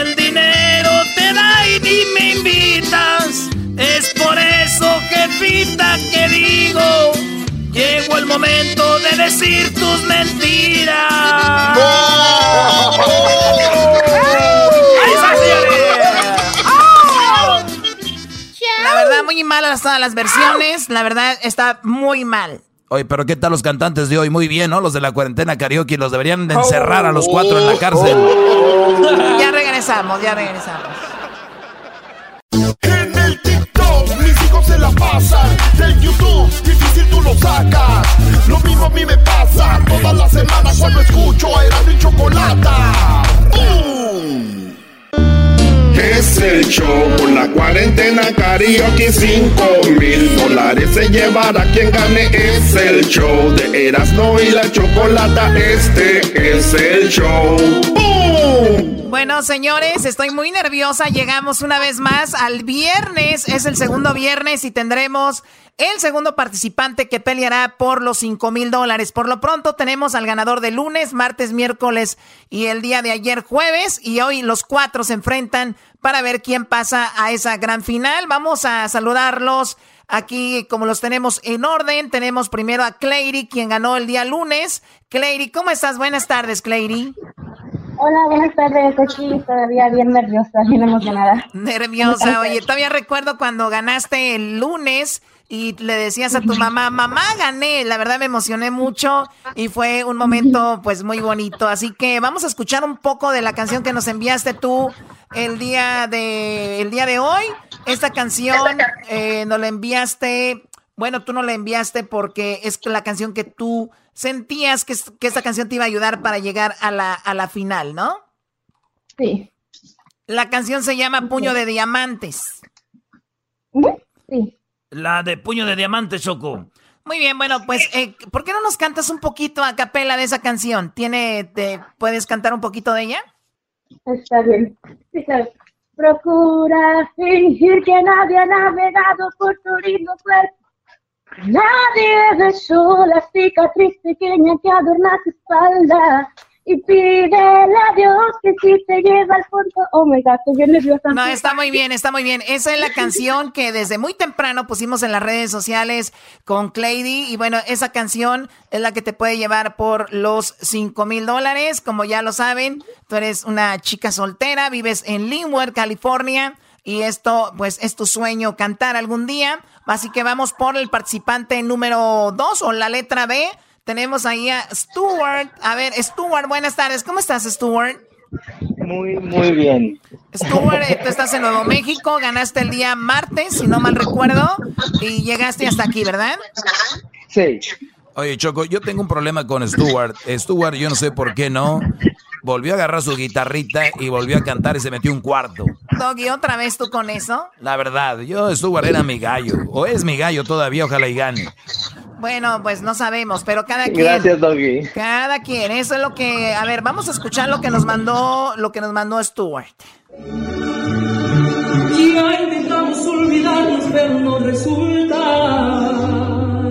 [SPEAKER 3] el dinero te da y ni me invitas. Es por eso, jefita, que digo, llegó el momento de decir tus mentiras. ¡Ahí está, señores!
[SPEAKER 9] La verdad, muy malas todas las versiones. La verdad, está muy mal.
[SPEAKER 4] Oye, pero ¿qué tal los cantantes de hoy? Muy bien, ¿no? Los de la cuarentena karaoke los deberían de encerrar a los cuatro en la cárcel.
[SPEAKER 9] Ya regresamos, ya regresamos.
[SPEAKER 2] En el TikTok mis hijos se la pasan. Del YouTube difícil tú lo sacas. Lo mismo a mí me pasa toda la semana cuando escucho a Erasmo y Chocolata. ¡Bum!
[SPEAKER 8] Es el show. Con la cuarentena karaoke 5 mil dólares se llevará quien gane. Es el show de Erasmo y la Chocolata. Este es el show.
[SPEAKER 9] Bueno, señores, estoy muy nerviosa. Llegamos una vez más al viernes. Es el segundo viernes y tendremos el segundo participante que peleará por los 5 mil dólares. Por lo pronto tenemos al ganador de lunes, martes, miércoles y el día de ayer jueves. Y hoy los cuatro se enfrentan para ver quién pasa a esa gran final. Vamos a saludarlos aquí como los tenemos en orden. Tenemos primero a Clary, quien ganó el día lunes. Clary, ¿cómo estás? Buenas tardes, Clary.
[SPEAKER 18] Hola, buenas tardes. Aquí todavía bien nerviosa, bien emocionada.
[SPEAKER 9] Nerviosa, oye, todavía recuerdo cuando ganaste el lunes y le decías a tu mamá, mamá, gané. La verdad me emocioné mucho y fue un momento pues muy bonito. Así que vamos a escuchar un poco de la canción que nos enviaste tú el día de, el día de hoy. Esta canción eh, nos la enviaste, bueno, tú no la enviaste porque es la canción que tú sentías que, que esta canción te iba a ayudar para llegar a la, a la final, ¿no?
[SPEAKER 18] Sí.
[SPEAKER 9] La canción se llama Puño de Diamantes.
[SPEAKER 18] Sí.
[SPEAKER 3] La de Puño de Diamantes, Choco.
[SPEAKER 9] Muy bien, bueno, pues, eh, ¿por qué no nos cantas un poquito a capela de esa canción? ¿Tiene, te, ¿Puedes cantar un poquito de ella?
[SPEAKER 18] Está bien. Procura fingir que nadie ha navegado por tu lindo cuerpo. Nadie besó la cicatriz pequeña que adorna tu espalda. Y pídele a que si te lleva al fondo. Oh my god, estoy bien nerviosa.
[SPEAKER 9] No, está muy bien, está muy bien. Esa es la canción que desde muy temprano pusimos en las redes sociales con Clady. Y bueno, esa canción es la que te puede llevar por los 5 mil dólares. Como ya lo saben, tú eres una chica soltera, vives en Linwood, California. Y esto, pues, es tu sueño cantar algún día. Así que vamos por el participante número 2 o la letra B. Tenemos ahí a Stuart. A ver, Stuart, buenas tardes. ¿Cómo estás, Stuart?
[SPEAKER 22] Muy, muy bien.
[SPEAKER 9] Stuart, eh, tú estás en Nuevo México, ganaste el día martes, si no mal recuerdo, y llegaste hasta aquí, ¿verdad?
[SPEAKER 22] Sí.
[SPEAKER 4] Oye, Choco, yo tengo un problema con Stuart. Stuart, yo no sé por qué no. Volvió a agarrar su guitarrita y volvió a cantar y se metió un cuarto.
[SPEAKER 9] Doggy, ¿otra vez tú con eso?
[SPEAKER 4] La verdad, yo Stuart era mi gallo. O es mi gallo todavía, ojalá y gane.
[SPEAKER 9] Bueno, pues no sabemos, pero cada quien.
[SPEAKER 22] Gracias, Doggy.
[SPEAKER 9] Cada quien, eso es lo que. A ver, vamos a escuchar lo que nos mandó, lo que nos mandó Stuart.
[SPEAKER 13] Ya intentamos olvidarnos, pero no resulta.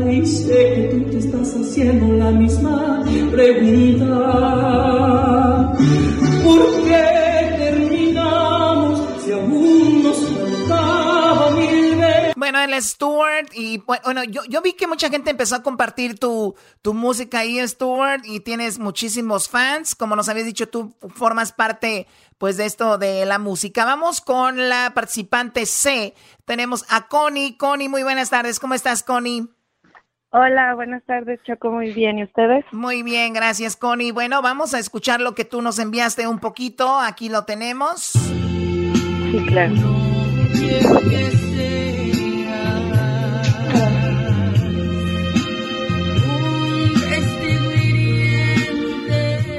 [SPEAKER 13] Y sé que tú te estás haciendo la misma pregunta.
[SPEAKER 9] Es Stuart y bueno, yo, yo vi que mucha gente empezó a compartir tu, tu música ahí, Stuart, y tienes muchísimos fans. Como nos habías dicho, tú formas parte pues de esto de la música. Vamos con la participante C. Tenemos a Connie. Connie, muy buenas tardes. ¿Cómo estás, Connie?
[SPEAKER 18] Hola, buenas tardes, Choco. Muy bien. ¿Y ustedes?
[SPEAKER 9] Muy bien, gracias, Connie. Bueno, vamos a escuchar lo que tú nos enviaste un poquito. Aquí lo tenemos.
[SPEAKER 18] Sí, claro.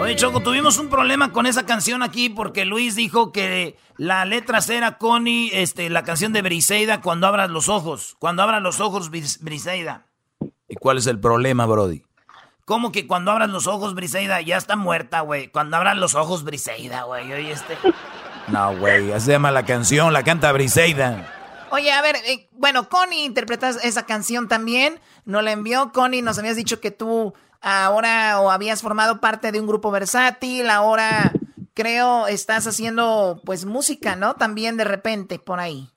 [SPEAKER 3] Oye, Choco, tuvimos un problema con esa canción aquí porque Luis dijo que la letra C era Connie, este, la canción de Briseida, cuando abras los ojos. Cuando abras los ojos, Bris- Briseida.
[SPEAKER 4] ¿Y cuál es el problema, Brody?
[SPEAKER 3] ¿Cómo que cuando abras los ojos, Briseida? Ya está muerta, güey. Cuando abras los ojos, Briseida, güey. Oye, este...
[SPEAKER 4] No, güey, así se llama la canción, la canta Briseida.
[SPEAKER 9] Oye, a ver, eh, bueno, Connie interpretas esa canción también. Nos la envió Connie. Nos habías dicho que tú ahora o habías formado parte de un grupo versátil. Ahora creo estás haciendo pues música, ¿no? También de repente por ahí.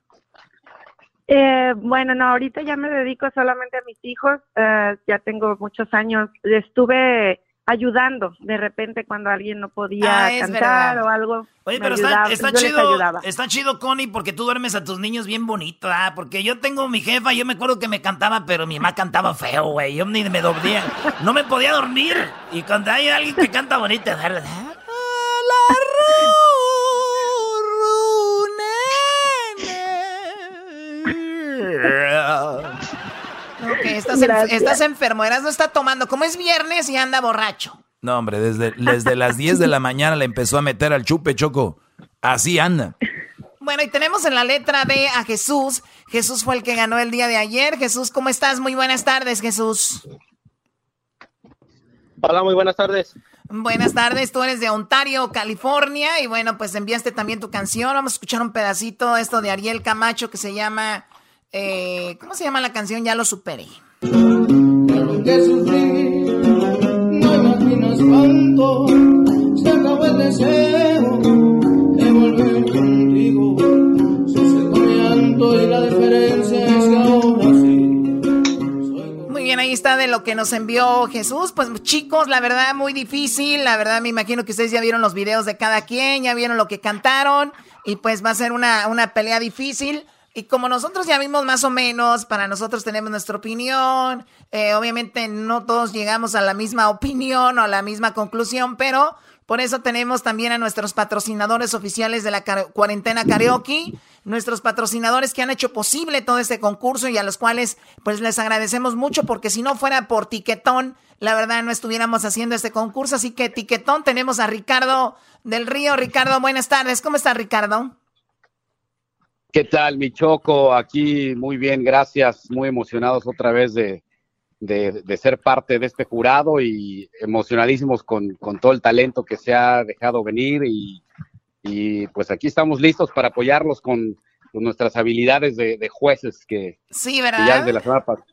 [SPEAKER 18] Eh, bueno, no, ahorita ya me dedico solamente a mis hijos. eh, ya tengo muchos años. Estuve ayudando de repente cuando alguien no podía
[SPEAKER 3] Ah,
[SPEAKER 18] cantar
[SPEAKER 3] verdad.
[SPEAKER 18] o algo.
[SPEAKER 3] Oye, pero está, chido, está chido, Connie, porque tú duermes a tus niños bien bonito, ¿ah? Porque yo tengo mi jefa, yo me acuerdo que me cantaba, pero mi mamá cantaba feo, güey. Yo ni me dormía, no me podía dormir. Y cuando hay alguien que canta bonito, darle...
[SPEAKER 9] Ok, estás, en-
[SPEAKER 18] Gracias.
[SPEAKER 9] estás enfermo. Eras no está tomando. Como es viernes y anda borracho.
[SPEAKER 4] No, hombre, desde, desde las 10 de la mañana le empezó a meter al chupe, Choco. Así anda.
[SPEAKER 9] Bueno, y tenemos en la letra B a Jesús. Jesús fue el que ganó el día de ayer. Jesús, ¿cómo estás? Muy buenas tardes, Jesús.
[SPEAKER 23] Hola, muy buenas tardes.
[SPEAKER 9] Buenas tardes, tú eres de Ontario, California, y bueno, pues enviaste también tu canción. Vamos a escuchar un pedacito, esto de Ariel Camacho, que se llama, eh, ¿cómo se llama la canción? Ya lo superé.
[SPEAKER 20] que sufrí, no imaginas cuánto se acabó el deseo de volver contigo. Se secó mi llanto y la diferencia es que ahora sí.
[SPEAKER 9] Muy bien, ahí está de lo que nos envió Jesús. Pues chicos, la verdad muy difícil. La verdad me imagino que ustedes ya vieron los videos de cada quien, ya vieron lo que cantaron y pues va a ser una, una pelea difícil. Y como nosotros ya vimos más o menos, para nosotros tenemos nuestra opinión. eh, obviamente no todos llegamos a la misma opinión o a la misma conclusión, pero por eso tenemos también a nuestros patrocinadores oficiales de la cuarentena karaoke, nuestros patrocinadores que han hecho posible todo este concurso y a los cuales pues les agradecemos mucho porque si no fuera por Tiquetón, la verdad no estuviéramos haciendo este concurso. Así que Tiquetón tenemos a Ricardo del Río. Ricardo, buenas tardes. ¿Cómo está Ricardo?
[SPEAKER 24] ¿Qué tal, mi Choco? Aquí muy bien, gracias. Muy emocionados otra vez de, de, de ser parte de este jurado y emocionadísimos con, con todo el talento que se ha dejado venir y, y pues aquí estamos listos para apoyarlos con, con nuestras habilidades de, de jueces que,
[SPEAKER 9] Sí,
[SPEAKER 24] que ya
[SPEAKER 9] ¿verdad?
[SPEAKER 24] desde la semana pasada.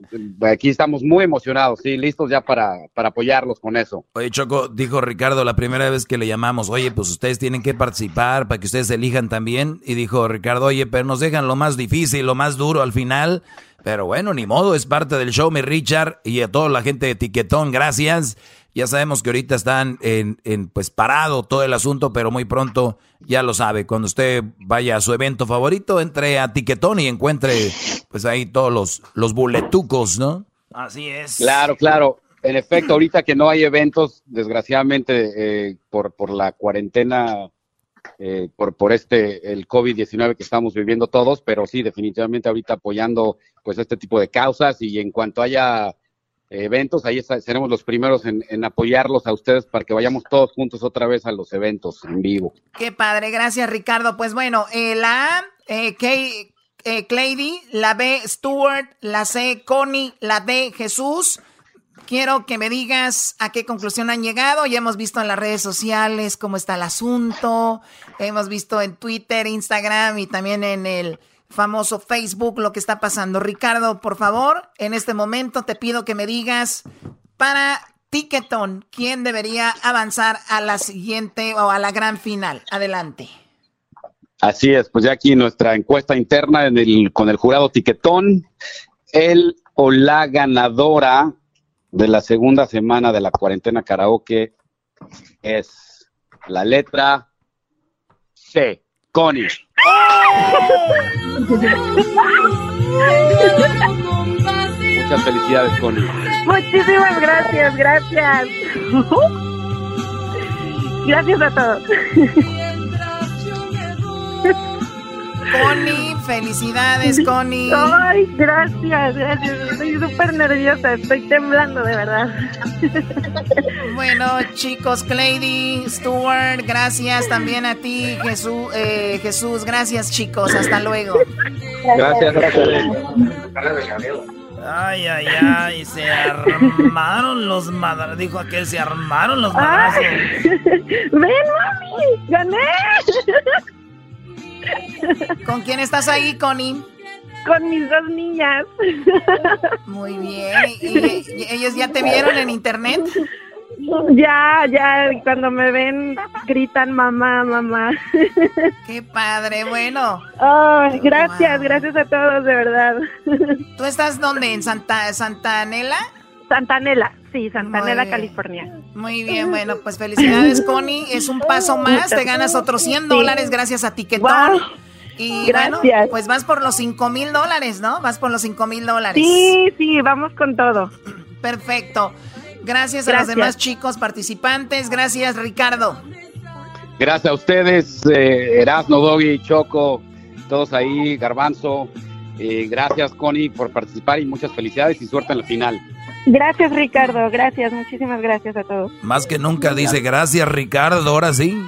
[SPEAKER 24] Aquí estamos muy emocionados, sí, listos ya para, para apoyarlos con eso.
[SPEAKER 4] Oye, Choco, dijo Ricardo la primera vez que le llamamos, oye, pues ustedes tienen que participar para que ustedes elijan también. Y dijo Ricardo, oye, pero nos dejan lo más difícil, lo más duro al final. Pero bueno, ni modo, es parte del show, mi Richard. Y a toda la gente de Tiquetón, gracias. Ya sabemos que ahorita están en, en, pues parado todo el asunto, pero muy pronto ya lo sabe. Cuando usted vaya a su evento favorito, entre a Tiquetón y encuentre pues ahí todos los, los boletucos, ¿no?
[SPEAKER 3] Así es.
[SPEAKER 24] Claro, claro. En efecto, ahorita que no hay eventos, desgraciadamente eh, por, por la cuarentena, eh, por, por este, el COVID-19 que estamos viviendo todos, pero sí, definitivamente ahorita apoyando pues este tipo de causas y en cuanto haya eventos, ahí seremos los primeros en, en apoyarlos a ustedes para que vayamos todos juntos otra vez a los eventos en vivo.
[SPEAKER 9] Qué padre, gracias Ricardo. Pues bueno, eh, la A, eh, Kay- eh, Clady, la B, Stuart, la C, Connie, la D, Jesús. Quiero que me digas a qué conclusión han llegado. Ya hemos visto en las redes sociales cómo está el asunto. Hemos visto en Twitter, Instagram y también en el famoso Facebook lo que está pasando. Ricardo, por favor, en este momento te pido que me digas para Ticketon, ¿quién debería avanzar a la siguiente o a la gran final? Adelante.
[SPEAKER 24] Así es, pues ya aquí nuestra encuesta interna con el jurado Tiquetón, el o la ganadora de la segunda semana de la cuarentena karaoke es la letra C, Connie. Muchas felicidades, Connie.
[SPEAKER 11] Muchísimas gracias, gracias. Gracias a todos.
[SPEAKER 9] Connie, felicidades, Connie.
[SPEAKER 11] Ay, gracias, gracias. Estoy súper nerviosa, estoy temblando de verdad.
[SPEAKER 9] Bueno, chicos, Clady, Stuart, gracias también a ti, Jesús, eh, Jesús, gracias chicos, hasta luego.
[SPEAKER 24] Gracias,
[SPEAKER 3] Ay, ay, ay, se armaron los madrazos. Dijo aquel, se armaron los madrazos.
[SPEAKER 11] ¡Ven, mami! ¡Gané!
[SPEAKER 9] ¿Con quién estás ahí, Connie?
[SPEAKER 11] Con mis dos niñas.
[SPEAKER 9] Muy bien. ¿Y, ellos ya te vieron en internet?
[SPEAKER 11] Ya, ya, cuando me ven gritan mamá, mamá.
[SPEAKER 9] Qué padre, bueno.
[SPEAKER 11] Ay, gracias, gracias a todos, de verdad.
[SPEAKER 9] ¿Tú estás dónde? ¿En Santa, Santa Anela?
[SPEAKER 11] Sí, Santa
[SPEAKER 9] Muy
[SPEAKER 11] Anela,
[SPEAKER 9] bien.
[SPEAKER 11] California.
[SPEAKER 9] Muy bien, bueno, pues felicidades, Connie. Es un paso más, te ganas otros 100 dólares gracias a Tiquetón.
[SPEAKER 11] Wow.
[SPEAKER 9] Y
[SPEAKER 11] Gracias.
[SPEAKER 9] bueno, pues vas por los 5 mil dólares, ¿no? Vas por los 5 mil dólares.
[SPEAKER 11] Sí, sí, vamos con todo.
[SPEAKER 9] Perfecto. Gracias a los demás chicos participantes. Gracias, Ricardo.
[SPEAKER 24] Gracias a ustedes, eh, Erasno, Doggy, Choco, todos ahí, Garbanzo. Eh, gracias, Connie, por participar y muchas felicidades y suerte en la final.
[SPEAKER 11] Gracias, Ricardo, gracias, muchísimas gracias a todos.
[SPEAKER 4] Más que nunca dice gracias Ricardo, ahora sí.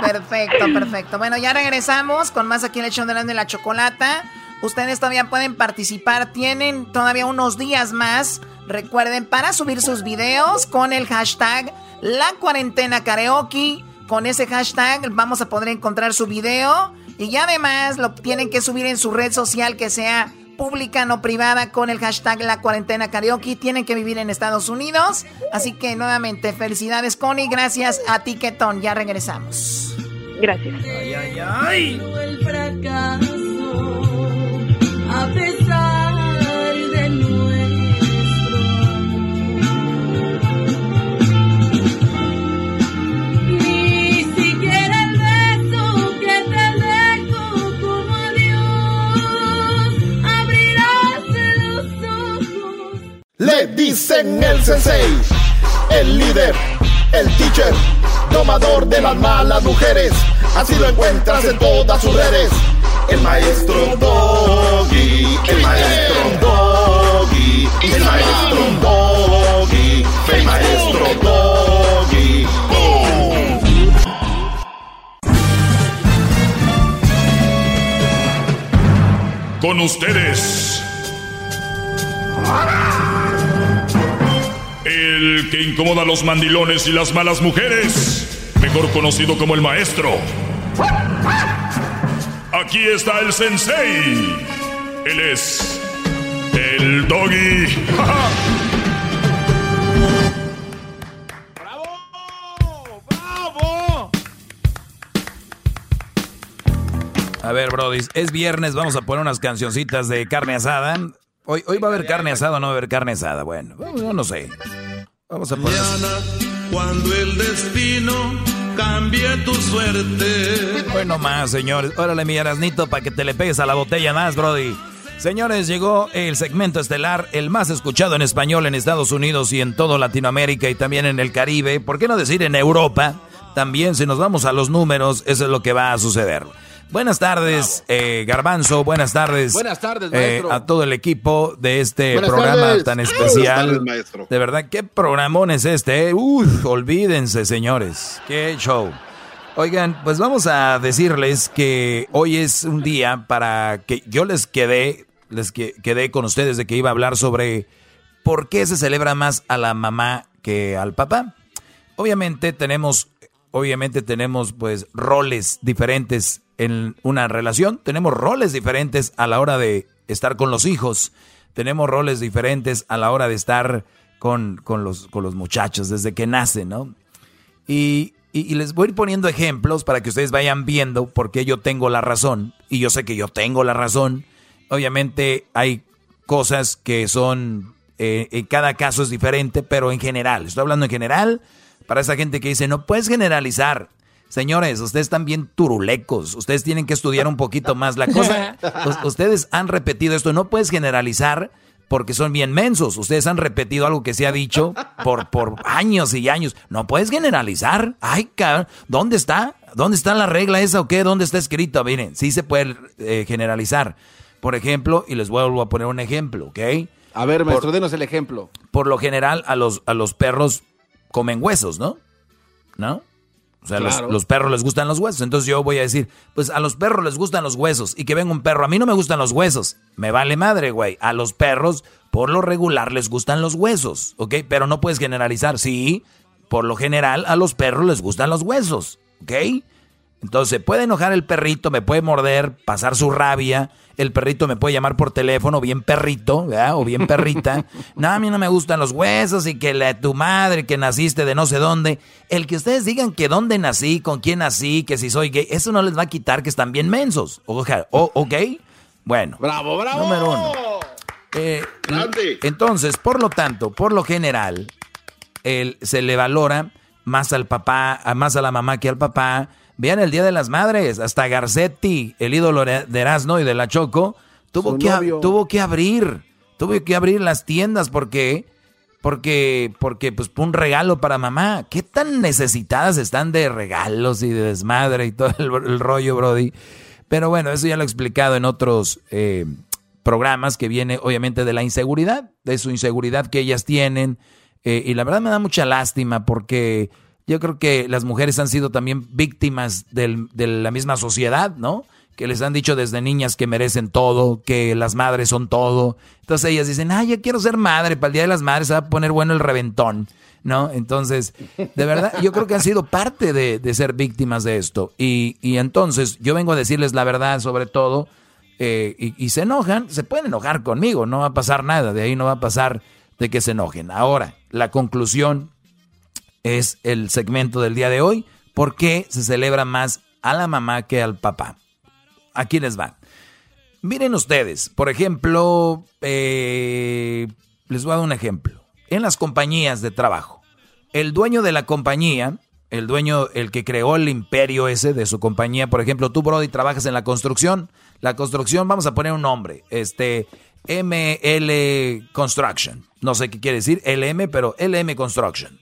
[SPEAKER 9] perfecto, perfecto. Bueno, ya regresamos con más aquí en el show de la chocolata. Ustedes todavía pueden participar, tienen todavía unos días más. Recuerden, para subir sus videos con el hashtag La Cuarentena Karaoke. Con ese hashtag vamos a poder encontrar su video. Y además lo tienen que subir en su red social que sea pública, no privada, con el hashtag La Cuarentena Karaoke. Tienen que vivir en Estados Unidos. Así que nuevamente, felicidades, Connie. Gracias a Tiquetón. Ya regresamos.
[SPEAKER 18] Gracias.
[SPEAKER 3] Ay, ay, ay.
[SPEAKER 20] El fracaso,
[SPEAKER 2] Le dicen el sensei, el líder, el teacher, domador de las malas mujeres. Así lo encuentras en todas sus redes. El maestro Doggy, el maestro Doggy, el maestro Doggy, el maestro Doggy.
[SPEAKER 19] Con ustedes. El que incomoda a los mandilones y las malas mujeres. Mejor conocido como el maestro. Aquí está el sensei. Él es el doggy.
[SPEAKER 4] A ver, Brody, es viernes, vamos a poner unas cancioncitas de carne asada. Hoy, hoy va a haber carne asada o no va a haber carne asada. Bueno, yo no sé. Vamos a poner.
[SPEAKER 2] Cuando el destino cambie tu suerte.
[SPEAKER 4] Bueno más, señores. Órale, mi Erasnito, para que te le pegues a la botella más, Brody. Señores, llegó el segmento estelar, el más escuchado en español en Estados Unidos y en todo Latinoamérica y también en el Caribe. ¿Por qué no decir en Europa? También, si nos vamos a los números, eso es lo que va a suceder. Buenas tardes, eh, Garbanzo. Buenas tardes.
[SPEAKER 5] Buenas tardes,
[SPEAKER 4] eh,
[SPEAKER 5] maestro.
[SPEAKER 4] a todo el equipo de este
[SPEAKER 5] Buenas
[SPEAKER 4] programa
[SPEAKER 5] tardes.
[SPEAKER 4] tan
[SPEAKER 5] Buenas
[SPEAKER 4] especial.
[SPEAKER 8] tardes, maestro.
[SPEAKER 4] De verdad, qué programón es este. eh? Uf, olvídense, señores. Qué show. Oigan, pues vamos a decirles que hoy es un día para que yo les quedé, les que- quedé con ustedes de que iba a hablar sobre por qué se celebra más a la mamá que al papá. Obviamente tenemos, obviamente tenemos pues roles diferentes en una relación, tenemos roles diferentes a la hora de estar con los hijos, tenemos roles diferentes a la hora de estar con, con los, con los muchachos desde que nacen, ¿no? Y, y- les voy a ir poniendo ejemplos para que ustedes vayan viendo por qué yo tengo la razón. Y yo sé que yo tengo la razón. Obviamente hay cosas que son, eh, en cada caso es diferente, pero en general, estoy hablando en general, para esa gente que dice, no puedes generalizar. Señores, ustedes están bien turulecos, ustedes tienen que estudiar un poquito más la cosa. us- ustedes han repetido esto, no puedes generalizar porque son bien mensos. Ustedes han repetido algo que se ha dicho por, por años y años. No puedes generalizar. Ay, cabrón, ¿dónde está? ¿Dónde está la regla esa o qué? ¿Dónde está escrito? Miren, sí se puede eh, generalizar. Por ejemplo, y les vuelvo a poner un ejemplo, ¿ok?
[SPEAKER 5] A ver, maestro,
[SPEAKER 4] Por-
[SPEAKER 5] denos el ejemplo.
[SPEAKER 4] por lo general a los, a los perros comen huesos, ¿no? ¿No? O sea, los- los, perros les gustan los huesos. Entonces yo voy a decir, pues a los perros les gustan los huesos. Y que venga un perro, a mí no me gustan los huesos. Me vale madre, güey. A los perros, por lo regular, les gustan los huesos, ¿ok? Pero no puedes generalizar. Sí, por lo general, a los perros les gustan los huesos, ¿ok? Entonces, puede enojar el perrito, me puede morder, pasar su rabia. El perrito me puede llamar por teléfono, bien perrito, ¿verdad? O bien perrita. No, a mí no me gustan los huesos y que la, tu madre, que naciste de no sé dónde. El que ustedes digan que dónde nací, con quién nací, que si soy gay, eso no les va a quitar que están bien mensos. Oja- o- ¿Ok? Bueno.
[SPEAKER 5] ¡Bravo, bravo!
[SPEAKER 4] Número uno. Eh, entonces, por lo tanto, por lo general, el- se le valora más al papá, más a la mamá que al papá. Vean el Día de las Madres, hasta Garcetti, el ídolo de Erasmo y de la Choco, tuvo
[SPEAKER 5] Su
[SPEAKER 4] que,
[SPEAKER 5] novio.
[SPEAKER 4] tuvo que abrir, tuvo que abrir las tiendas porque, porque, porque, pues, un regalo para mamá. ¿Qué tan necesitadas están de regalos y de desmadre y todo el, el rollo, Brody? Pero bueno, eso ya lo he explicado en otros eh, programas que viene obviamente de la inseguridad, de su inseguridad que ellas tienen. Eh, y la verdad me da mucha lástima porque Yo creo que las mujeres han sido también víctimas del, de la misma sociedad, ¿no? Que les han dicho desde niñas que merecen todo, que las madres son todo. Entonces ellas dicen, ay, yo quiero ser madre, para el Día de las Madres se va a poner bueno el reventón, ¿no? Entonces, de verdad, yo creo que han sido parte de, de ser víctimas de esto. Y, y, entonces yo vengo a decirles la verdad sobre todo, eh, y, y se enojan, se pueden enojar conmigo, no va a pasar nada, de ahí no va a pasar de que se enojen. Ahora, la conclusión es el segmento del día de hoy. ¿Por qué se celebra más a la mamá que al papá? Aquí les va. Miren ustedes, por ejemplo, eh, les voy a dar un ejemplo. En las compañías de trabajo, el dueño de la compañía, el dueño, el que creó el imperio ese de su compañía, por ejemplo, tú, Brody, trabajas en la construcción. La construcción, vamos a poner un nombre, este, ML Construction. No sé qué quiere decir LM, pero LM Construction.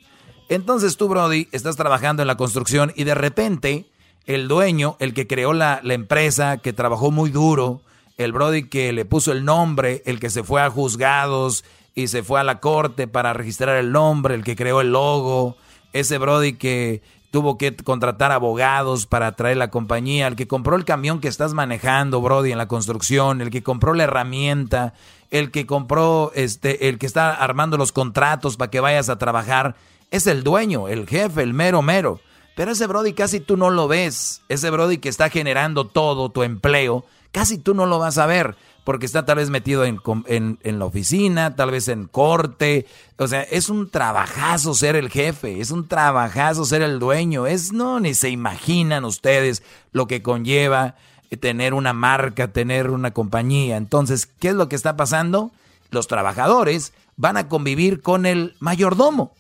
[SPEAKER 4] Entonces tú, Brody, estás trabajando en la construcción y de repente el dueño, el que creó la, empresa, que trabajó muy duro, el Brody que le puso el nombre, el que se fue a juzgados y se fue a la corte para registrar el nombre, el que creó el logo, ese Brody que tuvo que contratar abogados para traer la compañía, el que compró el camión que estás manejando, Brody, en la construcción, el que compró la herramienta, el que compró, este, el que está armando los contratos para que vayas a trabajar es el dueño, el jefe, el mero mero. Pero ese Brody casi tú no lo ves. Ese Brody que está generando todo tu empleo, casi tú no lo vas a ver. Porque está tal vez metido en, en, la oficina, tal vez en corte. O sea, es un trabajazo ser el jefe, es un trabajazo ser el dueño. Es, no, ni se imaginan ustedes lo que conlleva tener una marca, tener una compañía. Entonces, ¿qué es lo que está pasando? Los trabajadores van a convivir con el mayordomo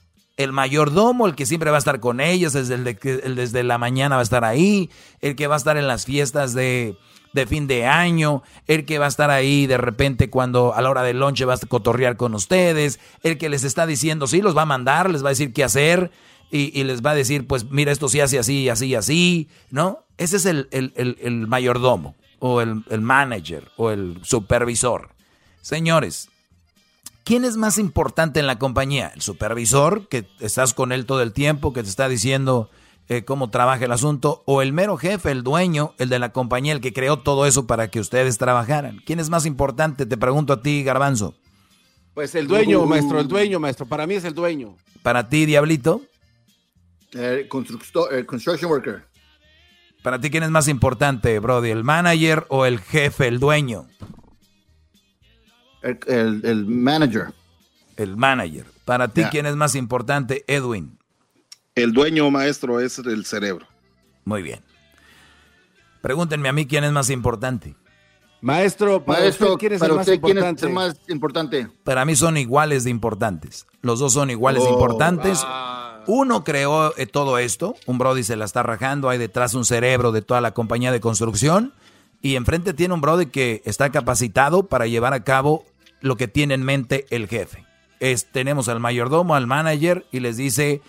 [SPEAKER 4] el mayordomo, el que siempre va a estar con ellos, desde, el, de, el desde la mañana va a estar ahí, el que va a estar en las fiestas de, de, fin de año, el que va a estar ahí de repente cuando a la hora del lonche va a cotorrear con ustedes, el que les está diciendo, sí, los va a mandar, les va a decir qué hacer y, les va a decir, pues mira, esto sí hace así, así, así, ¿no? Ese es el, el, el mayordomo o el manager o el supervisor. Señores, ¿Quién es más importante en la compañía? ¿El supervisor, que estás con él todo el tiempo, que te está diciendo eh, cómo trabaja el asunto? ¿O el mero jefe, el dueño, el de la compañía, el que creó todo eso para que ustedes trabajaran? ¿Quién es más importante? Te pregunto a ti, Garbanzo.
[SPEAKER 5] Pues el dueño, maestro, el dueño, maestro. Para mí es el dueño.
[SPEAKER 4] ¿Para ti, Diablito?
[SPEAKER 14] El, el construction worker.
[SPEAKER 4] ¿Para ti quién es más importante, Brody? ¿El manager o el jefe, el dueño?
[SPEAKER 14] El, el, el, manager.
[SPEAKER 4] El manager. Para ti, yeah. ¿quién es más importante, Edwin?
[SPEAKER 8] El dueño maestro es el cerebro.
[SPEAKER 4] Muy bien. Pregúntenme a mí quién es más importante.
[SPEAKER 5] Maestro, para
[SPEAKER 14] maestro,
[SPEAKER 5] usted, ¿quién es
[SPEAKER 14] para
[SPEAKER 5] el más
[SPEAKER 14] usted,
[SPEAKER 5] importante?
[SPEAKER 14] ¿quién es el más importante?
[SPEAKER 4] Para mí son iguales de importantes. Los dos son iguales
[SPEAKER 14] Oh,
[SPEAKER 4] de importantes.
[SPEAKER 14] ah.
[SPEAKER 4] Uno creó eh, todo esto, un Brody se la está rajando, hay detrás un cerebro de toda la compañía de construcción y enfrente tiene un Brody que está capacitado para llevar a cabo lo que tiene en mente el jefe. Es, tenemos al mayordomo, al manager y les dice,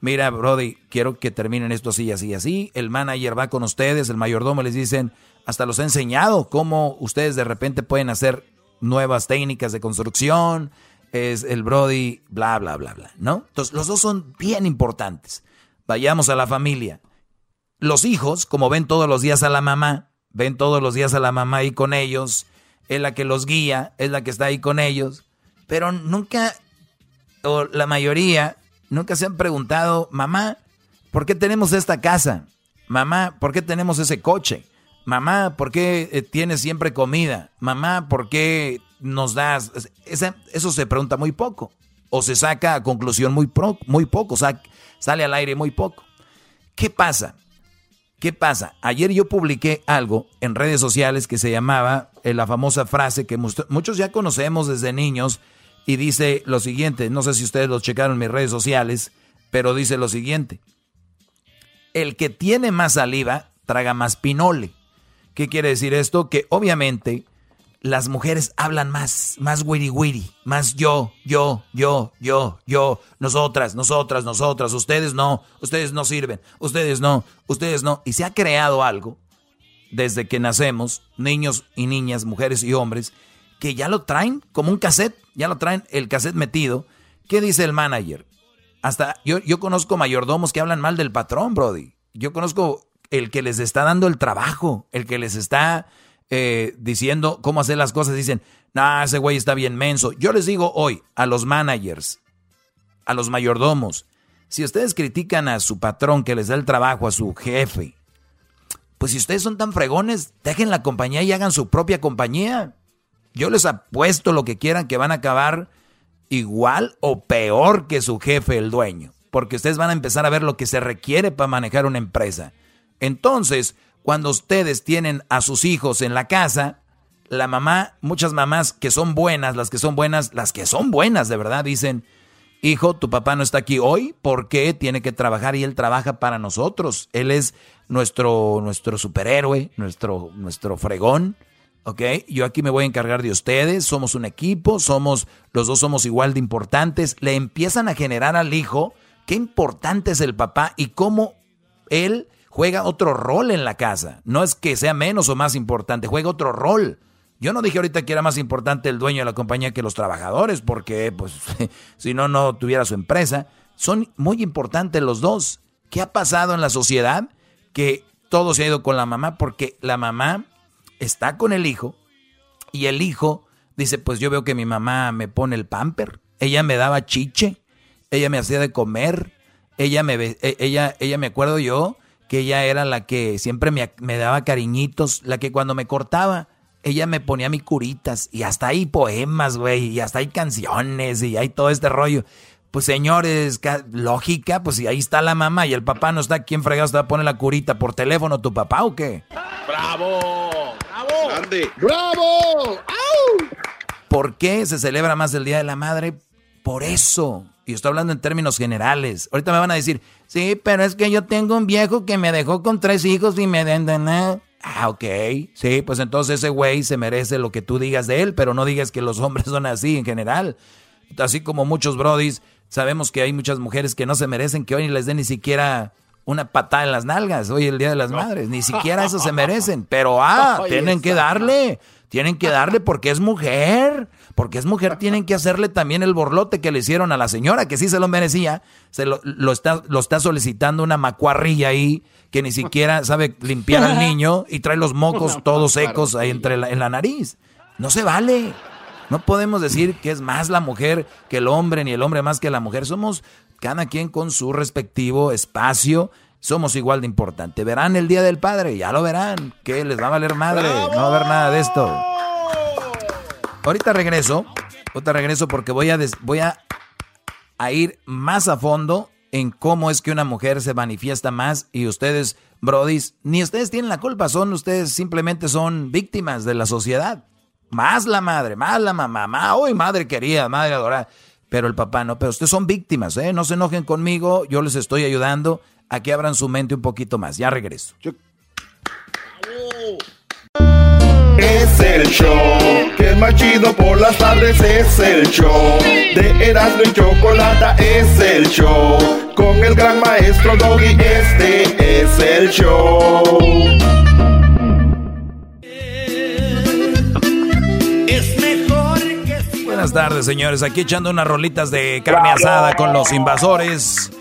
[SPEAKER 4] mira Brody, quiero que terminen esto así, así, así. El manager va con ustedes, el mayordomo les dicen, hasta los he enseñado cómo ustedes de repente pueden hacer nuevas técnicas de construcción. Es el Brody, bla, bla, bla, bla, ¿no? Entonces los dos son bien importantes. Vayamos a la familia. Los hijos, como ven todos los días a la mamá, ven todos los días a la mamá ahí con ellos, es la que los guía, es la que está ahí con ellos, pero nunca, o la mayoría, nunca se han preguntado, mamá, ¿por qué tenemos esta casa? Mamá, ¿por qué tenemos ese coche? Mamá, ¿por qué eh, tienes siempre comida? Mamá, ¿por qué nos das? Eso se pregunta muy poco, o se saca a conclusión muy, pro, muy poco, o sea, sale al aire muy poco. ¿Qué pasa? ¿Qué pasa? Ayer yo publiqué algo en redes sociales que se llamaba eh, la famosa frase que muchos ya conocemos desde niños y dice lo siguiente, no sé si ustedes lo checaron en mis redes sociales, pero dice lo siguiente, el que tiene más saliva traga más pinole. ¿Qué quiere decir esto? Que obviamente las mujeres hablan más, más wiri wiri, más yo, yo, yo, yo, yo, nosotras, nosotras, nosotras, ustedes no, ustedes no sirven, ustedes no, ustedes no. Y se ha creado algo desde que nacemos, niños y niñas, mujeres y hombres, que ya lo traen como un cassette, ya lo traen el cassette metido. ¿Qué dice el manager? Hasta yo, yo conozco mayordomos que hablan mal del patrón, Brody. Yo conozco el que les está dando el trabajo, el que les está eh, diciendo cómo hacer las cosas. Dicen, nah, ese güey está bien menso. Yo les digo hoy a los managers, a los mayordomos, si ustedes critican a su patrón que les da el trabajo, a su jefe, pues si ustedes son tan fregones, dejen la compañía y hagan su propia compañía. Yo les apuesto lo que quieran que van a acabar igual o peor que su jefe, el dueño. Porque ustedes van a empezar a ver lo que se requiere para manejar una empresa. Entonces, cuando ustedes tienen a sus hijos en la casa, la mamá, muchas mamás que son buenas, las que son buenas, las que son buenas de verdad, dicen, hijo, tu papá no está aquí hoy porque tiene que trabajar y él trabaja para nosotros. Él es nuestro, nuestro superhéroe, nuestro, nuestro fregón. ¿ok? Yo aquí me voy a encargar de ustedes, somos un equipo, somos, los dos somos igual de importantes. Le empiezan a generar al hijo qué importante es el papá y cómo él juega otro rol en la casa. No es que sea menos o más importante, juega otro rol. Yo no dije ahorita que era más importante el dueño de la compañía que los trabajadores, porque pues si no, no tuviera su empresa. Son muy importantes los dos. ¿Qué ha pasado en la sociedad? Que todo se ha ido con la mamá porque la mamá está con el hijo y el hijo dice, pues yo veo que mi mamá me pone el pamper, ella me daba chiche, ella me hacía de comer, ella me, e, ella, ella me acuerdo yo que ella era la que siempre me, daba cariñitos, la que cuando me cortaba, ella me ponía mi curitas y hasta hay poemas, güey, y hasta hay canciones y hay todo este rollo. Pues señores, lógica, pues si ahí está la mamá y el papá no está, ¿quién fregado te va a poner la curita por teléfono, tu papá o qué?
[SPEAKER 8] ¡Bravo! ¡Bravo!
[SPEAKER 21] ¡Grande! ¡Bravo!
[SPEAKER 4] ¿Por qué se celebra más el Día de la Madre? Por eso. Y estoy hablando en términos generales. Ahorita me van a decir, sí, pero es que yo tengo un viejo que me dejó con tres hijos y me den nada. Ah, ok. Sí, pues entonces ese güey se merece lo que tú digas de él, pero no digas que los hombres son así en general. Así como muchos brodis, sabemos que hay muchas mujeres que no se merecen que hoy les den ni siquiera una patada en las nalgas hoy el Día de las Madres. Ni siquiera eso se merecen. Pero, ah, tienen que darle. Tienen que darle porque es mujer. Porque es mujer, tienen que hacerle también el borlote que le hicieron a la señora, que sí se lo merecía. Se lo, está, lo está solicitando una macuarrilla ahí, que ni siquiera sabe limpiar al niño y trae los mocos todos secos ahí entre en la nariz. No se vale. No podemos decir que es más la mujer que el hombre, ni el hombre más que la mujer. Somos cada quien con su respectivo espacio. Somos igual de importante. Verán el Día del Padre, ya lo verán. Que les va a valer madre. No va a haber nada de esto. Ahorita regreso, ahorita regreso porque voy a, voy a, a ir más a fondo en cómo es que una mujer se manifiesta más y ustedes, brodis, ni ustedes tienen la culpa, son ustedes simplemente son víctimas de la sociedad. Más la madre, más la mamá, más, hoy madre querida, madre adorada, pero el papá no, pero ustedes son víctimas, ¿eh? No se enojen conmigo, yo les estoy ayudando a que abran su mente un poquito más. Ya regreso.
[SPEAKER 2] Es el show más chido por las tardes. Es el show de Erasmo y Chocolata. Es el show con el gran maestro Doggy. Este es el show.
[SPEAKER 4] Buenas tardes, señores. Aquí echando unas rolitas de carne asada con los invasores.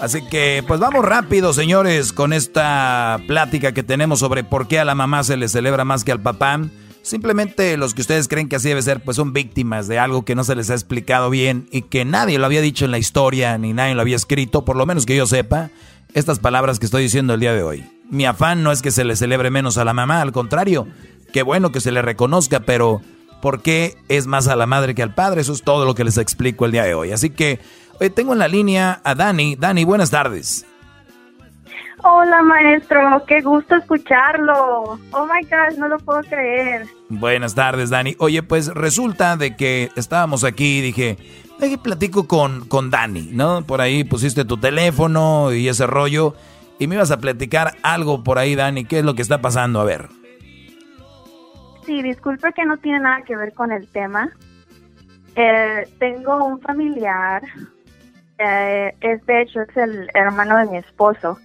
[SPEAKER 4] Así que, pues vamos rápido, señores, con esta plática que tenemos sobre por qué a la mamá se le celebra más que al papá. Simplemente los que ustedes creen que así debe ser, pues son víctimas de algo que no se les ha explicado bien y que nadie lo había dicho en la historia ni nadie lo había escrito, por lo menos que yo sepa, estas palabras que estoy diciendo el día de hoy. Mi afán no es que se le celebre menos a la mamá, al contrario, qué bueno que se le reconozca, pero ¿por qué es más a la madre que al padre? Eso es todo lo que les explico el día de hoy. Así que Hoy tengo en la línea a Dani. Dani, buenas tardes.
[SPEAKER 18] Hola maestro, qué gusto escucharlo. Oh my gosh, no lo puedo creer.
[SPEAKER 4] Buenas tardes, Dani. Oye, pues resulta de que estábamos aquí y dije, que platico con, con Dani, ¿no? Por ahí pusiste tu teléfono y ese rollo y me ibas a platicar algo por ahí, Dani. ¿Qué es lo que está pasando? A ver.
[SPEAKER 18] Sí, disculpe que no tiene nada que ver con el tema. Eh, tengo un familiar eh, es de hecho es el hermano de mi esposo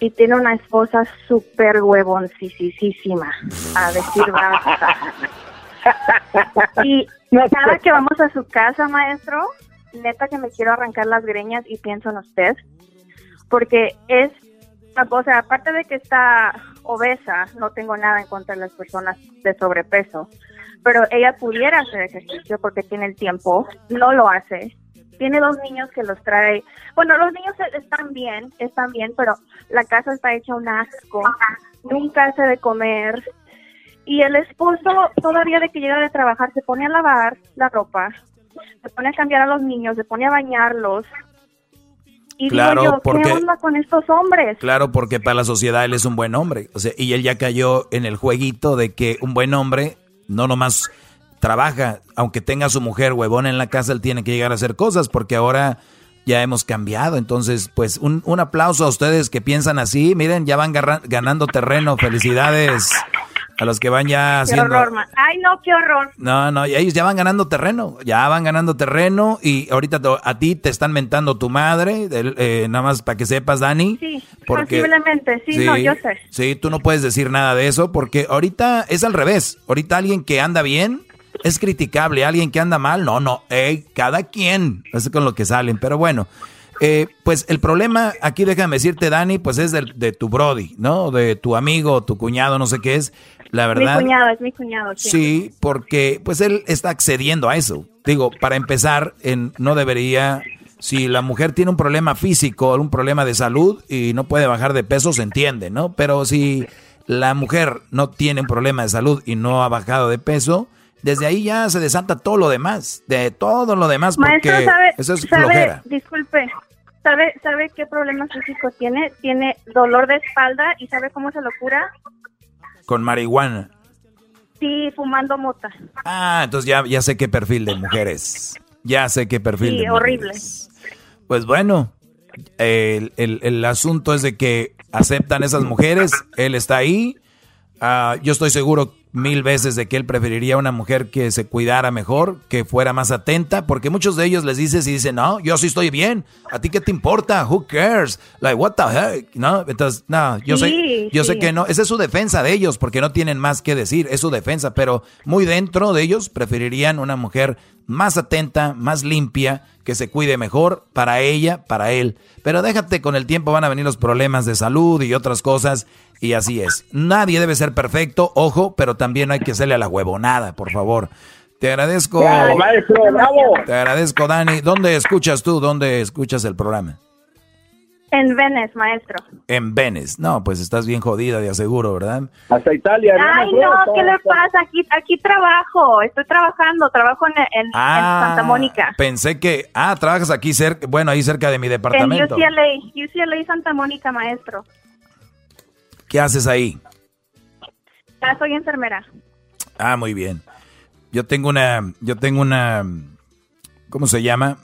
[SPEAKER 18] y tiene una esposa súper huevoncísima, a decir basta. y cada que vamos a su casa, maestro,
[SPEAKER 23] neta que me quiero arrancar las greñas y pienso en usted, porque es, o sea, aparte de que está obesa, no tengo nada en contra de las personas de sobrepeso, pero ella pudiera hacer ejercicio porque tiene el tiempo, no lo hace. Tiene dos niños que los trae. Bueno, los niños están bien, están bien, pero la casa está hecha un asco. Nunca hace de comer. Y el esposo, todavía de que llega de trabajar, se pone a lavar la ropa, se pone a cambiar a los niños, se pone a bañarlos. Y
[SPEAKER 4] Claro,
[SPEAKER 23] digo yo,
[SPEAKER 4] porque-
[SPEAKER 23] ¿qué onda con estos hombres?
[SPEAKER 4] Claro, porque para la sociedad él es un buen hombre. O sea, y él ya cayó en el jueguito de que un buen hombre no nomás trabaja, aunque tenga a su mujer huevona en la casa, él tiene que llegar a hacer cosas porque ahora ya hemos cambiado. Entonces, pues un, un aplauso a ustedes que piensan así. Miren, ya van ganando terreno. Felicidades a los que van ya
[SPEAKER 23] Qué
[SPEAKER 4] haciendo...
[SPEAKER 23] horror, ma- Ay, no, qué horror.
[SPEAKER 4] No, no, y ellos ya van ganando terreno, ya van ganando terreno y ahorita a ti te están mentando tu madre, eh, nada más para que sepas, Dani.
[SPEAKER 23] Sí,
[SPEAKER 4] porque-
[SPEAKER 23] posiblemente, sí, no, yo sé.
[SPEAKER 4] Sí, tú no puedes decir nada de eso porque ahorita es al revés. Ahorita alguien que anda bien es criticable, alguien que anda mal, no, no, ey, cada quien, es con lo que salen, pero bueno. eh, pues el problema aquí, déjame decirte, Dani, pues es del- de, tu Brody, ¿no? De tu amigo, tu cuñado, no sé qué es. La verdad.
[SPEAKER 23] Mi cuñado, es mi cuñado, sí.
[SPEAKER 4] Sí, porque pues él está accediendo a eso. Digo, para empezar, en, no debería, si la mujer tiene un problema físico, un problema de salud y no puede bajar de peso, se entiende, ¿no? Pero si la mujer no tiene un problema de salud y no ha bajado de peso, desde ahí ya se desata todo lo demás, de todo lo demás, porque
[SPEAKER 23] Maestro, ¿sabe,
[SPEAKER 4] eso es
[SPEAKER 23] sabe-
[SPEAKER 4] flojera.
[SPEAKER 23] disculpe, ¿sabe, ¿sabe qué problema físico tiene? Tiene dolor de espalda y ¿sabe cómo se lo cura?
[SPEAKER 4] Con marihuana.
[SPEAKER 23] Sí, fumando mota.
[SPEAKER 4] Ah, entonces ya, ya sé qué perfil de mujeres. Ya sé qué perfil
[SPEAKER 23] Sí,
[SPEAKER 4] de
[SPEAKER 23] horrible.
[SPEAKER 4] mujeres. Pues bueno, el, el- el asunto es de que aceptan esas mujeres, él está ahí. Ah, yo estoy seguro mil veces de que él preferiría una mujer que se cuidara mejor, que fuera más atenta, porque muchos de ellos les dices y dicen, no, yo sí estoy bien, ¿a ti qué te importa? Who cares? Like, what the heck? ¿No? Entonces, no, yo sé,
[SPEAKER 23] Sí,
[SPEAKER 4] yo sé que no, esa es su defensa de ellos, porque no tienen más que decir, es su defensa, pero muy dentro de ellos preferirían una mujer más atenta, más limpia, que se cuide mejor para ella, para él. Pero déjate, con el tiempo van a venir los problemas de salud y otras cosas, y así es. Nadie debe ser perfecto, ojo, pero también hay que hacerle a la huevonada, por favor. Te agradezco.
[SPEAKER 17] Bravo, maestro, bravo.
[SPEAKER 4] Te agradezco, Dani. ¿Dónde escuchas tú? ¿Dónde escuchas el programa?
[SPEAKER 23] En Venice, maestro.
[SPEAKER 4] En Venice. No, pues estás bien jodida, de aseguro, ¿verdad?
[SPEAKER 17] Hasta Italia.
[SPEAKER 23] Ay, no, ¿qué le pasa? Aquí, aquí trabajo, estoy trabajando, trabajo en, en- en Santa Mónica.
[SPEAKER 4] Pensé que, ah, trabajas aquí cerca, bueno, ahí cerca de mi
[SPEAKER 23] En
[SPEAKER 4] departamento.
[SPEAKER 23] UCLA, UCLA Santa Mónica, maestro.
[SPEAKER 4] ¿Qué haces ahí?
[SPEAKER 23] Ya soy enfermera.
[SPEAKER 4] Ah, muy bien. Yo tengo una, yo tengo una, ¿cómo se llama?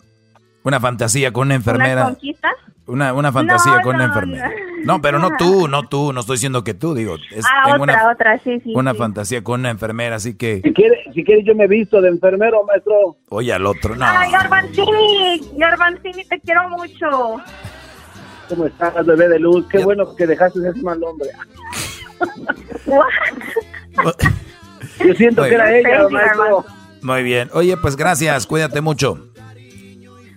[SPEAKER 4] Una fantasía con una
[SPEAKER 23] ¿Una
[SPEAKER 4] enfermera.
[SPEAKER 23] conquista?
[SPEAKER 4] Una, una fantasía
[SPEAKER 23] No,
[SPEAKER 4] con una
[SPEAKER 23] no,
[SPEAKER 4] enfermera.
[SPEAKER 23] no.
[SPEAKER 4] No, pero no tú, no tú, no estoy diciendo que tú, digo. es-
[SPEAKER 23] ah,
[SPEAKER 4] tengo
[SPEAKER 23] otra,
[SPEAKER 4] una,
[SPEAKER 23] otra, sí, sí.
[SPEAKER 4] una
[SPEAKER 23] sí.
[SPEAKER 4] fantasía con una enfermera, así que,
[SPEAKER 17] Si quiere, si quiere yo me visto de enfermero, maestro.
[SPEAKER 4] oye al otro, no.
[SPEAKER 23] Ay, Garbanzini, Garbanzini, te quiero mucho.
[SPEAKER 17] ¿Cómo estás, bebé de luz? Qué bueno que dejaste ese mal hombre. Yo siento
[SPEAKER 4] Muy
[SPEAKER 17] que era
[SPEAKER 4] bien.
[SPEAKER 17] ella,
[SPEAKER 23] Crazy,
[SPEAKER 17] maestro.
[SPEAKER 4] Muy bien. Oye, pues gracias, cuídate mucho.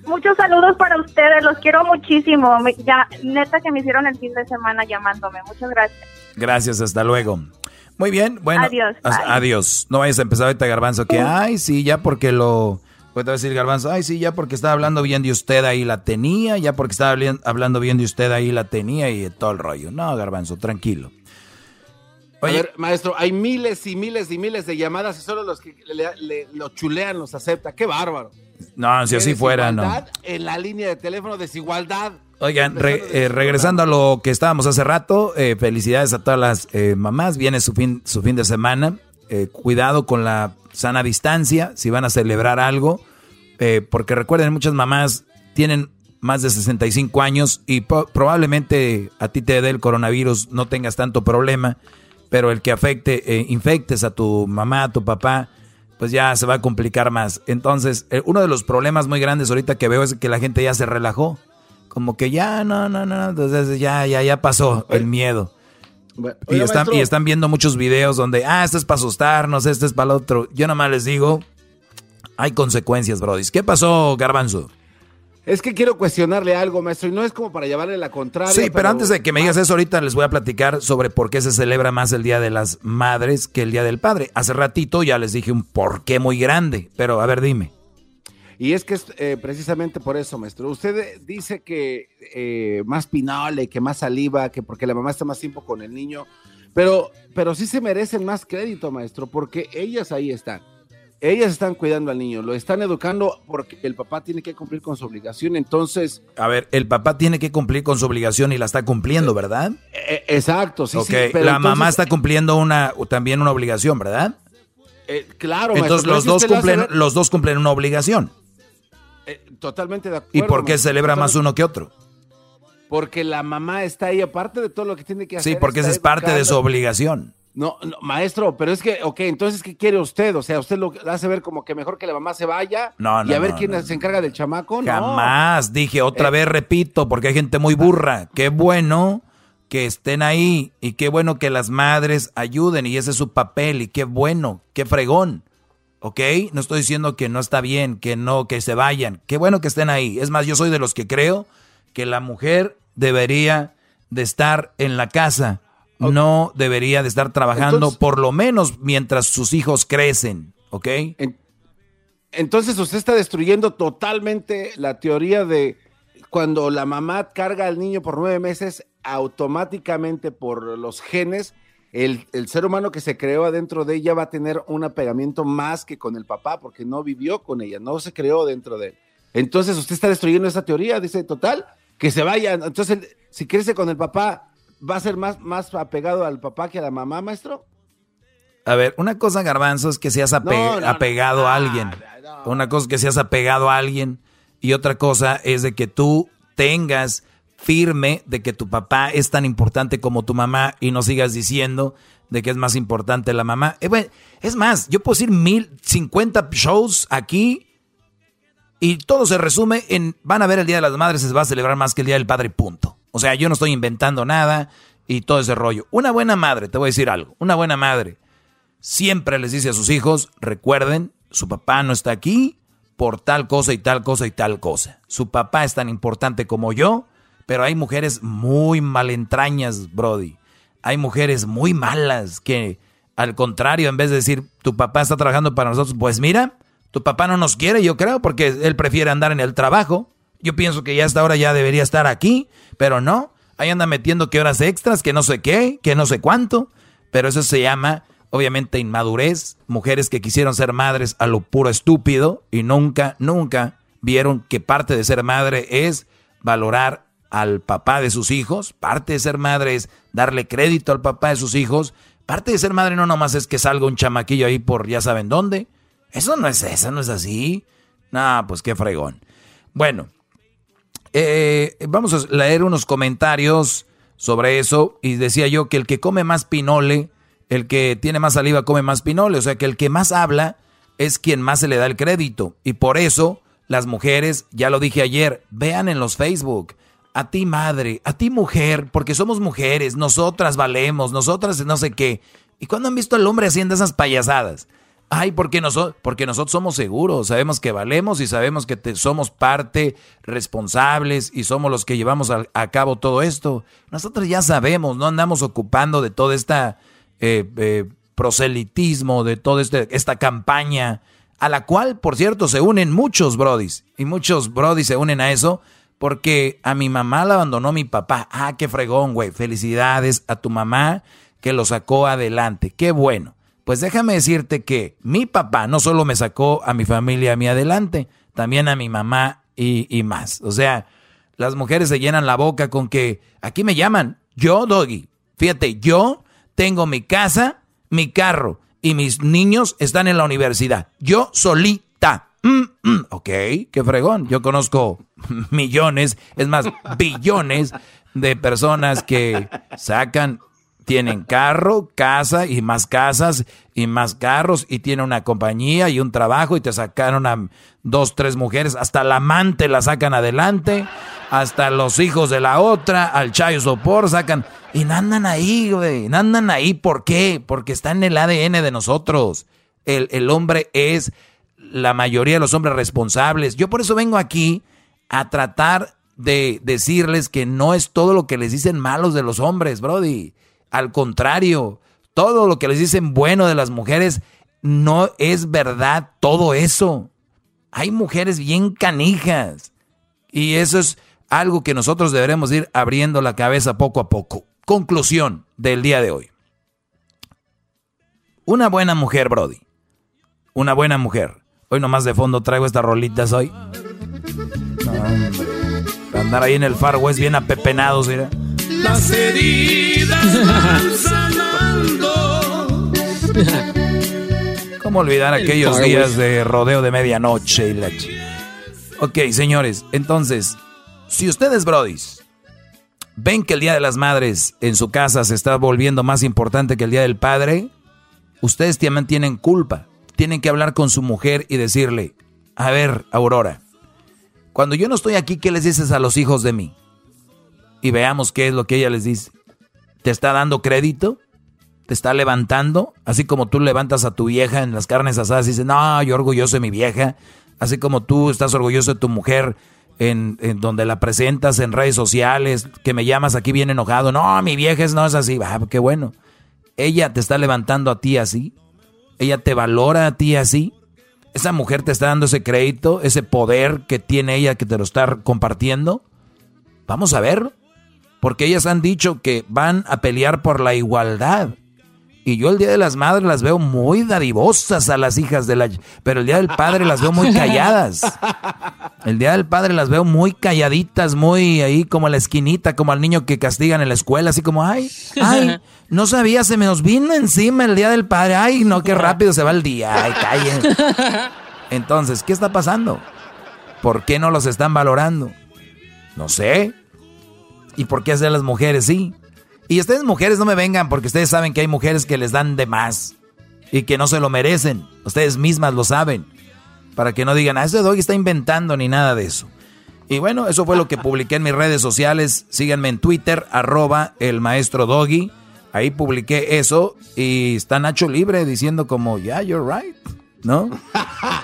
[SPEAKER 23] Muchos saludos para ustedes, los quiero muchísimo. Ya, neta que me hicieron el fin de semana llamándome. Muchas gracias.
[SPEAKER 4] Gracias, hasta luego. Muy bien, bueno.
[SPEAKER 23] Adiós.
[SPEAKER 4] Adiós. No vayas a empezar ahorita, Garbanzo, que, ay, sí, ya porque lo... Puedo decir, Garbanzo, ay, sí, ya porque estaba hablando bien de usted ahí la tenía, ya porque estaba hablando bien de usted ahí la tenía y todo el rollo. No, Garbanzo, tranquilo.
[SPEAKER 5] A ver, maestro, hay miles y miles y miles de llamadas y solo los que le, le- lo chulean los acepta. ¡Qué bárbaro!
[SPEAKER 4] No, si así fuera, no.
[SPEAKER 5] desigualdad En la línea de teléfono, desigualdad.
[SPEAKER 4] Oigan, re- eh, regresando a lo que estábamos hace rato, eh, felicidades a todas las eh, mamás. Viene su fin, su fin de semana. Eh, cuidado con la sana distancia si van a celebrar algo. eh, porque recuerden, muchas mamás tienen más de 65 años y probablemente a ti te dé el coronavirus, no tengas tanto problema. Pero el que afecte, eh, infectes a tu mamá, a tu papá, pues ya se va a complicar más. Entonces, eh, uno de los problemas muy grandes ahorita que veo es que la gente ya se relajó. Como que ya, no, no, no, entonces ya, ya, ya pasó el miedo. Y
[SPEAKER 5] oiga,
[SPEAKER 4] están, y están viendo muchos videos donde, ah, este es para asustarnos, este es para el otro. Yo nada más les digo, hay consecuencias, brodis. ¿Qué pasó, Garbanzo?
[SPEAKER 5] Es que quiero cuestionarle algo, maestro, y no es como para llevarle la contraria.
[SPEAKER 4] Sí, pero, antes de que me digas eso, ahorita les voy a platicar sobre por qué se celebra más el Día de las Madres que el Día del Padre. Hace ratito ya les dije un por qué muy grande, pero a ver, dime.
[SPEAKER 5] Y es que es eh, precisamente por eso, maestro. Usted dice que eh, más pinole, que más saliva, que porque la mamá está más tiempo con el niño, pero, pero sí se merecen más crédito, maestro, porque ellas ahí están ellas están cuidando al niño, lo están educando porque el papá tiene que cumplir con su obligación, entonces...
[SPEAKER 4] A ver, el papá tiene que cumplir con su obligación y la está cumpliendo, ¿verdad?
[SPEAKER 5] Eh, exacto, sí,
[SPEAKER 4] sí. Pero la mamá está cumpliendo una, también una obligación, ¿verdad?
[SPEAKER 5] Eh, claro,
[SPEAKER 4] Entonces los, dos cumplen, los dos cumplen una obligación.
[SPEAKER 5] Eh, totalmente de acuerdo.
[SPEAKER 4] ¿Y por qué celebra más uno que otro?
[SPEAKER 5] Porque la mamá está ahí, aparte de todo lo que tiene que hacer.
[SPEAKER 4] Sí, porque esa es parte de su obligación.
[SPEAKER 5] No, no, maestro, pero es que, ok, entonces, ¿qué quiere usted? O sea, ¿usted lo hace ver como que mejor que la mamá se vaya
[SPEAKER 4] no,
[SPEAKER 5] y a ver quién se encarga del chamaco? No.
[SPEAKER 4] Jamás, dije otra eh. vez, repito, porque hay gente muy burra. Qué bueno que estén ahí y qué bueno que las madres ayuden y ese es su papel y qué bueno, qué fregón. ¿Ok? No estoy diciendo que no está bien, que no, que se vayan. Qué bueno que estén ahí. Es más, yo soy de los que creo que la mujer debería de estar en la casa no debería de estar trabajando por lo menos mientras sus hijos crecen, ¿ok?
[SPEAKER 5] entonces usted está destruyendo totalmente la teoría de cuando la mamá carga al niño por nueve meses, automáticamente por los genes, el, el, ser humano que se creó adentro de ella va a tener un apegamiento más que con el papá, porque no vivió con ella, no se creó dentro de él. Entonces usted está destruyendo esa teoría, dice, total, que se vayan. Entonces, si crece con el papá, va a ser más, más apegado al papá que a la mamá, maestro?
[SPEAKER 4] A ver, una cosa, garbanzo, es que seas apegado a alguien. Una cosa es que seas apegado a alguien. Y otra cosa es de que tú tengas firme de que tu papá es tan importante como tu mamá y no sigas diciendo de que es más importante la mamá. Eh, es más, yo puedo decir mil, cincuenta shows aquí y todo se resume en van a ver el Día de las Madres, se va a celebrar más que el Día del Padre, punto. O sea, yo no estoy inventando nada y todo ese rollo. Una buena madre, te voy a decir algo, una buena madre siempre les dice a sus hijos, recuerden, su papá no está aquí por tal cosa y tal cosa y tal cosa. Su papá es tan importante como yo, pero hay mujeres muy malentrañas, Brody. Hay mujeres muy malas que, al contrario, en vez de decir, tu papá está trabajando para nosotros, pues mira, tu papá no nos quiere, yo creo, porque él prefiere andar en el trabajo. Yo pienso que ya hasta ahora ya debería estar aquí, pero no. Ahí anda metiendo que horas extras, que no sé qué, que no sé cuánto. Pero eso se llama, obviamente, inmadurez. Mujeres que quisieron ser madres a lo puro estúpido y nunca, nunca vieron que parte de ser madre es valorar al papá de sus hijos. Parte de ser madre es darle crédito al papá de sus hijos. Parte de ser madre no nomás es que salga un chamaquillo ahí por ya saben dónde. Eso no es eso, no es así. No, pues qué fregón. Bueno, eh, vamos a leer unos comentarios sobre eso. Y decía yo que el que come más pinole, el que tiene más saliva come más pinole. O sea que el que más habla es quien más se le da el crédito. Y por eso las mujeres, ya lo dije ayer, vean en los Facebook. A ti madre, a ti mujer, porque somos mujeres, nosotras valemos, nosotras no sé qué. ¿Y cuando han visto al hombre haciendo esas payasadas? Ay, porque nosotros, porque nosotros somos seguros, sabemos que valemos y sabemos que somos parte responsables y somos los que llevamos a, cabo todo esto. Nosotros ya sabemos, no andamos ocupando de todo este eh, proselitismo, de toda este, esta campaña, a la cual, por cierto, se unen muchos brodis. Y muchos brodis se unen a eso porque a mi mamá la abandonó mi papá. Ah, qué fregón, güey. Felicidades a tu mamá que lo sacó adelante. Qué bueno. Pues déjame decirte que mi papá no solo me sacó a mi familia a mí adelante, también a mi mamá y, más. O sea, las mujeres se llenan la boca con que aquí me llaman, yo, Doggy. Fíjate, yo tengo mi casa, mi carro y mis niños están en la universidad. Yo solita. Mm, mm, ok, qué fregón. Yo conozco millones, es más, billones de personas que sacan tienen carro, casa y más casas y más carros y tiene una compañía y un trabajo y te sacaron a dos, tres mujeres, hasta la amante la sacan adelante, hasta los hijos de la otra, al chayo sopor sacan y andan ahí, güey, andan ahí, ¿por qué? Porque está en el ADN de nosotros. El, el hombre es la mayoría de los hombres responsables. Yo por eso vengo aquí a tratar de decirles que no es todo lo que les dicen malos de los hombres, Brody. Al contrario, todo lo que les dicen bueno de las mujeres no es verdad todo eso. Hay mujeres bien canijas. Y eso es algo que nosotros deberemos ir abriendo la cabeza poco a poco. Conclusión del día de hoy. Una buena mujer, Brody. Una buena mujer. Hoy nomás de fondo traigo estas rolitas hoy. andar ahí en el Far West bien apepenados, mira.
[SPEAKER 7] Las heridas van sanando.
[SPEAKER 4] ¿Cómo olvidar aquellos días de rodeo de medianoche y la Ok, señores, entonces, si ustedes, brodis, ven que el Día de las Madres en su casa se está volviendo más importante que el Día del Padre, ustedes también tienen culpa. Tienen que hablar con su mujer y decirle, a ver, Aurora, cuando yo no estoy aquí, ¿qué les dices a los hijos de mí? Y veamos qué es lo que ella les dice. ¿Te está dando crédito? ¿Te está levantando? Así como tú levantas a tu vieja en las carnes asadas y dices, no, yo orgulloso de mi vieja. Así como tú estás orgulloso de tu mujer en, donde la presentas en redes sociales, que me llamas aquí bien enojado. No, mi vieja no es así. Ah, qué bueno. Ella te está levantando a ti así. Ella te valora a ti así. Esa mujer te está dando ese crédito, ese poder que tiene ella que te lo está compartiendo. Vamos a ver. Porque ellas han dicho que van a pelear por la igualdad. Y yo el Día de las Madres las veo muy dadivosas a las hijas de la... Pero el Día del Padre las veo muy calladas. El Día del Padre las veo muy calladitas, muy ahí como a la esquinita, como al niño que castigan en la escuela, así como, ay, ay, no sabía, se me nos vino encima el Día del Padre. Ay, no, qué rápido se va el día. Ay, callen. Entonces, ¿qué está pasando? ¿Por qué no los están valorando? No sé. ¿Y por qué hacer las mujeres sí? Y ustedes mujeres no me vengan porque ustedes saben que hay mujeres que les dan de más y que no se lo merecen. Ustedes mismas lo saben. Para que no digan, ah, ese doggy está inventando ni nada de eso. Y bueno, eso fue lo que publiqué en mis redes sociales. Síganme en Twitter, arroba el maestro doggy. Ahí publiqué eso y está Nacho Libre diciendo como, yeah, you're right, ¿no?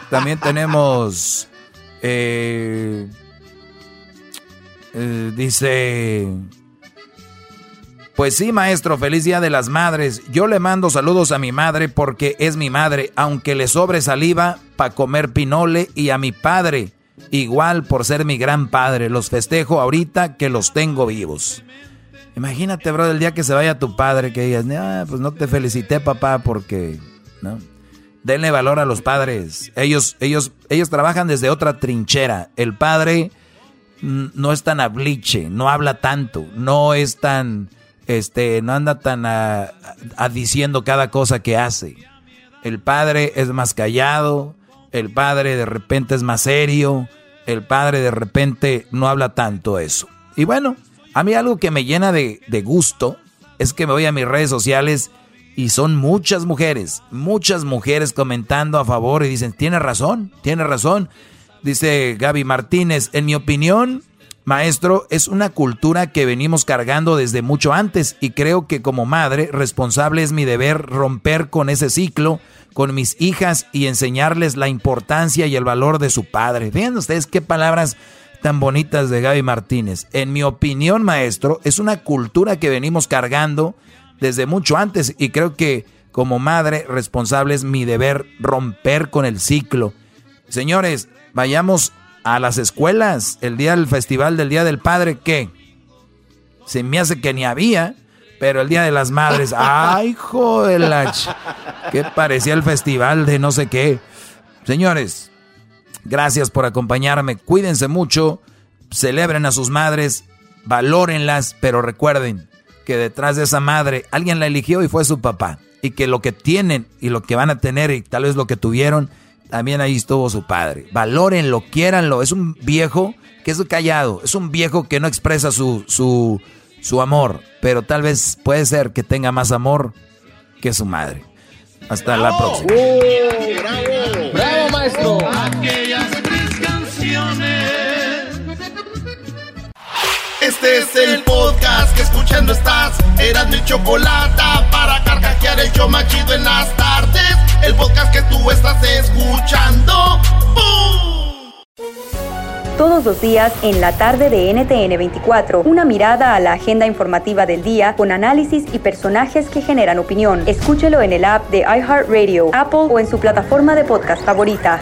[SPEAKER 4] También tenemos, eh, eh, dice... Pues sí, maestro, feliz día de las madres. Yo le mando saludos a mi madre porque es mi madre, aunque le sobre saliva para comer pinole, y a mi padre, igual por ser mi gran padre. Los festejo ahorita que los tengo vivos. Imagínate, bro, el día que se vaya tu padre, que digas, ah, pues no te felicité, papá, porque, ¿no? Denle valor a los padres. Ellos, ellos, ellos trabajan desde otra trinchera. El padre no es tan abliche, no habla tanto, no es tan este, no anda tan a, diciendo cada cosa que hace. El padre es más callado, el padre de repente es más serio, el padre de repente no habla tanto eso. Y bueno, a mí algo que me llena de, de gusto es que me voy a mis redes sociales y son muchas mujeres, muchas mujeres comentando a favor y dicen, tiene razón, tiene razón. Dice Gaby Martínez, en mi opinión, Maestro, es una cultura que venimos cargando desde mucho antes y creo que como madre responsable es mi deber romper con ese ciclo con mis hijas y enseñarles la importancia y el valor de su padre. Vean ustedes qué palabras tan bonitas de Gaby Martínez. En mi opinión, maestro, es una cultura que venimos cargando desde mucho antes y creo que como madre responsable es mi deber romper con el ciclo. Señores, vayamos a las escuelas el día del festival del Día del Padre, ¿qué? Se me hace que ni había, pero el Día de las Madres, ¡ay, joder! Que parecía el festival de no sé qué. Señores, gracias por acompañarme, cuídense mucho, celebren a sus madres, valórenlas, pero recuerden que detrás de esa madre alguien la eligió y fue su papá. Y que lo que tienen y lo que van a tener y tal vez lo que tuvieron también ahí estuvo su padre. Valórenlo, quiéranlo. Es un viejo que es callado, es un viejo que no expresa su, su, su amor, pero tal vez puede ser que tenga más amor que su madre. Hasta la próxima.
[SPEAKER 7] bravo, bravo, maestro.
[SPEAKER 2] Este es el podcast que escuchando estás. Eran mi chocolate para carcajear el yo machido en las tardes. El podcast que tú estás escuchando.
[SPEAKER 1] todos los días en la tarde de NTN 24. Una mirada a la agenda informativa del día con análisis y personajes que generan opinión. Escúchelo en el app de iHeartRadio, Apple o en su plataforma de podcast favorita.